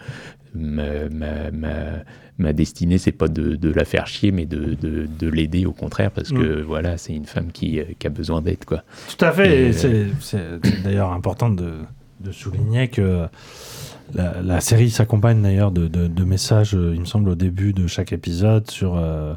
ma, ma, ma- ma destinée, c'est pas de, de la faire chier, mais de, de, de l'aider au contraire, parce que voilà, c'est une femme qui, euh, qui a besoin d'aide, quoi. Tout à fait. C'est- d'ailleurs important de, souligner que la, la série s'accompagne d'ailleurs de messages, euh, il me semble, au début de chaque épisode sur euh,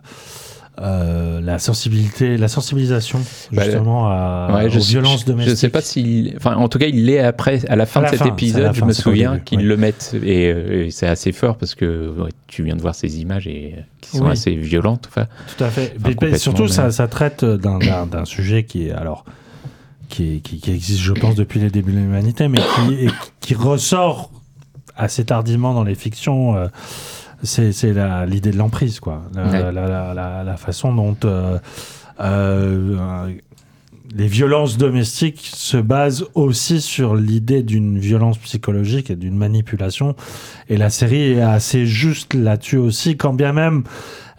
euh, la sensibilité, la sensibilisation Bah, justement à, Ouais, aux je, violences je- domestiques. Je sais pas si. Enfin, en tout cas, il l'est après, à la fin À de cet fin, épisode, je fin, me souviens qu'ils oui. le mettent. Et, euh, et c'est assez fort parce que ouais, tu viens de voir ces images et euh, qui sont Oui. assez violentes. Enfin, Tout à fait. Enfin, complètement, surtout, ça, ça traite d'un- sujet qui est alors qui, est- qui, qui existe, je pense, depuis les débuts de l'humanité, mais qui, et qui ressort assez tardivement dans les fictions. euh, c'est c'est la- l'idée de l'emprise, quoi. La, Ouais. la, la- façon dont euh, euh, les violences domestiques se basent aussi sur l'idée d'une violence psychologique et d'une manipulation. Et la série est assez juste là-dessus aussi, quand bien même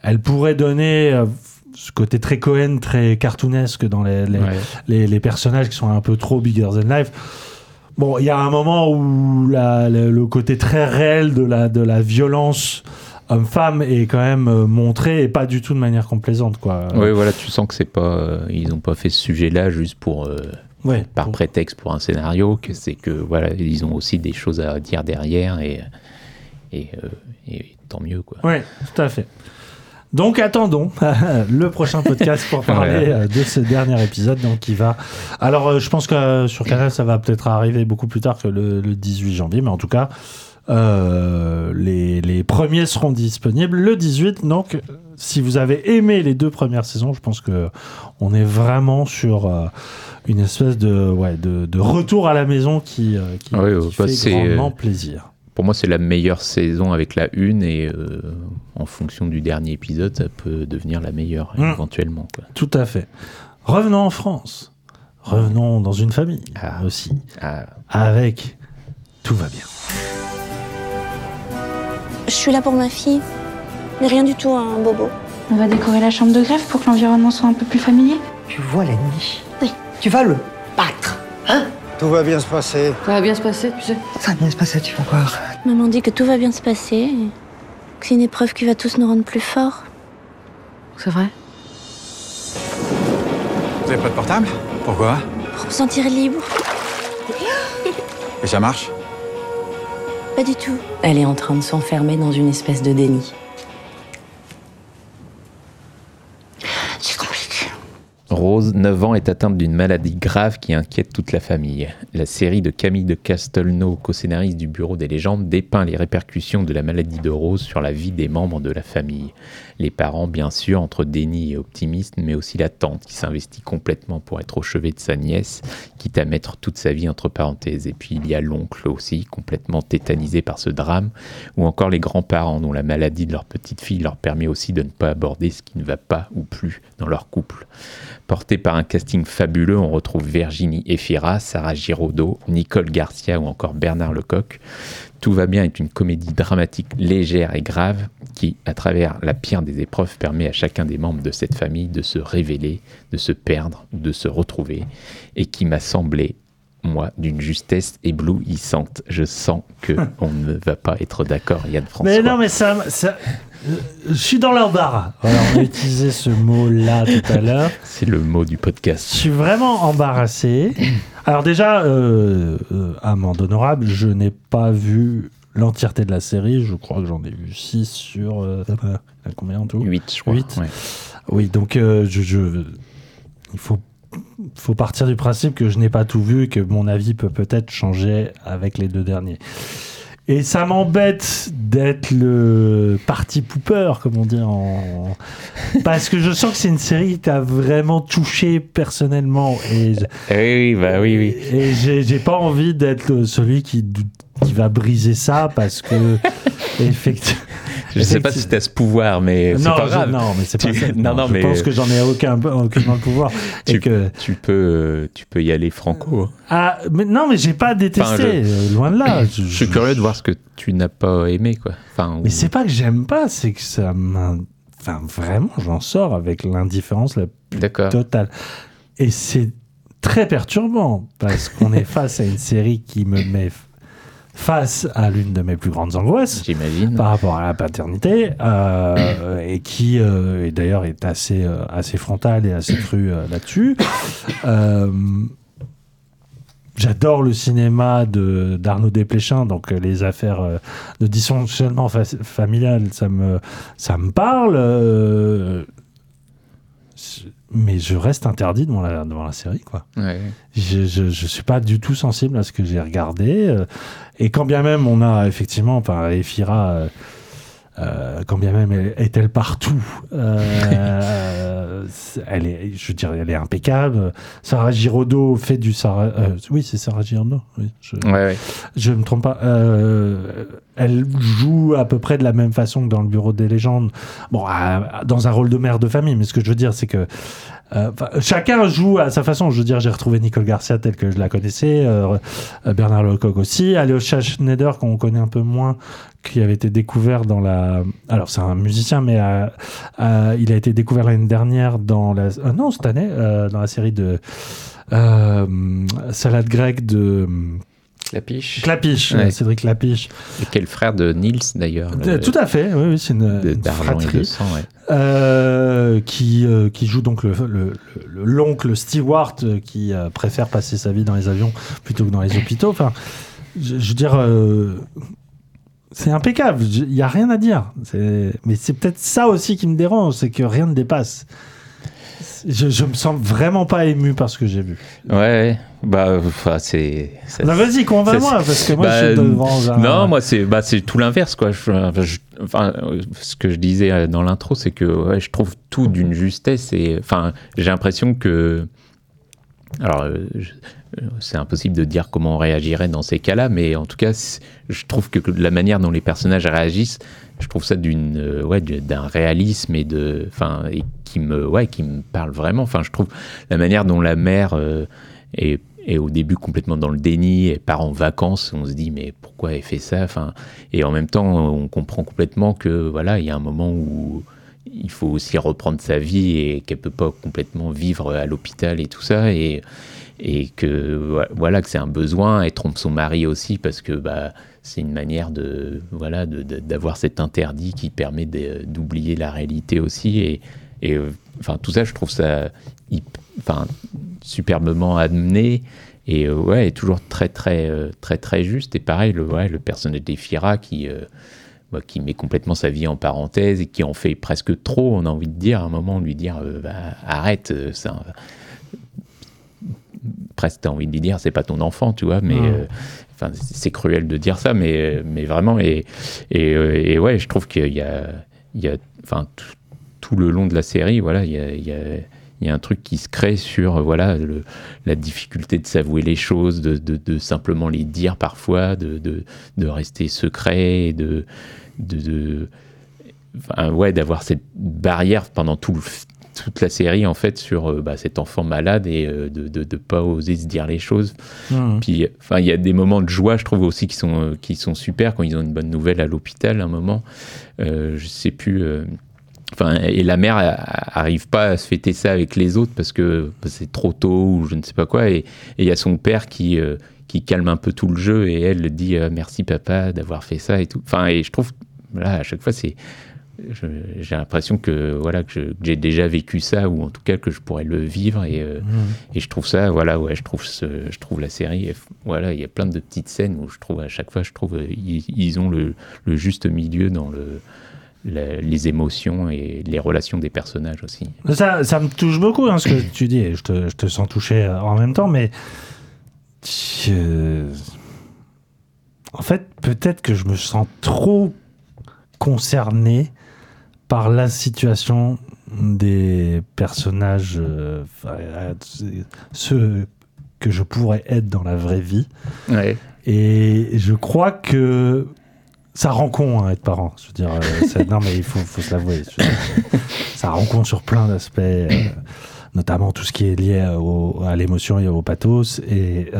elle pourrait donner euh, ce côté très Cohen, très cartoonesque dans les, les, ouais. les, les personnages qui sont un peu trop bigger than life. Bon, il y a un moment où la- le, le côté très réel de la, de la violence homme-femme est quand même euh, montré et pas du tout de manière complaisante, quoi. Ouais, voilà, tu sens que c'est pas. euh, ils ont pas fait ce sujet-là juste pour. euh, Ouais, par prétexte pour un scénario, que c'est que voilà, ils ont aussi des choses à dire derrière et, et, euh, et tant mieux quoi. Oui, tout à fait. Donc attendons le prochain podcast pour parler Ouais. euh, de ce dernier épisode donc qui va alors euh, je pense que euh, sur Canal ça va peut-être arriver beaucoup plus tard que le, le 18 janvier mais en tout cas euh, les, les premiers seront disponibles le 18 donc si vous avez aimé les deux premières saisons je pense que on est vraiment sur euh, une espèce de, ouais, de, de retour à la maison qui, euh, qui, Ouais, qui ouais, bah, fait grandement plaisir Pour moi, c'est la meilleure saison avec la une et euh, en fonction du dernier épisode, ça peut devenir la meilleure Mm. éventuellement. Quoi. Tout à fait. Revenons en France. Revenons dans une famille Ah. aussi. Ah, Avec Tout va bien. Je suis là pour ma fille, mais rien du tout, un bobo. On va décorer la chambre de greffe pour que l'environnement soit un peu plus familier? Tu vois l'ennemi Oui. Tu vas le battre, hein? Tout va bien se passer. Ça va bien se passer, tu sais. Ça va bien se passer, tu vas voir. Maman dit que tout va bien se passer, et que c'est une épreuve qui va tous nous rendre plus forts. C'est vrai Vous avez pas de portable? Pourquoi? Pour me sentir libre. Et ça marche? Pas du tout. Elle est en train de s'enfermer dans une espèce de déni. Rose, 9 ans, est atteinte d'une maladie grave qui inquiète toute la famille. La série de Camille de Castelnau, co-scénariste du Bureau des légendes, dépeint les répercussions de la maladie de Rose sur la vie des membres de la famille. Les parents, bien sûr, entre déni et optimisme, mais aussi la tante qui s'investit complètement pour être au chevet de sa nièce, quitte à mettre toute sa vie entre parenthèses. Et puis il y a l'oncle aussi, complètement tétanisé par ce drame, ou encore les grands-parents dont la maladie de leur petite fille leur permet aussi de ne pas aborder ce qui ne va pas ou plus dans leur couple. Porté par un casting fabuleux, on retrouve Virginie Efira, Sarah Giraudot, Nicole Garcia ou encore Bernard Lecoq. Tout va bien est une comédie dramatique légère et grave qui, à travers la pire des épreuves, permet à chacun des membres de cette famille de se révéler, de se perdre, de se retrouver, et qui m'a semblé, moi, d'une justesse éblouissante. Je sens que on ne va pas être d'accord, Yann François. Mais non, mais ça. ça- je suis dans l'embarras. Voilà, on a utilisé ce mot-là tout à l'heure. C'est le mot du Je podcast. suis vraiment embarrassé. Alors, déjà, euh, euh, amende honorable, je n'ai pas vu l'entièreté de la série. Je crois que j'en ai vu 6 sur. euh, euh, combien en tout? 8, je crois. Huit. ouais. Oui, donc euh, je, je- il faut, faut partir du principe que je n'ai pas tout vu et que mon avis peut peut-être changer avec les deux derniers. Et ça m'embête d'être le parti pooper, comme on dit en... Parce que je sens que c'est une série qui t'a vraiment touché personnellement. Et, Eh Oui, bah oui, oui. et j'ai j'ai pas envie d'être celui qui, qui va briser ça parce que... effectivement Je sais pas si tu as ce pouvoir, mais c'est non, pas je- grave. non, mais c'est pas Tu- ça. non, non, je mais pense que j'en ai aucun, aucunement le pouvoir. Et tu, que, tu peux, tu peux y aller franco. hein. ah, mais non, mais j'ai pas détesté, Enfin, euh, loin de là. Je suis curieux de voir ce que tu n'as pas aimé, quoi. Enfin, Mais ou- c'est pas que j'aime pas, c'est que ça m'in- Enfin, vraiment, j'en sors avec l'indifférence la plus totale. Et c'est très perturbant parce qu'on est face à une série qui me met face à l'une de mes plus grandes angoisses par rapport à la paternité euh, et qui euh, et d'ailleurs est assez euh, assez frontale et assez crue là-dessus. J'adore le cinéma de d'Arnaud Desplechin, donc les affaires de dysfonctionnement fa- familial, ça me ça me parle. Euh, mais je reste interdit devant la, devant la série, quoi. Ouais. Je, je suis pas du tout sensible à ce que j'ai regardé. euh, et quand bien même on a effectivement, enfin, Ephira, euh, quand bien même elle- est-elle partout, euh, elle est, je dirais, elle est impeccable. Sarah Giraudot fait du Sarah, euh, oui, c'est Sarah Giraudot. Oui, je, Ouais, ouais. je me trompe pas. Euh, elle joue à peu près de la même façon que dans le Bureau des légendes. Bon, dans un rôle de mère de famille, mais ce que je veux dire, c'est que euh, chacun joue à sa façon. Je veux dire, j'ai retrouvé Nicole Garcia telle que je la connaissais, euh, euh, Bernard Lecoq aussi, Alyosha Schneider qu'on connaît un peu moins, qui avait été découvert dans la. Alors c'est un musicien, mais il a été découvert l'année dernière dans la. non, cette année dans la série de salade grecque de. Clapiche. Clapiche, Ouais. Cédric Clapiche. Et quel frère de Nils, d'ailleurs. Tout à fait, oui, oui, c'est une, de- une d'Argent et de fratrie. sang, ouais. Euh, qui, euh, qui joue donc le, le- le- l'oncle Stewart euh, qui euh, préfère passer sa vie dans les avions plutôt que dans les hôpitaux. Enfin, je, je veux dire, c'est impeccable. Il y a rien à dire. Mais c'est peut-être ça aussi qui me dérange, c'est que rien ne dépasse. Je, je me sens vraiment pas ému par ce que j'ai vu. Ouais, bah, enfin, c'est. Non, vas-y, convainc-moi, parce que moi, bah, je suis devant un- Non, moi, c'est bah, tout l'inverse, quoi. Je- enfin, je- enfin, ce que je disais euh, dans l'intro, c'est que ouais, je trouve tout d'une justesse et. Enfin, j'ai l'impression que. Alors, euh, je- c'est impossible de dire comment on réagirait dans ces cas-là, mais en tout cas, je trouve que la manière dont les personnages réagissent, je trouve ça d'une, euh, ouais, du- d'un réalisme et de, enfin, et qui me, ouais, qui me parle vraiment. Enfin, je trouve la manière dont la mère euh, est, est au début complètement dans le déni, et part en vacances, on se dit mais pourquoi elle fait ça? Enfin, et en même temps, on comprend complètement que voilà, il y a un moment où il faut aussi reprendre sa vie et qu'elle peut pas complètement vivre à l'hôpital et tout ça et et que voilà que c'est un besoin elle trompe son mari aussi parce que bah c'est une manière de voilà d'avoir cet interdit qui permet d'oublier la réalité aussi et et enfin tout ça je trouve ça superbement amené et euh, ouais et toujours très très euh, très très juste et pareil le ouais, le personnage d'Efira qui euh, bah, qui met complètement sa vie en parenthèse et qui en fait presque trop, on a envie de dire, à un moment, lui dire bah, arrête, ça. Presque, t'as envie de lui dire, c'est pas ton enfant, tu vois, mais. Mm. euh, Enfin, c'est cruel de dire ça, mais, mais vraiment, et, et, euh, et ouais, je trouve qu'il y a, il y a enfin, tout, tout le long de la série, voilà, il y a, il y a, il y a un truc qui se crée sur euh, voilà le- la difficulté de s'avouer les choses, de, de- de simplement les dire parfois, de, de, rester secret, et de, de, enfin, ouais, d'avoir cette barrière pendant tout le toute la série en fait sur euh, bah, cet enfant malade et euh, de, de, de pas oser se dire les choses. Mhm. Puis, enfin, il y a des moments de joie, je trouve aussi qui sont euh, qui sont super quand ils ont une bonne nouvelle à l'hôpital. À un moment, je sais plus. Enfin, et la mère arrive pas à se fêter ça avec les autres parce que c'est trop tôt ou je ne sais pas quoi. Et il y a son père qui qui calme un peu tout le jeu et elle dit merci papa d'avoir fait ça et tout. Enfin, et je trouve voilà à chaque fois c'est j'ai l'impression que voilà que j'ai déjà vécu ça ou en tout cas que je pourrais le vivre et, euh, Mhm. et je trouve ça voilà ouais je trouve ce- je trouve la série et voilà il y a plein de petites scènes où je trouve à chaque fois je trouve euh, ils, ils ont le, le juste milieu dans le la- les émotions et les relations des personnages aussi Ça, ça me touche beaucoup, hein, ce que tu dis, et je te, je te sens touché euh, en même temps, mais. je- En fait, peut-être que je me sens trop concerné par la situation des personnages, euh, euh, ceux que je pourrais être dans la vraie vie. Ouais. Et je crois que ça rend con hein, être parent. Je veux dire, euh, non mais il faut, faut se l'avouer. Ça rend con sur plein d'aspects, euh, notamment tout ce qui est lié au- à l'émotion et au pathos. Et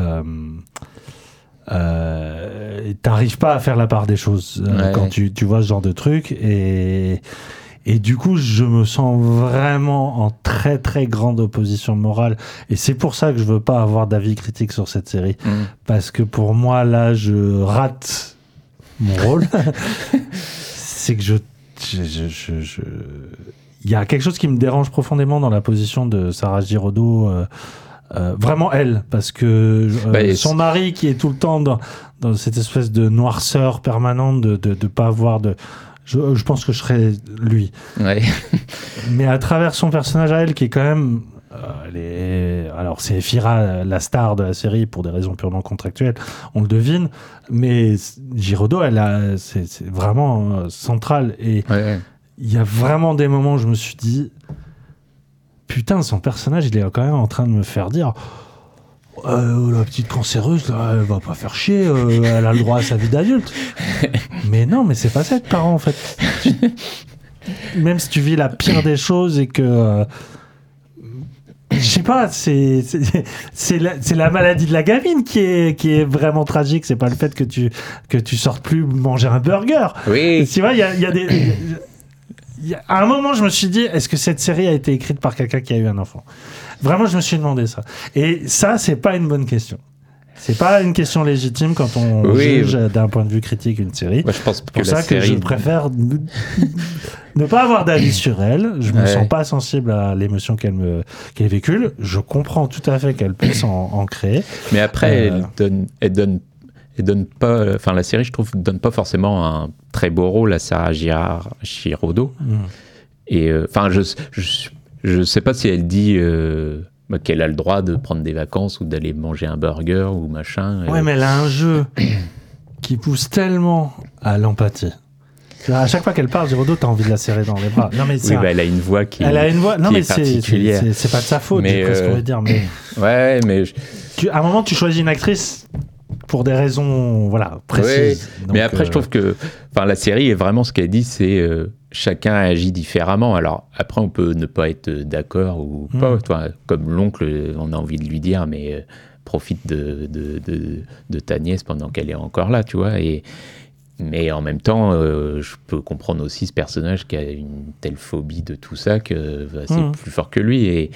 euh, t'arrives pas à faire la part des choses euh, Ouais. quand tu, tu vois ce genre de truc. Et, et du coup, je me sens vraiment en très très grande opposition morale. Et c'est pour ça que je veux pas avoir d'avis critique sur cette série. Mm. Parce que pour moi, là, je rate mon rôle. c'est que je. je, je- je- je- Il y a quelque chose qui me dérange profondément dans la position de Sarah Giraudot. euh, euh, vraiment elle, parce que euh, Bah, son mari qui est tout le temps dans, dans cette espèce de noirceur permanente, de de, de pas avoir de. Je, je pense que je serais lui. Ouais. Mais à travers son personnage à elle, qui est quand même. euh, est- alors, c'est Fira, la star de la série, pour des raisons purement contractuelles, on le devine. Mais elle a, c'est, vraiment central. Et il y a vraiment des moments où je me suis dit. Putain, son personnage, il est quand même en train de me faire dire. Euh, la petite cancéreuse, là, elle va pas faire chier, euh, elle a le droit à sa vie d'adulte. mais non, mais c'est pas ça être parent en fait. Même si tu vis la pire des choses et que. euh, je sais pas, c'est la, la maladie de la gamine qui est, qui est vraiment tragique. C'est pas le fait que tu, que tu sortes plus manger un burger. Oui. Tu vois, il y a, il y a des. Il y a- à un moment, je me suis dit, est-ce que cette série a été écrite par quelqu'un qui a eu un enfant? Vraiment, je me suis demandé ça. Et ça, c'est pas une bonne question. C'est pas une question légitime quand on Oui. juge d'un point de vue critique une série. Moi, je pense C'est que pour ça que je préfère ne, ne pas avoir d'avis sur elle. Je me Ouais. sens pas sensible à l'émotion qu'elle me qu'elle véhicule. Je comprends tout à fait qu'elle puisse en, en créer. Mais après, Euh, elle donne, elle donne, elle donne pas, enfin la série, je trouve, donne pas forcément un très beau rôle à Sarah Girard Chirodo. Mm. Et euh, enfin, je, je je sais pas si elle dit euh, bah, qu'elle a le droit de prendre des vacances ou d'aller manger un burger ou machin. Ouais, Euh, mais elle a un jeu qui pousse tellement à l'empathie. À chaque fois qu'elle parle, Girodo, t'as envie de la serrer dans les bras. Non, mais oui, un- bah, elle a une voix qui, Elle a une voix. Non, mais est c'est- pas de sa faute, Mais, euh, qu'on va dire. Mais Ouais, mais tu- à un moment, tu choisis une actrice pour des raisons, voilà, précises. Donc, mais après, euh, je trouve que enfin, la série est vraiment ce qu'elle dit, c'est euh, chacun agit différemment. Alors après, on peut ne pas être d'accord ou Mm. pas. Toi, comme l'oncle, on a envie de lui dire, mais euh, profite de, de, de, de ta nièce pendant qu'elle est encore là, tu vois. Et, mais en même temps, euh, je peux comprendre aussi ce personnage qui a une telle phobie de tout ça que bah, c'est Mhm. plus fort que lui. Et,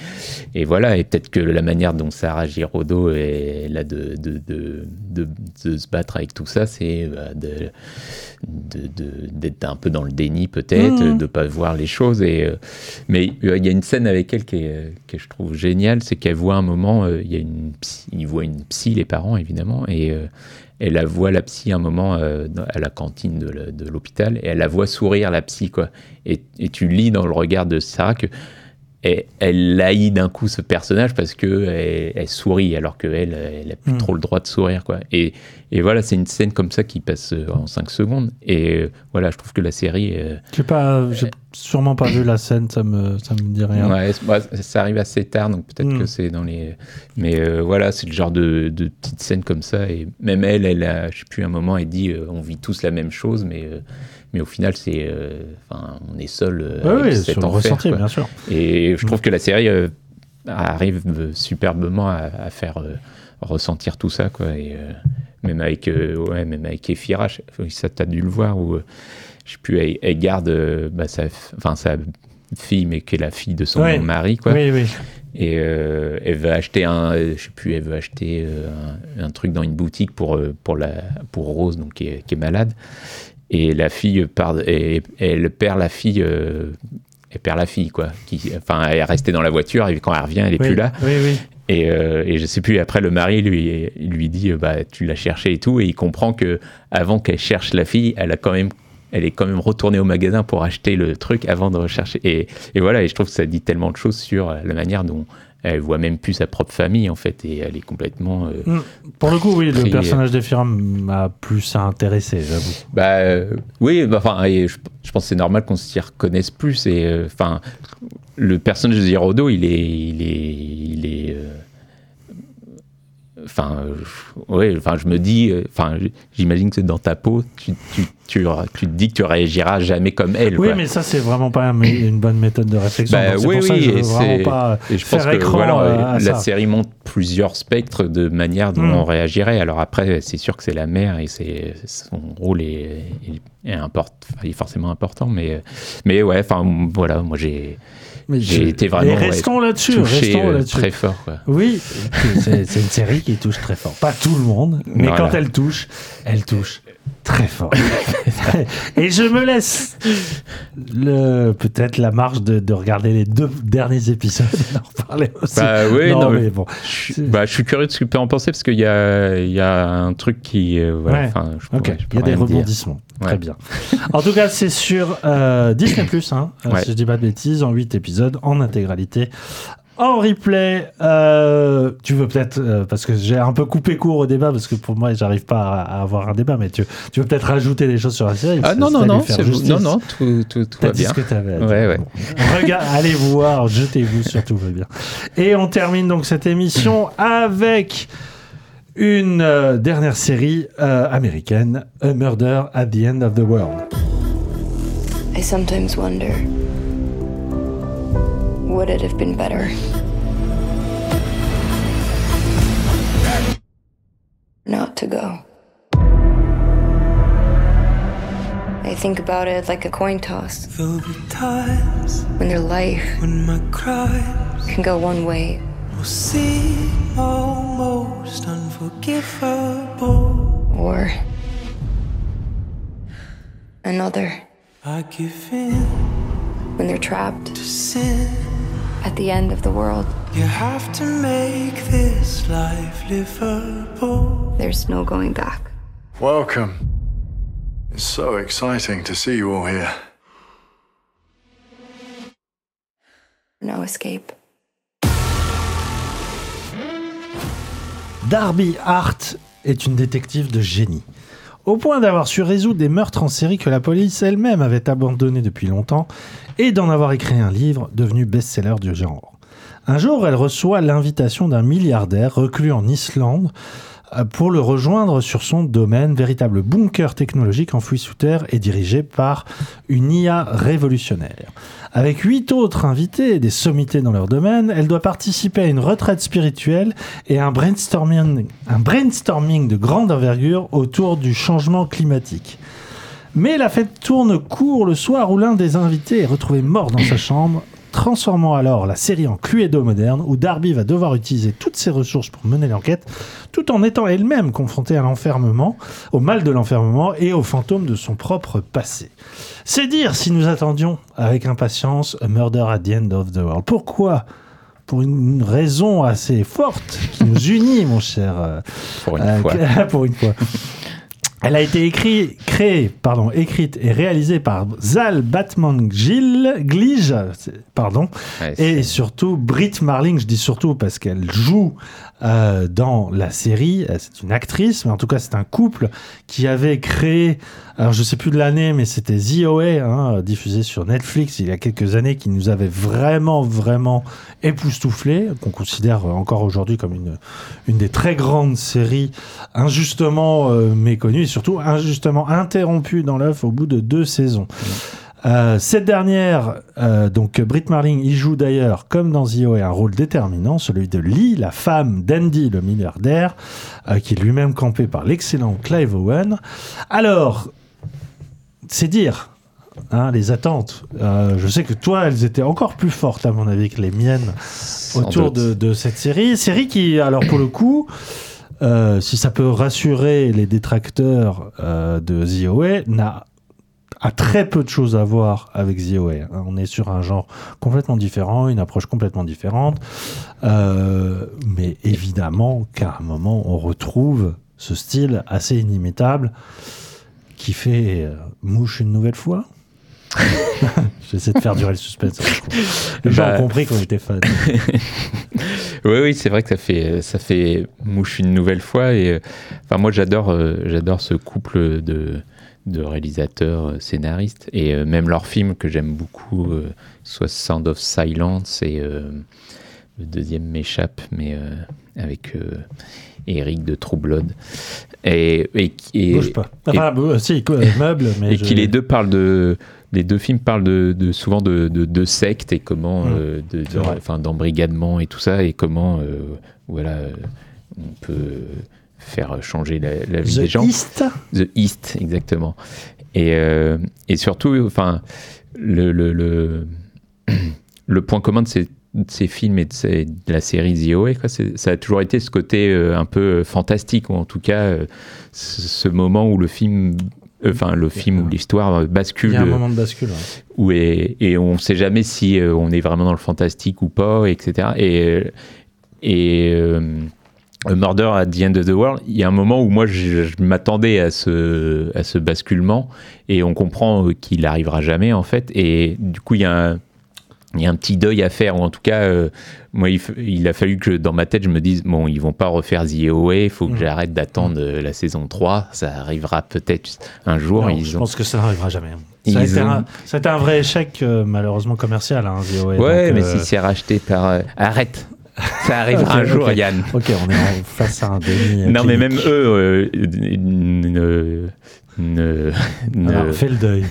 et voilà, et peut-être que la manière dont Sarah Giraudot est là de, de, de, de- se battre avec tout ça, c'est bah, d'être un peu dans le déni peut-être, Mhm. de ne pas voir les choses. Et, euh, mais euh, il y a une scène avec elle qui est, que je trouve géniale, c'est qu'elle voit un moment, il y a une psy, ils voient une psy, les parents évidemment, et elle la voit la psy un moment euh, à la cantine de l'hôpital, et elle la voit sourire la psy quoi. Et, et tu lis dans le regard de Sarah que elle, elle haït d'un coup ce personnage parce que elle, elle sourit alors qu'elle, elle a plus Mm. trop le droit de sourire quoi. Et, et voilà, c'est une scène comme ça qui passe euh, en 5 secondes. Et euh, voilà, je trouve que la série. euh, J'ai pas, j'ai sûrement pas vu la scène, ça me, ça me dit rien. Ouais, bah, ça arrive assez tard, donc peut-être Mm. que c'est dans les. Mais euh, voilà, c'est le genre de, de petites scènes comme ça. Et même elle, elle a, je sais plus, un moment, elle dit on vit tous la même chose, mais, mais au final, c'est. euh, Enfin, on est seul. euh, Ouais, avec oui, cet enfer, ressenti, bien sûr. Et je trouve que la série euh, arrive superbement à, à faire ressentir tout ça, quoi. Et, même avec, euh, ouais, même avec Efira, ça t'as dû le voir, où, je sais plus, elle, elle garde euh, bah, sa, enfin, sa fille, mais qui est la fille de son Ouais. mari, quoi. Oui, oui. Et euh, elle veut acheter un, je sais plus, elle veut acheter un, un truc dans une boutique pour pour la pour Rose donc qui est, qui est malade. Et la fille part, et, elle perd la fille, euh, elle perd la fille quoi. Qui, enfin, elle est restée dans la voiture et quand elle revient, elle est Oui, plus là. Oui, oui. Et, euh, et je sais plus. Après, le mari lui lui dit, euh, bah tu l'as cherché et tout, et il comprend que avant qu'elle cherche la fille, elle a quand même elle est quand même retournée au magasin pour acheter le truc avant de rechercher. Et, et voilà, et je trouve que ça dit tellement de choses sur la manière dont elle voit même plus sa propre famille, en fait, et elle est complètement... euh, Mm. Pour le coup, oui, le pris- personnage d'Ephira m'a plus intéressé, j'avoue. Bah euh, oui, bah, enfin, je, je pense que c'est normal qu'on s'y reconnaisse plus. Et euh, enfin, le personnage de Zirodo, il est, il est, il est. Enfin, ouais, enfin, je me dis, enfin, j'imagine que c'est dans ta peau, tu, tu, tu, tu te dis que tu réagiras jamais comme elle. Oui, quoi. mais ça, c'est vraiment pas un- une bonne méthode de réflexion. Bah oui, pour ça que oui, je veux vraiment pas et je faire pense que écran voilà, à la ça. série montre plusieurs spectres de manière dont Mm. on réagirait. Alors après, c'est sûr que c'est la mère et c'est son rôle est, est, est import- est forcément important, mais mais ouais, enfin voilà, moi j'ai j'ai été vraiment Et restons ouais, là-dessus, touché, restons euh, là-dessus. très fort. Quoi. Oui, c'est c'est une série qui touche très fort. Pas tout le monde, mais Voilà. quand elle touche, elle touche très fort. Et je me laisse le peut-être la marge de, de regarder les deux derniers épisodes et d'en reparler aussi. Bah oui, non, non, mais bon. Je, suis- bah, je suis curieux de ce que tu peux en penser parce qu'il y a, il y a un truc qui. euh, voilà, Ouais. je il y a des rebondissements. Très bien. En tout cas, c'est sur euh, Disney, hein, euh, Ouais. si je dis pas de bêtises, en 8 épisodes, en intégralité. En replay, euh, tu veux peut-être, euh, parce que j'ai un peu coupé court au débat, parce que pour moi, j'arrive pas à, à avoir un débat, mais tu, tu veux peut-être rajouter des choses sur la série Ah non, non, non, non, non, tout, tout, tout va bien. ce que t'avais à dire. Ouais, ouais. Regarde, allez voir, jetez-vous sur tout va bien. Et on termine donc cette émission avec une euh, dernière série euh, américaine, A Murder at the End of the World. I sometimes wonder would it have been better? Not to go. I think about it like a coin toss. There'll be times When their life when my cries can go one way will seem almost unforgivable. or another. I give in When they're trapped to sin. At the end of the world, You have to make this life livable. there's no going back. Welcome. It's so exciting to see you all here. No escape. Darby Hart est une détective de génie. Au point d'avoir su résoudre des meurtres en série que la police elle-même avait abandonnés depuis longtemps et d'en avoir écrit un livre devenu best-seller du genre. Un jour, elle reçoit l'invitation d'un milliardaire reclus en Islande euh, pour le rejoindre sur son domaine, véritable bunker technologique enfoui sous terre et dirigé par une IA révolutionnaire. Avec huit autres invités et des sommités dans leur domaine, elle doit participer à une retraite spirituelle et un brainstorming, un brainstorming de grande envergure autour du changement climatique. Mais la fête tourne court le soir où l'un des invités est retrouvé mort dans sa chambre, transformant alors la série en Cluedo moderne où Darby va devoir utiliser toutes ses ressources pour mener l'enquête, tout en étant elle-même confrontée à l'enfermement, au mal de l'enfermement et aux fantômes de son propre passé. C'est dire si nous attendions avec impatience A Murder at the End of the World. Pourquoi? Pour une raison assez forte qui nous unit, mon cher. euh, Pour une euh, fois. pour une fois. Elle a été écrit, créée, pardon, écrite et réalisée par Zal Batman Gil, Glige, pardon, Ouais, et surtout Britt Marling. Je dis surtout parce qu'elle joue euh, dans la série. Euh, C'est une actrice, mais en tout cas c'est un couple qui avait créé, alors je sais plus de l'année, mais c'était The OA, hein, diffusé sur Netflix il y a quelques années, qui nous avait vraiment, vraiment époustouflé, qu'on considère encore aujourd'hui comme une, une des très grandes séries injustement euh, méconnues et surtout injustement interrompue dans l'œuf au bout de deux saisons. Euh, cette dernière, euh, donc Britt Marling, y joue d'ailleurs, comme dans OA, un rôle déterminant, celui de Lee, la femme d'Andy, le milliardaire, euh, qui est lui-même campé par l'excellent Clive Owen. Alors, c'est dire hein, les attentes. Je sais que toi, elles étaient encore plus fortes, à mon avis, que les miennes autour de, de cette série. Série qui, alors pour le coup, si ça peut rassurer les détracteurs de The n'a a très peu de choses à voir avec The hein. On est sur un genre complètement différent, une approche complètement différente. Euh, mais évidemment qu'à un moment, on retrouve ce style assez inimitable qui fait euh, mouche une nouvelle fois. J'essaie de faire durer le suspense. Les gens Bah. ont compris qu'on était fans. Oui, oui, c'est vrai que ça fait, ça fait mouche une nouvelle fois. Et euh, enfin, moi, j'adore, euh, j'adore ce couple de, de réalisateurs, euh, scénaristes, et euh, même leur film que j'aime beaucoup, euh, soit Sound of Silence et euh, le deuxième m'échappe, mais euh, avec euh, Eric de True Blood. Et, et, et- Bouge pas. et- Enfin, bah, si, quoi, meuble, mais. et je- qui les deux parlent de les deux films parlent de, de- souvent de, de, de sectes et comment Mm. euh, de, d'embrigadement et tout ça et comment voilà on peut faire changer la, la vie The des gens East The East exactement et, euh, et surtout enfin le, le, le, le point commun de ces, de ces films et de, ces- de la série The OA, quoi, ça a toujours été ce côté euh, un peu fantastique, ou en tout cas euh, ce, moment où le film, euh, enfin le film ou l'histoire euh, bascule. Il y a un euh, moment de bascule. ouais. où est- et on ne sait jamais si euh, on est vraiment dans le fantastique ou pas, etc. Et, euh, et euh, A Murder at the End of the World, il y a un moment où moi je, je m'attendais à ce, à ce basculement et on comprend euh, qu'il n'arrivera jamais en fait. Et du coup, il y a un, il y a un petit deuil à faire, ou en tout cas, euh, moi, il, a fallu que dans ma tête, je me dise, bon, ils vont pas refaire The il faut que Mm. j'arrête d'attendre euh, la saison 3, ça arrivera peut-être un jour. Non, ils je ont- pense que ça n'arrivera jamais. Ça a, été ont- un, ça a été un vrai échec, euh, malheureusement, commercial, hein, The. Ouais, donc, mais euh, si c'est racheté par. Arrête Ça arrivera un jour. Yann. Ok, on est en- face à un déni. euh, Non, mais même eux, euh, ne. ne- ne- Alors, fais le deuil.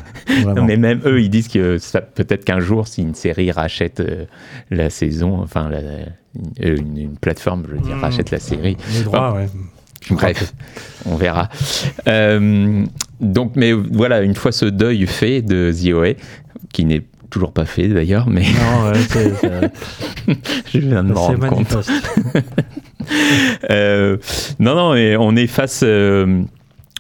Non, mais même eux, ils disent que ça- peut-être qu'un jour, si une série rachète euh, la saison, enfin, la- une, une plateforme, je veux dire, Mm. rachète la série. Les droits, Enfin, ouais. Bref, on verra. Euh, donc, mais voilà, une fois ce deuil fait de The OA, qui n'est toujours pas fait d'ailleurs, mais Non, ouais, c'est- c'est- je viens de rendre compte. Euh, non, non, mais on est face. euh,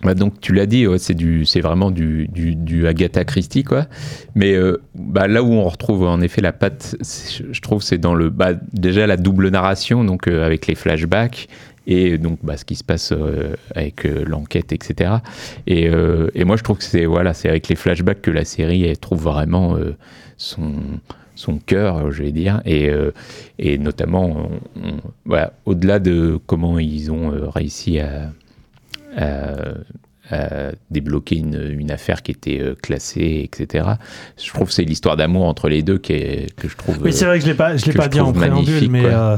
bah, donc tu l'as dit, ouais, c'est du, c'est vraiment du, du, du Agatha Christie, quoi. Mais euh, bah, là où on retrouve en effet la patte, je trouve, c'est dans le, bah, déjà la double narration, donc euh, avec les flashbacks et donc bah, ce qui se passe euh, avec euh, l'enquête, etc. Et, euh, et moi, je trouve que c'est voilà, avec les flashbacks que la série trouve vraiment son son cœur, je vais dire, et, et notamment, au-delà de comment ils ont réussi à- à débloquer une, une affaire qui était euh, classée, etc. Je trouve que c'est l'histoire d'amour entre les deux qui est- que je trouve. Oui, c'est vrai que je l'ai pas, je l'ai pas je dit en préambule, mais euh,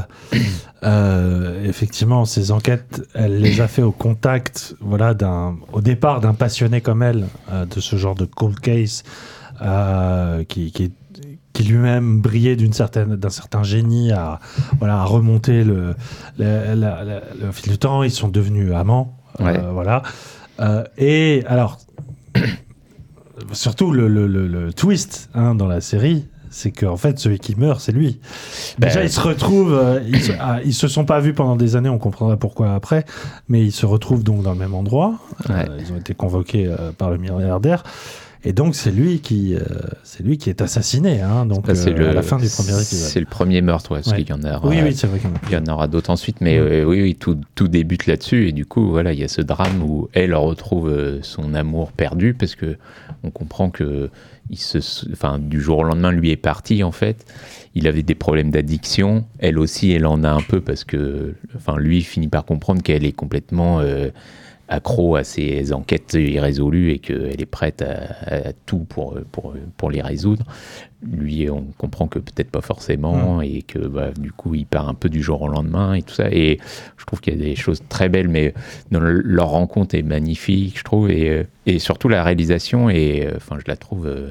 euh, effectivement, ces enquêtes, elle les a fait au contact, voilà, d'un, au départ d'un passionné comme elle euh, de ce genre de cold case, euh, qui, lui-même brillait d'une certaine, d'un certain génie à, voilà, à remonter le, fil du temps. Ils sont devenus amants, euh, voilà. Euh, et alors, surtout le, le- le- le twist hein, dans la série, c'est qu'en fait, celui qui meurt, c'est lui. Déjà, Ben- ils se retrouvent, euh, ils, se, ah, ils se sont pas vus pendant des années, on comprendra pourquoi après, mais ils se retrouvent donc dans le même endroit. Euh, ils ont été convoqués euh, par le milliardaire. Et donc, c'est lui qui, euh, c'est lui qui est assassiné, hein, donc Ça, c'est euh, le- à la fin du premier épisode. C'est le premier meurtre, parce Ouais. qu'il y en a. Oui, oui, c'est vrai qu'il y en a Il y en aura d'autres ensuite, mais euh, oui, oui, tout, tout débute là-dessus. Et du coup, voilà, il y a ce drame où elle retrouve son amour perdu parce que on comprend que il se, enfin, du jour au lendemain, lui est parti en fait. Il avait des problèmes d'addiction. Elle aussi, elle en a un peu parce que, enfin, lui finit par comprendre qu'elle est complètement accro à ses enquêtes irrésolues et qu'elle est prête à, à tout pour, pour, pour les résoudre. Lui, on comprend que peut-être pas forcément et que bah, du coup, il part un peu du jour au lendemain et tout ça. Et je trouve qu'il y a des choses très belles, mais dans le- leur rencontre est magnifique, je trouve. Et, et surtout, la réalisation, et enfin, je la trouve. euh,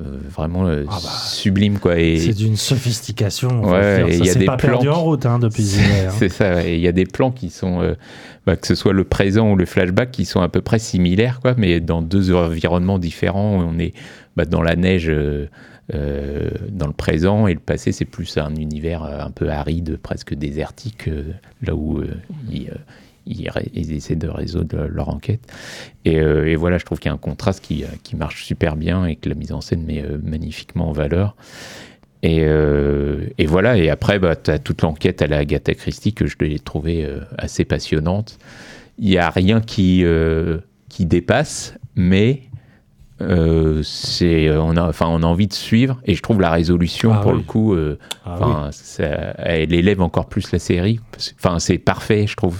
euh, vraiment euh, sublime quoi et C'est d'une sophistication. faut Ouais, il y a des pas plans perdu en route hein, depuis années, hein. c'est ça, il y a des plans qui sont, euh, bah, que ce soit le présent ou le flashback, qui sont à peu près similaires, quoi, mais dans deux environnements différents. On est bah, dans la neige dans le présent, et le passé, c'est plus un univers un peu aride, presque désertique, là où euh, ils, essaient de résoudre leur enquête. Et, euh, et voilà, je trouve qu'il y a un contraste qui, euh, qui marche super bien et que la mise en scène met euh, magnifiquement en valeur. Et, voilà, et après, bah, tu as toute l'enquête à la Agatha Christie que je l'ai trouvée assez passionnante. Il n'y a rien qui, qui dépasse, mais euh, c'est, on, a, enfin, on a envie de suivre, et je trouve la résolution, Ah pour oui. le coup, euh, Ah ça- elle élève encore plus la série. Enfin, c'est parfait, je trouve,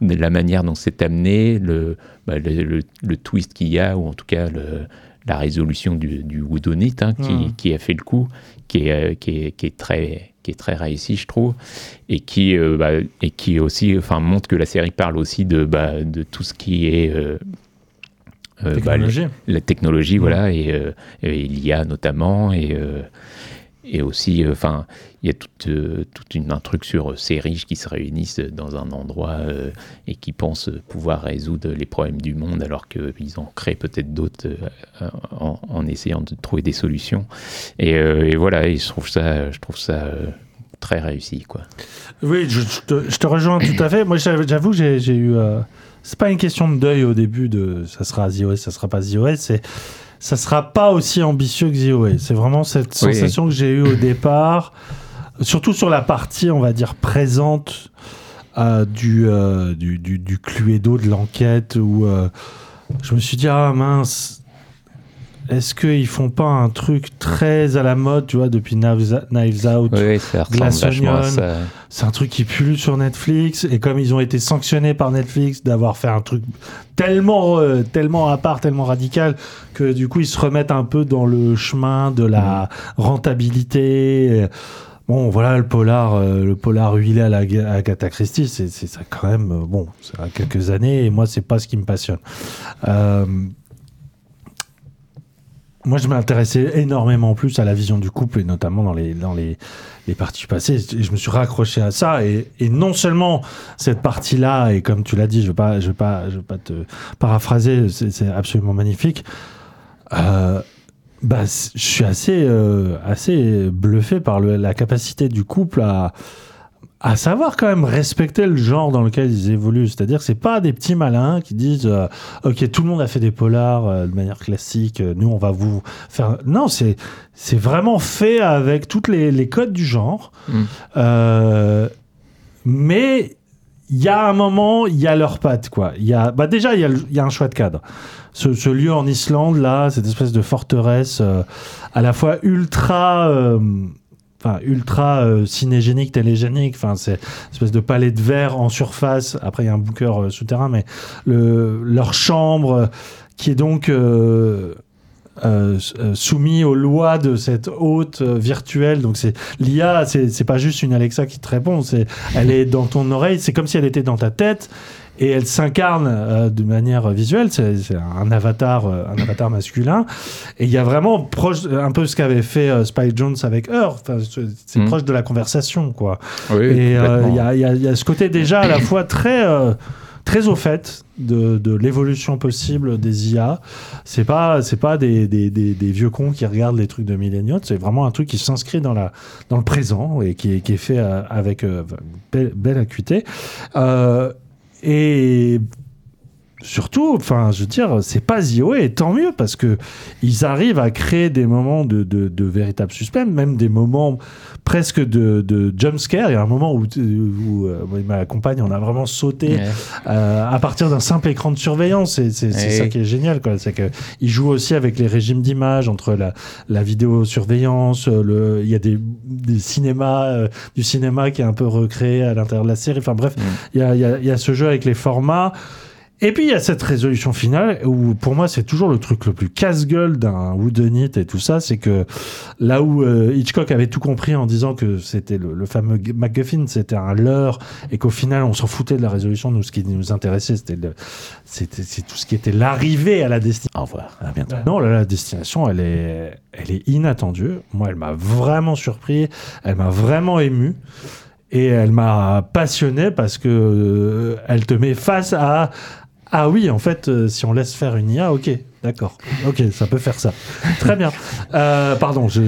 de la manière dont c'est amené, le, bah, le, le- le twist qu'il y a, ou en tout cas le- la résolution du, du Whodunit, hein, qui, Mm. qui a fait le coup, qui est, euh, qui est, qui est très qui est très réussi, je trouve, et qui, euh, bah, et qui aussi, enfin, montre que la série parle aussi de, bah, de tout ce qui est euh, bah, Technologie. la, la technologie, voilà, et, euh, et l'IA notamment, et, euh, et aussi, euh, enfin, il y a toute, toute une, un truc sur ces riches qui se réunissent dans un endroit et qui pensent pouvoir résoudre les problèmes du monde alors qu'ils en créent peut-être d'autres en, en essayant de trouver des solutions. Et, et voilà, et je trouve ça, je trouve ça très réussi, quoi. Oui, je, je te, je te rejoins tout à fait. Moi, j'avoue, j'ai j'ai eu. euh, c'est pas une question de deuil au début de ça sera The OS, ça sera pas The OS, c'est ça sera pas aussi ambitieux que The OS. C'est vraiment cette Oui. sensation que j'ai eue au départ, surtout sur la partie, on va dire, présente euh, du, euh, du, du, du Cluedo de l'enquête où euh, je me suis dit, ah mince, est-ce qu'ils font pas un truc très à la mode, tu vois, depuis Knives, Knives Out, Oui, Glass Onion. C'est un truc qui pullule sur Netflix et comme ils ont été sanctionnés par Netflix d'avoir fait un truc tellement euh, tellement à part, tellement radical que du coup ils se remettent un peu dans le chemin de la rentabilité. Bon, voilà le polar, euh, le polar huilé à la à Agatha Christie, c'est c'est ça quand même. euh, bon, ça a quelques années et moi c'est pas ce qui me passionne. Euh, moi, je m'intéressais énormément plus à la vision du couple et notamment dans les, dans les, les parties passées. Je me suis raccroché à ça. Et, et non seulement cette partie-là, et comme tu l'as dit, je ne vais, pas- je pas- je pas te paraphraser, c'est absolument magnifique. Euh, bah, je suis assez, euh, assez bluffé par la capacité du couple à, à savoir quand même respecter le genre dans lequel ils évoluent. C'est-à-dire que c'est pas des petits malins qui disent euh, Ok, tout le monde a fait des polars euh, de manière classique, euh, nous on va vous faire. Non, c'est c'est vraiment fait avec toutes les, les codes du genre. Mm. Mais il y a un moment, il y a leurs pattes, quoi. Il y a, bah déjà, il y a, y un choix de cadre. Ce, ce lieu en Islande, là, cette espèce de forteresse, à la fois ultra, enfin, ultra euh, cinégénique, télégénique. Enfin, c'est espèce de palais de verre en surface. Après, il y a un bunker euh, souterrain, mais le, leur chambre, euh, qui est donc euh, euh, s- euh, soumis aux lois de cette hôte virtuelle. Donc c'est l'IA, c'est pas juste une Alexa qui te répond, c'est elle est dans ton oreille, c'est comme si elle était dans ta tête et elle s'incarne euh, de manière visuelle. C'est un avatar, euh, un avatar masculin. Et il y a vraiment proche, un peu ce qu'avait fait euh, Spike Jones avec Earth. Enfin, c'est Mhm. proche de la conversation, quoi. Oui, et euh, il y, a, il y a- il y a ce côté déjà à la fois très euh, très au fait de, de l'évolution possible des IA. C'est pas c'est pas des, des, des, des vieux cons qui regardent les trucs de milléniaux. C'est vraiment un truc qui s'inscrit dans la dans le présent et qui est, qui est fait euh, avec euh, belle, belle acuité. Euh, et surtout, enfin, je veux dire, c'est pas ZOE, et tant mieux, parce que ils arrivent à créer des moments de, de, de véritable suspense, même des moments presque de, de jumpscare. Il y a un moment où, où, euh, ma compagne, on a vraiment sauté Ouais. euh, à partir d'un simple écran de surveillance. C'est c'est- c'est Ouais. ça qui est génial, quoi. C'est qu'ils jouent aussi avec les régimes d'image entre la, la vidéosurveillance, euh, le, il y a des, des cinémas, euh, du cinéma qui est un peu recréé à l'intérieur de la série. Enfin bref, il y, a, il y a- il y a ce jeu avec les formats. Et puis il y a cette résolution finale où pour moi c'est toujours le truc le plus casse-gueule d'un Whodunit et tout ça, c'est que là où euh, Hitchcock avait tout compris en disant que c'était le, le fameux MacGuffin, c'était un leurre et qu'au final on s'en foutait de la résolution, nous ce qui nous intéressait c'était le- c'était c'est tout ce qui était l'arrivée à la destination. Au revoir. À bientôt. Non, la, la destination, elle est, elle est inattendue. Moi, elle m'a vraiment surpris. Elle m'a vraiment ému. Et elle m'a passionné parce que euh, elle te met face à ah oui, en fait, euh, si on laisse faire une IA, ok, d'accord, ok, ça peut faire ça. Très bien. Euh, pardon, je,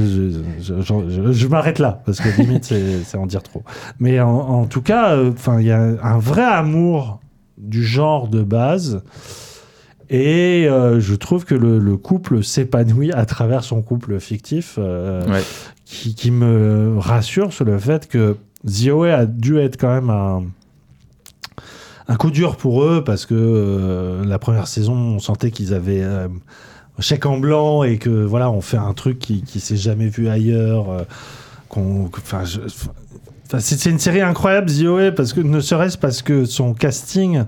je, je, m'arrête là parce que limite c'est en dire trop. Mais en, en tout cas, euh, il y a un vrai amour du genre de base. Et euh, je trouve que le, le couple s'épanouit à travers son couple fictif, Ouais. qui, qui me rassure sur le fait que ZOE a dû être quand même un, un coup dur pour eux parce que euh, la première saison, on sentait qu'ils avaient euh, un chèque en blanc et que voilà, on fait un truc qui, qui s'est jamais vu ailleurs. euh, enfin, c'est, une série incroyable, ZOE, parce que ne serait-ce parce que son casting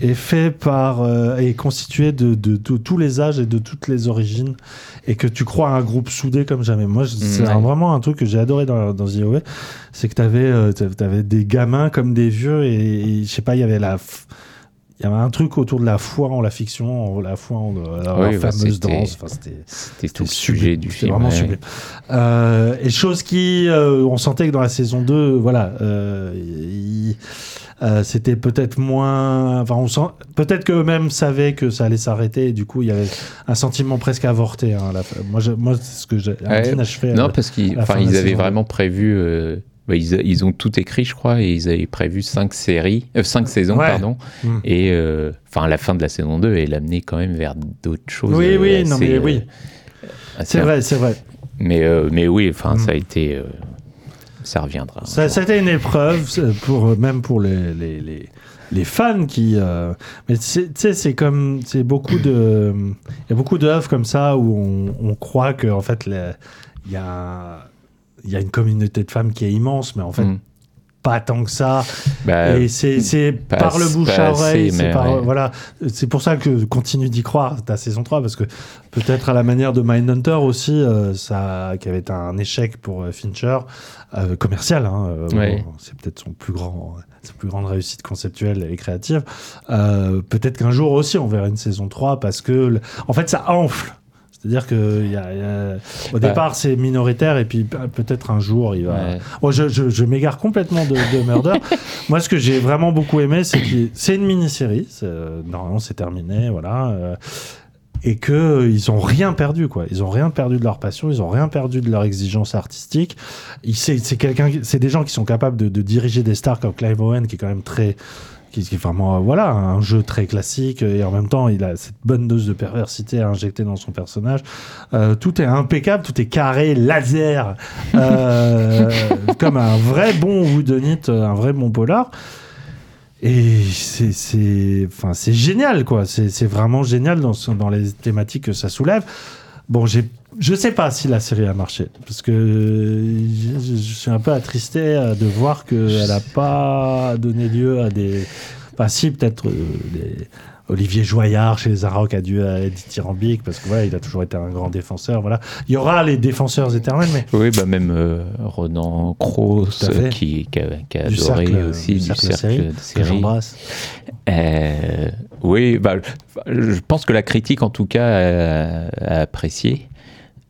est fait par euh, est constitué de, de- de tous les âges et de toutes les origines et que tu crois à un groupe soudé comme jamais. Moi, je- c'est ouais. vraiment un truc que j'ai adoré dans, dans ZOE, c'est que tu avais, des gamins comme des vieux et, et je sais pas, il y avait la il y avait un truc autour de la foi en la fiction, en la foi en euh, la Oui, bah, fameuse danse. Enfin, c'était tout le sujet du film. vraiment ouais. sublime. Euh, et chose qui, euh, on sentait que dans la saison 2, voilà, euh, il- euh, c'était peut-être moins. Enfin, on sent peut-être qu'eux-mêmes savaient que ça allait s'arrêter. Et du coup, il y avait un sentiment presque avorté. hein, la. Moi, je- moi, c'est ce que j'ai Ouais. à Non, parce qu'ils ils avaient vraiment prévu. euh, bah, ils, ont tout écrit, je crois, et ils avaient prévu cinq séries, euh, cinq saisons, Ouais. pardon. Mm. Et enfin, la fin de la saison 2 est l'amener quand même vers d'autres choses. Oui, oui, non, mais oui. C'est vrai, c'est vrai. Mais, mais oui, enfin, ça a été. Ça reviendra. Ça, été une épreuve, pour, même pour les, les, les, les fans qui. euh, mais tu sais, c'est comme. C'est beaucoup de. Il y a beaucoup d'œuvres comme ça où on, on croit qu'en fait, les- il y a. Y a une communauté de femmes qui est immense, mais en fait, Mm. Pas tant que ça. Bah, et c'est par le bouche à oreille. c'est ouais. Voilà. Pour ça que continue d'y croire, ta saison 3, parce que peut-être à la manière de Mindhunter aussi, euh, ça, qui avait été un échec pour euh, Fincher, euh, commercial. hein, Ouais. bon, c'est peut-être son plus grand, sa plus grande réussite conceptuelle et créative. Peut-être qu'un jour aussi, on verra une saison 3, parce que, en fait, ça enfle. C'est-à-dire que y a- il y a- au Bah. départ c'est minoritaire et puis pe- peut-être un jour il va. Ouais. Bon, je je, je m'égare complètement de, de Murder. Moi, ce que j'ai vraiment beaucoup aimé, c'est que c'est une mini-série. euh, Normalement, c'est terminé, voilà. euh, et que euh, ils ont rien perdu, quoi. Ils ont rien perdu de leur passion, ils ont rien perdu de leur exigence artistique. C'est quelqu'un, c'est des gens qui sont capables de, de diriger des stars comme Clive Owen, qui est quand même très qui, est vraiment euh, voilà un jeu très classique et en même temps il a cette bonne dose de perversité à injecter dans son personnage Euh, tout est impeccable tout est carré laser euh, comme un vrai bon whodunit un vrai bon polar Et c'est, c'est, enfin, c'est génial, quoi. C'est, c'est vraiment génial dans, dans les thématiques que ça soulève. Bon, j'ai, je sais pas si la série a marché, parce que je, je- je suis un peu attristé euh, de voir qu'elle n'a pas donné lieu à des. Enfin, si, peut-être euh, des- Olivier Joyard chez les Arocs a dû être dithyrambique, parce que voilà, il a toujours été un grand défenseur. Voilà. Il y aura les défenseurs éternels, mais. Oui, bah même euh, Ronan Cross euh, qui, qui a, qui a adoré cercle, aussi du cercle cercle, série, de que série. j'embrasse. Euh, oui, bah, je pense que la critique en tout cas a, a apprécié.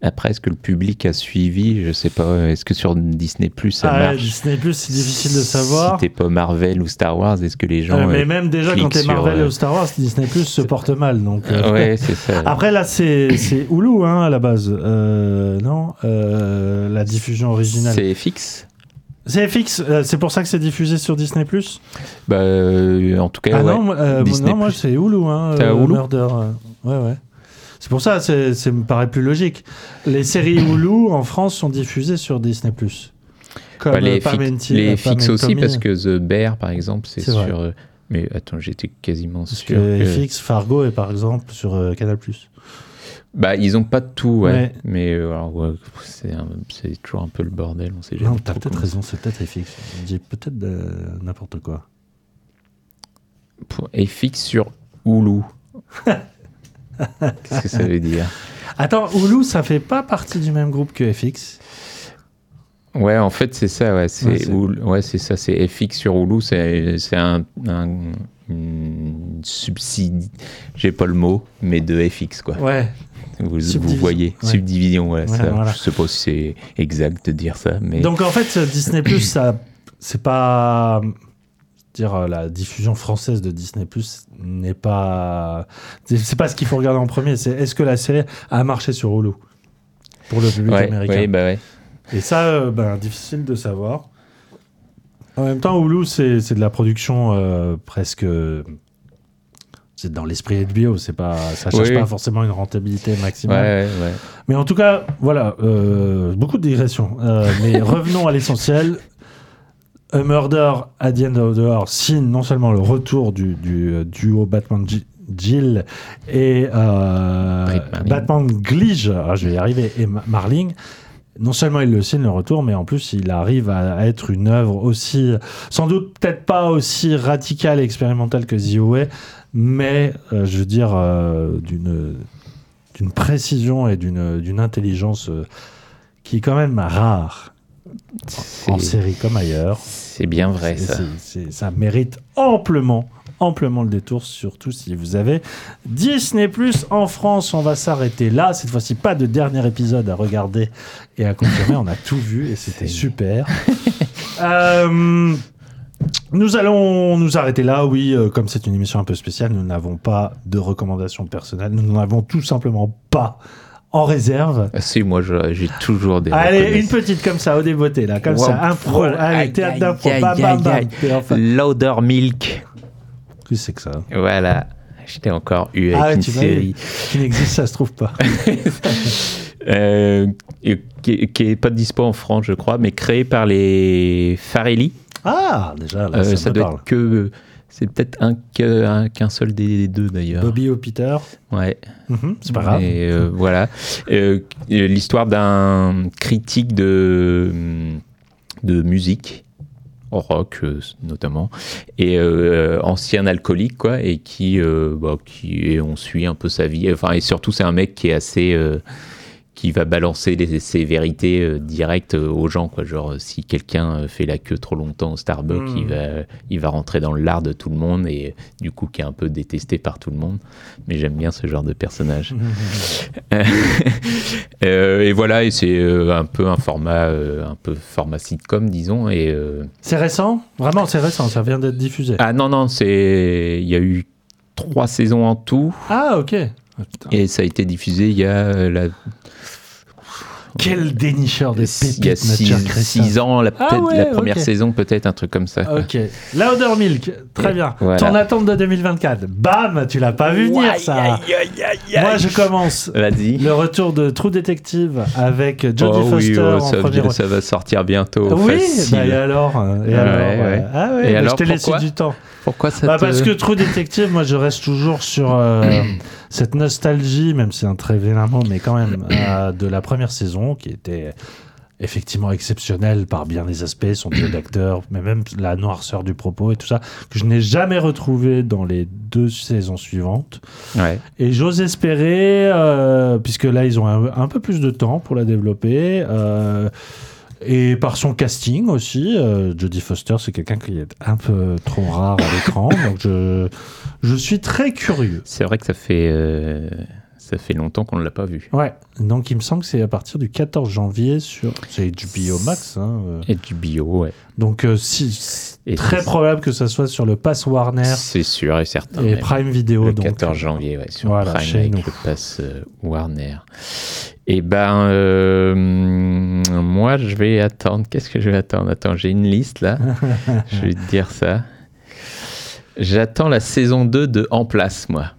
Après, est-ce que le public a suivi? Je sais pas. Est-ce que sur Disney Plus ça Ah marche? Disney Plus, c'est difficile de savoir. Si t'es pas Marvel ou Star Wars, est-ce que les gens Euh, mais euh, même déjà quand t'es Marvel euh, ou Star Wars, Disney Plus se porte mal. Donc, euh, Ouais, c'est ça. Après là, c'est Hulu hein, à la base. Euh, non, euh, la diffusion originale. C'est FX C'est FX. euh, c'est pour ça que c'est diffusé sur Disney Plus? Bah, euh, en tout cas, ah ouais. non, moi, euh, Disney+. non, moi c'est Hulu. Hein, euh, Hulu? Murder. euh, ouais, ouais. C'est pour ça, c'est c'est- me paraît plus logique. Les séries Hulu en France sont diffusées sur Disney Plus. Comme Bah, les euh, les euh, aussi, parce que The Bear, par exemple, c'est sur. euh, Mais attends, j'étais quasiment Parce sûr. que que- FX, Fargo est par exemple sur euh, Canal Plus. Bah, ils ont pas de tout, ouais. Ouais. Mais euh, alors, ouais, c'est un- c'est toujours un peu le bordel, on sait Non, jamais t'as trop peut-être comment- raison, c'est peut-être FX. Je dis peut-être de- n'importe quoi. Pour FX sur Hulu. Qu'est-ce que ça veut dire Attends, Hulu, ça fait pas partie du même groupe que FX. Ouais, en fait, c'est ça, ouais. C'est Ouais, ouais, ça, c'est FX sur Hulu, c'est un, un une j'ai pas le mot, mais de FX, quoi. Ouais. Vous, voyez, Ouais. subdivision, ouais, Ouais, ça, voilà. je sais pas si c'est exact de dire ça, mais... Donc en fait, Disney Plus, ça, c'est pas dire euh, la diffusion française de Disney Plus n'est pas, c'est- pas ce qu'il faut regarder en premier. C'est est-ce que la série a marché sur Hulu pour le public Ouais, américain. bah ouais. Et ça, euh, ben, difficile de savoir. En même temps, Hulu, c'est c'est de la production euh, presque. C'est dans l'esprit HBO, c'est pas, ça cherche Oui. pas forcément une rentabilité maximale. Ouais, ouais, ouais. Mais en tout cas, voilà, euh, beaucoup de digressions. Euh, mais revenons à l'essentiel. A Murder at the End of the Hour signe non seulement le retour du, du euh, duo Batman G- Jill et euh. Batman Glige, ah, je vais y arriver, et Ma- Marling. Non seulement il le signe le retour, mais en plus il arrive à, être une œuvre aussi, sans doute peut-être pas aussi radicale et expérimentale que The Away, mais euh, je veux dire euh, d'une d'une précision et d'une intelligence qui est quand même rare en série comme ailleurs. C'est bien vrai, ça. ça mérite amplement, amplement le détour, surtout si vous avez Disney Plus en France. On va s'arrêter là. Cette fois-ci, pas de dernier épisode à regarder et à confirmer. On a tout vu et c'était super. Euh, nous allons nous arrêter là, oui, euh, comme c'est une émission un peu spéciale, nous n'avons pas de recommandations personnelles, nous n'en avons tout simplement pas en réserve. Ah, si, moi, j'ai toujours des... Allez, une petite comme ça, au dévoté, là, comme Wow. ça, impro, Voilà. allez, théâtre d'impro, bam, bam, bam. enfin- Milk. Qu'est-ce que c'est que ça Voilà. Je t'ai encore eu avec Ah, une tu série. Qui n'existe, ça se trouve pas. Euh, qui, qui est pas dispo en France, je crois, mais créé par les Farelli. Ah, déjà, là, Euh, ça, ça me doit parle. être que. C'est peut-être un qu'un seul des deux d'ailleurs. Bobby ou Peter Ouais. Mhm, c'est pas grave. Et, euh, voilà. Euh, L'histoire d'un critique de, de musique, au rock euh, notamment, et ancien alcoolique, quoi, et qui, bah, qui et on suit un peu sa vie. Enfin, et surtout, c'est un mec qui est assez. Qui va balancer les- ses vérités euh, directes euh, aux gens quoi. Genre euh, si quelqu'un fait la queue trop longtemps au Starbucks il va il va rentrer dans le lard de tout le monde et du coup qui est un peu détesté par tout le monde. Mais j'aime bien ce genre de personnage. Et voilà et c'est un peu un format un peu format sitcom disons et C'est récent? Vraiment, c'est récent, ça vient d'être diffusé. ah non non c'est il y a eu trois saisons en tout. Ah, ok. Et ça a été diffusé il y a euh, la Quel dénicheur des pépites, Il y a notre cher 6 Christophe. ans, la, Ah peut-être ouais, la première saison, peut-être un truc comme ça. Ok. Louder Milk, très Et bien. voilà. Ton attente de 2024. Bam, tu l'as pas vu venir ça. Moi, je commence. Vas-y. Le retour de True Detective avec Jodie Oh Foster oui, oh, en ça, premier ça va sortir bientôt. Oui, facile. bah et alors, euh, et Ouais, alors, ouais. Ah ouais, Et alors, je t'ai laissé du temps. Pourquoi ça Bah, te- Parce que True Detective, moi je reste toujours sur euh, cette nostalgie, même si c'est un très vilain mot, mais quand même, euh, de la première saison qui était effectivement exceptionnelle par bien des aspects, son jeu d'acteur, mais même la noirceur du propos et tout ça, que je n'ai jamais retrouvé dans les deux saisons suivantes. Ouais. Et j'ose espérer, euh, puisque là ils ont un, un peu plus de temps pour la développer, euh, et par son casting aussi, euh, Jodie Foster c'est quelqu'un qui est un peu trop rare à l'écran, donc je, je suis très curieux. C'est vrai que ça fait, euh, ça fait longtemps qu'on ne l'a pas vu. Ouais, donc il me semble que c'est à partir du 14 janvier sur c'est HBO Max. Hein, euh. Et du bio, ouais. Donc euh, si, Et très probable que ça soit sur le Pass Warner. C'est sûr et certain. Et. Prime Video, Le donc. 14 janvier, ouais, sur Voilà, Prime avec nous. le pass euh, Warner. Et ben, euh, moi, je vais attendre. Qu'est-ce que je vais attendre? Attends, j'ai une liste là. je vais te dire ça. J'attends la saison 2 de En Place, moi.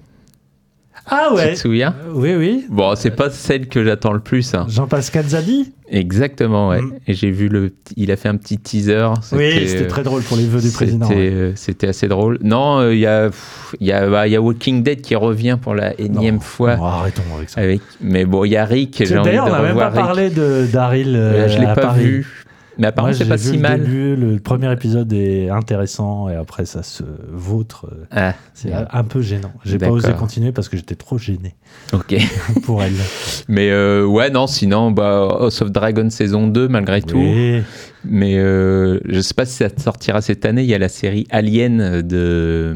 Ah Tu ouais. te souviens? Oui oui. Bon, c'est pas celle que j'attends le plus. hein. Jean-Pascal Zadi? Exactement, ouais. Mm. Et j'ai vu le. Il a fait un petit teaser. Oui, c'était très drôle pour les vœux du président. C'était ouais. euh, c'était assez drôle. Non, euh, il y, a, pff, il y, a, bah, il y a Walking Dead qui revient pour la énième fois. Bon, arrêtons avec ça. Avec, mais bon, il y a Rick. J'ai envie de D'ailleurs, on n'a même pas revoir Rick. parlé de Daryl. euh, Euh, je l'ai à pas Paris. vu. Mais apparemment, c'est pas vu si le mal. début, le premier épisode est intéressant et après ça se vautre. Ah, C'est un peu gênant. J'ai pas osé continuer parce que j'étais trop gêné ok. pour elle. mais euh, ouais, non, sinon, bah, House of Dragon saison 2, malgré tout. Oui. Mais euh, je sais pas si ça sortira cette année. Il y a la série Alien de.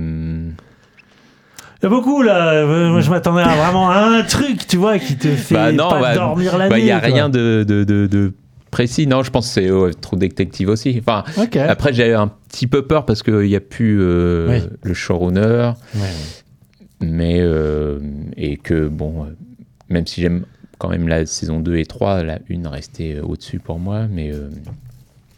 Il y a beaucoup là. Euh, Moi, je m'attendais à vraiment un truc, tu vois, qui te fait Bah non, pas bah, dormir la bah, nuit. Il y a quoi. rien de, de, de, de précis. Non, je pense que c'est trop détective aussi. Enfin. Après, j'ai un petit peu peur parce qu'il n'y a plus euh, Oui. le showrunner. Ouais, ouais. Mais, euh, et que, bon, euh, même si j'aime quand même la saison 2 et 3, la 1 restait au-dessus pour moi. Mais, euh,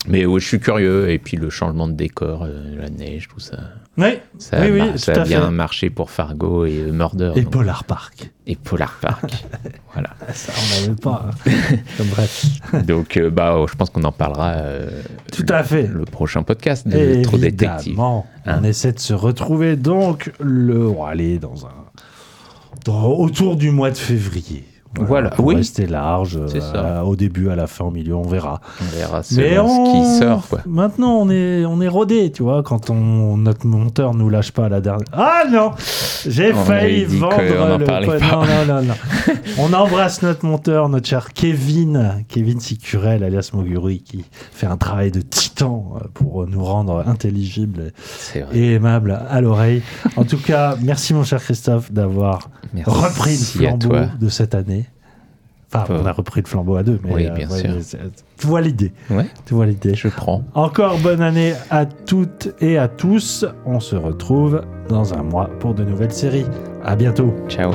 mais ouais, je suis curieux. Et puis le changement de décor, la neige, tout ça. Oui, Ça, oui, a, oui, ça bien fait. marché pour Fargo et euh, Murder. Et donc. Polar Park. Et Polar Park. voilà. Ça, on n'avait pas. hein. Comme bref. Donc, euh, bah, je pense qu'on en parlera euh, Tout à fait. le prochain podcast de Trop Détective. Évidemment. Hein. On essaie de se retrouver donc le. On va aller dans un. dans- autour du mois de février. Voilà. Pour Oui. rester large. Euh, ça. Au début, à la fin, au milieu, on verra. On verra Mais on... ce qui sort. Quoi. Maintenant, on est, on est rodé, tu vois, quand on, notre monteur nous lâche pas à la dernière. Ah non J'ai failli vendre le. Non, non, non, non. on embrasse notre monteur, notre cher Kevin, Kevin Sicurel, alias Moguri, qui fait un travail de titan euh, pour nous rendre intelligibles et aimables à l'oreille. En tout cas, merci mon cher Christophe d'avoir repris le flambeau de cette année. Enfin, on a repris le flambeau à deux, mais oui, euh, bien ouais, sûr. tu vois l'idée. Ouais, Tu vois l'idée. je prends. Encore bonne année à toutes et à tous. On se retrouve dans un mois pour de nouvelles séries. À bientôt. Ciao.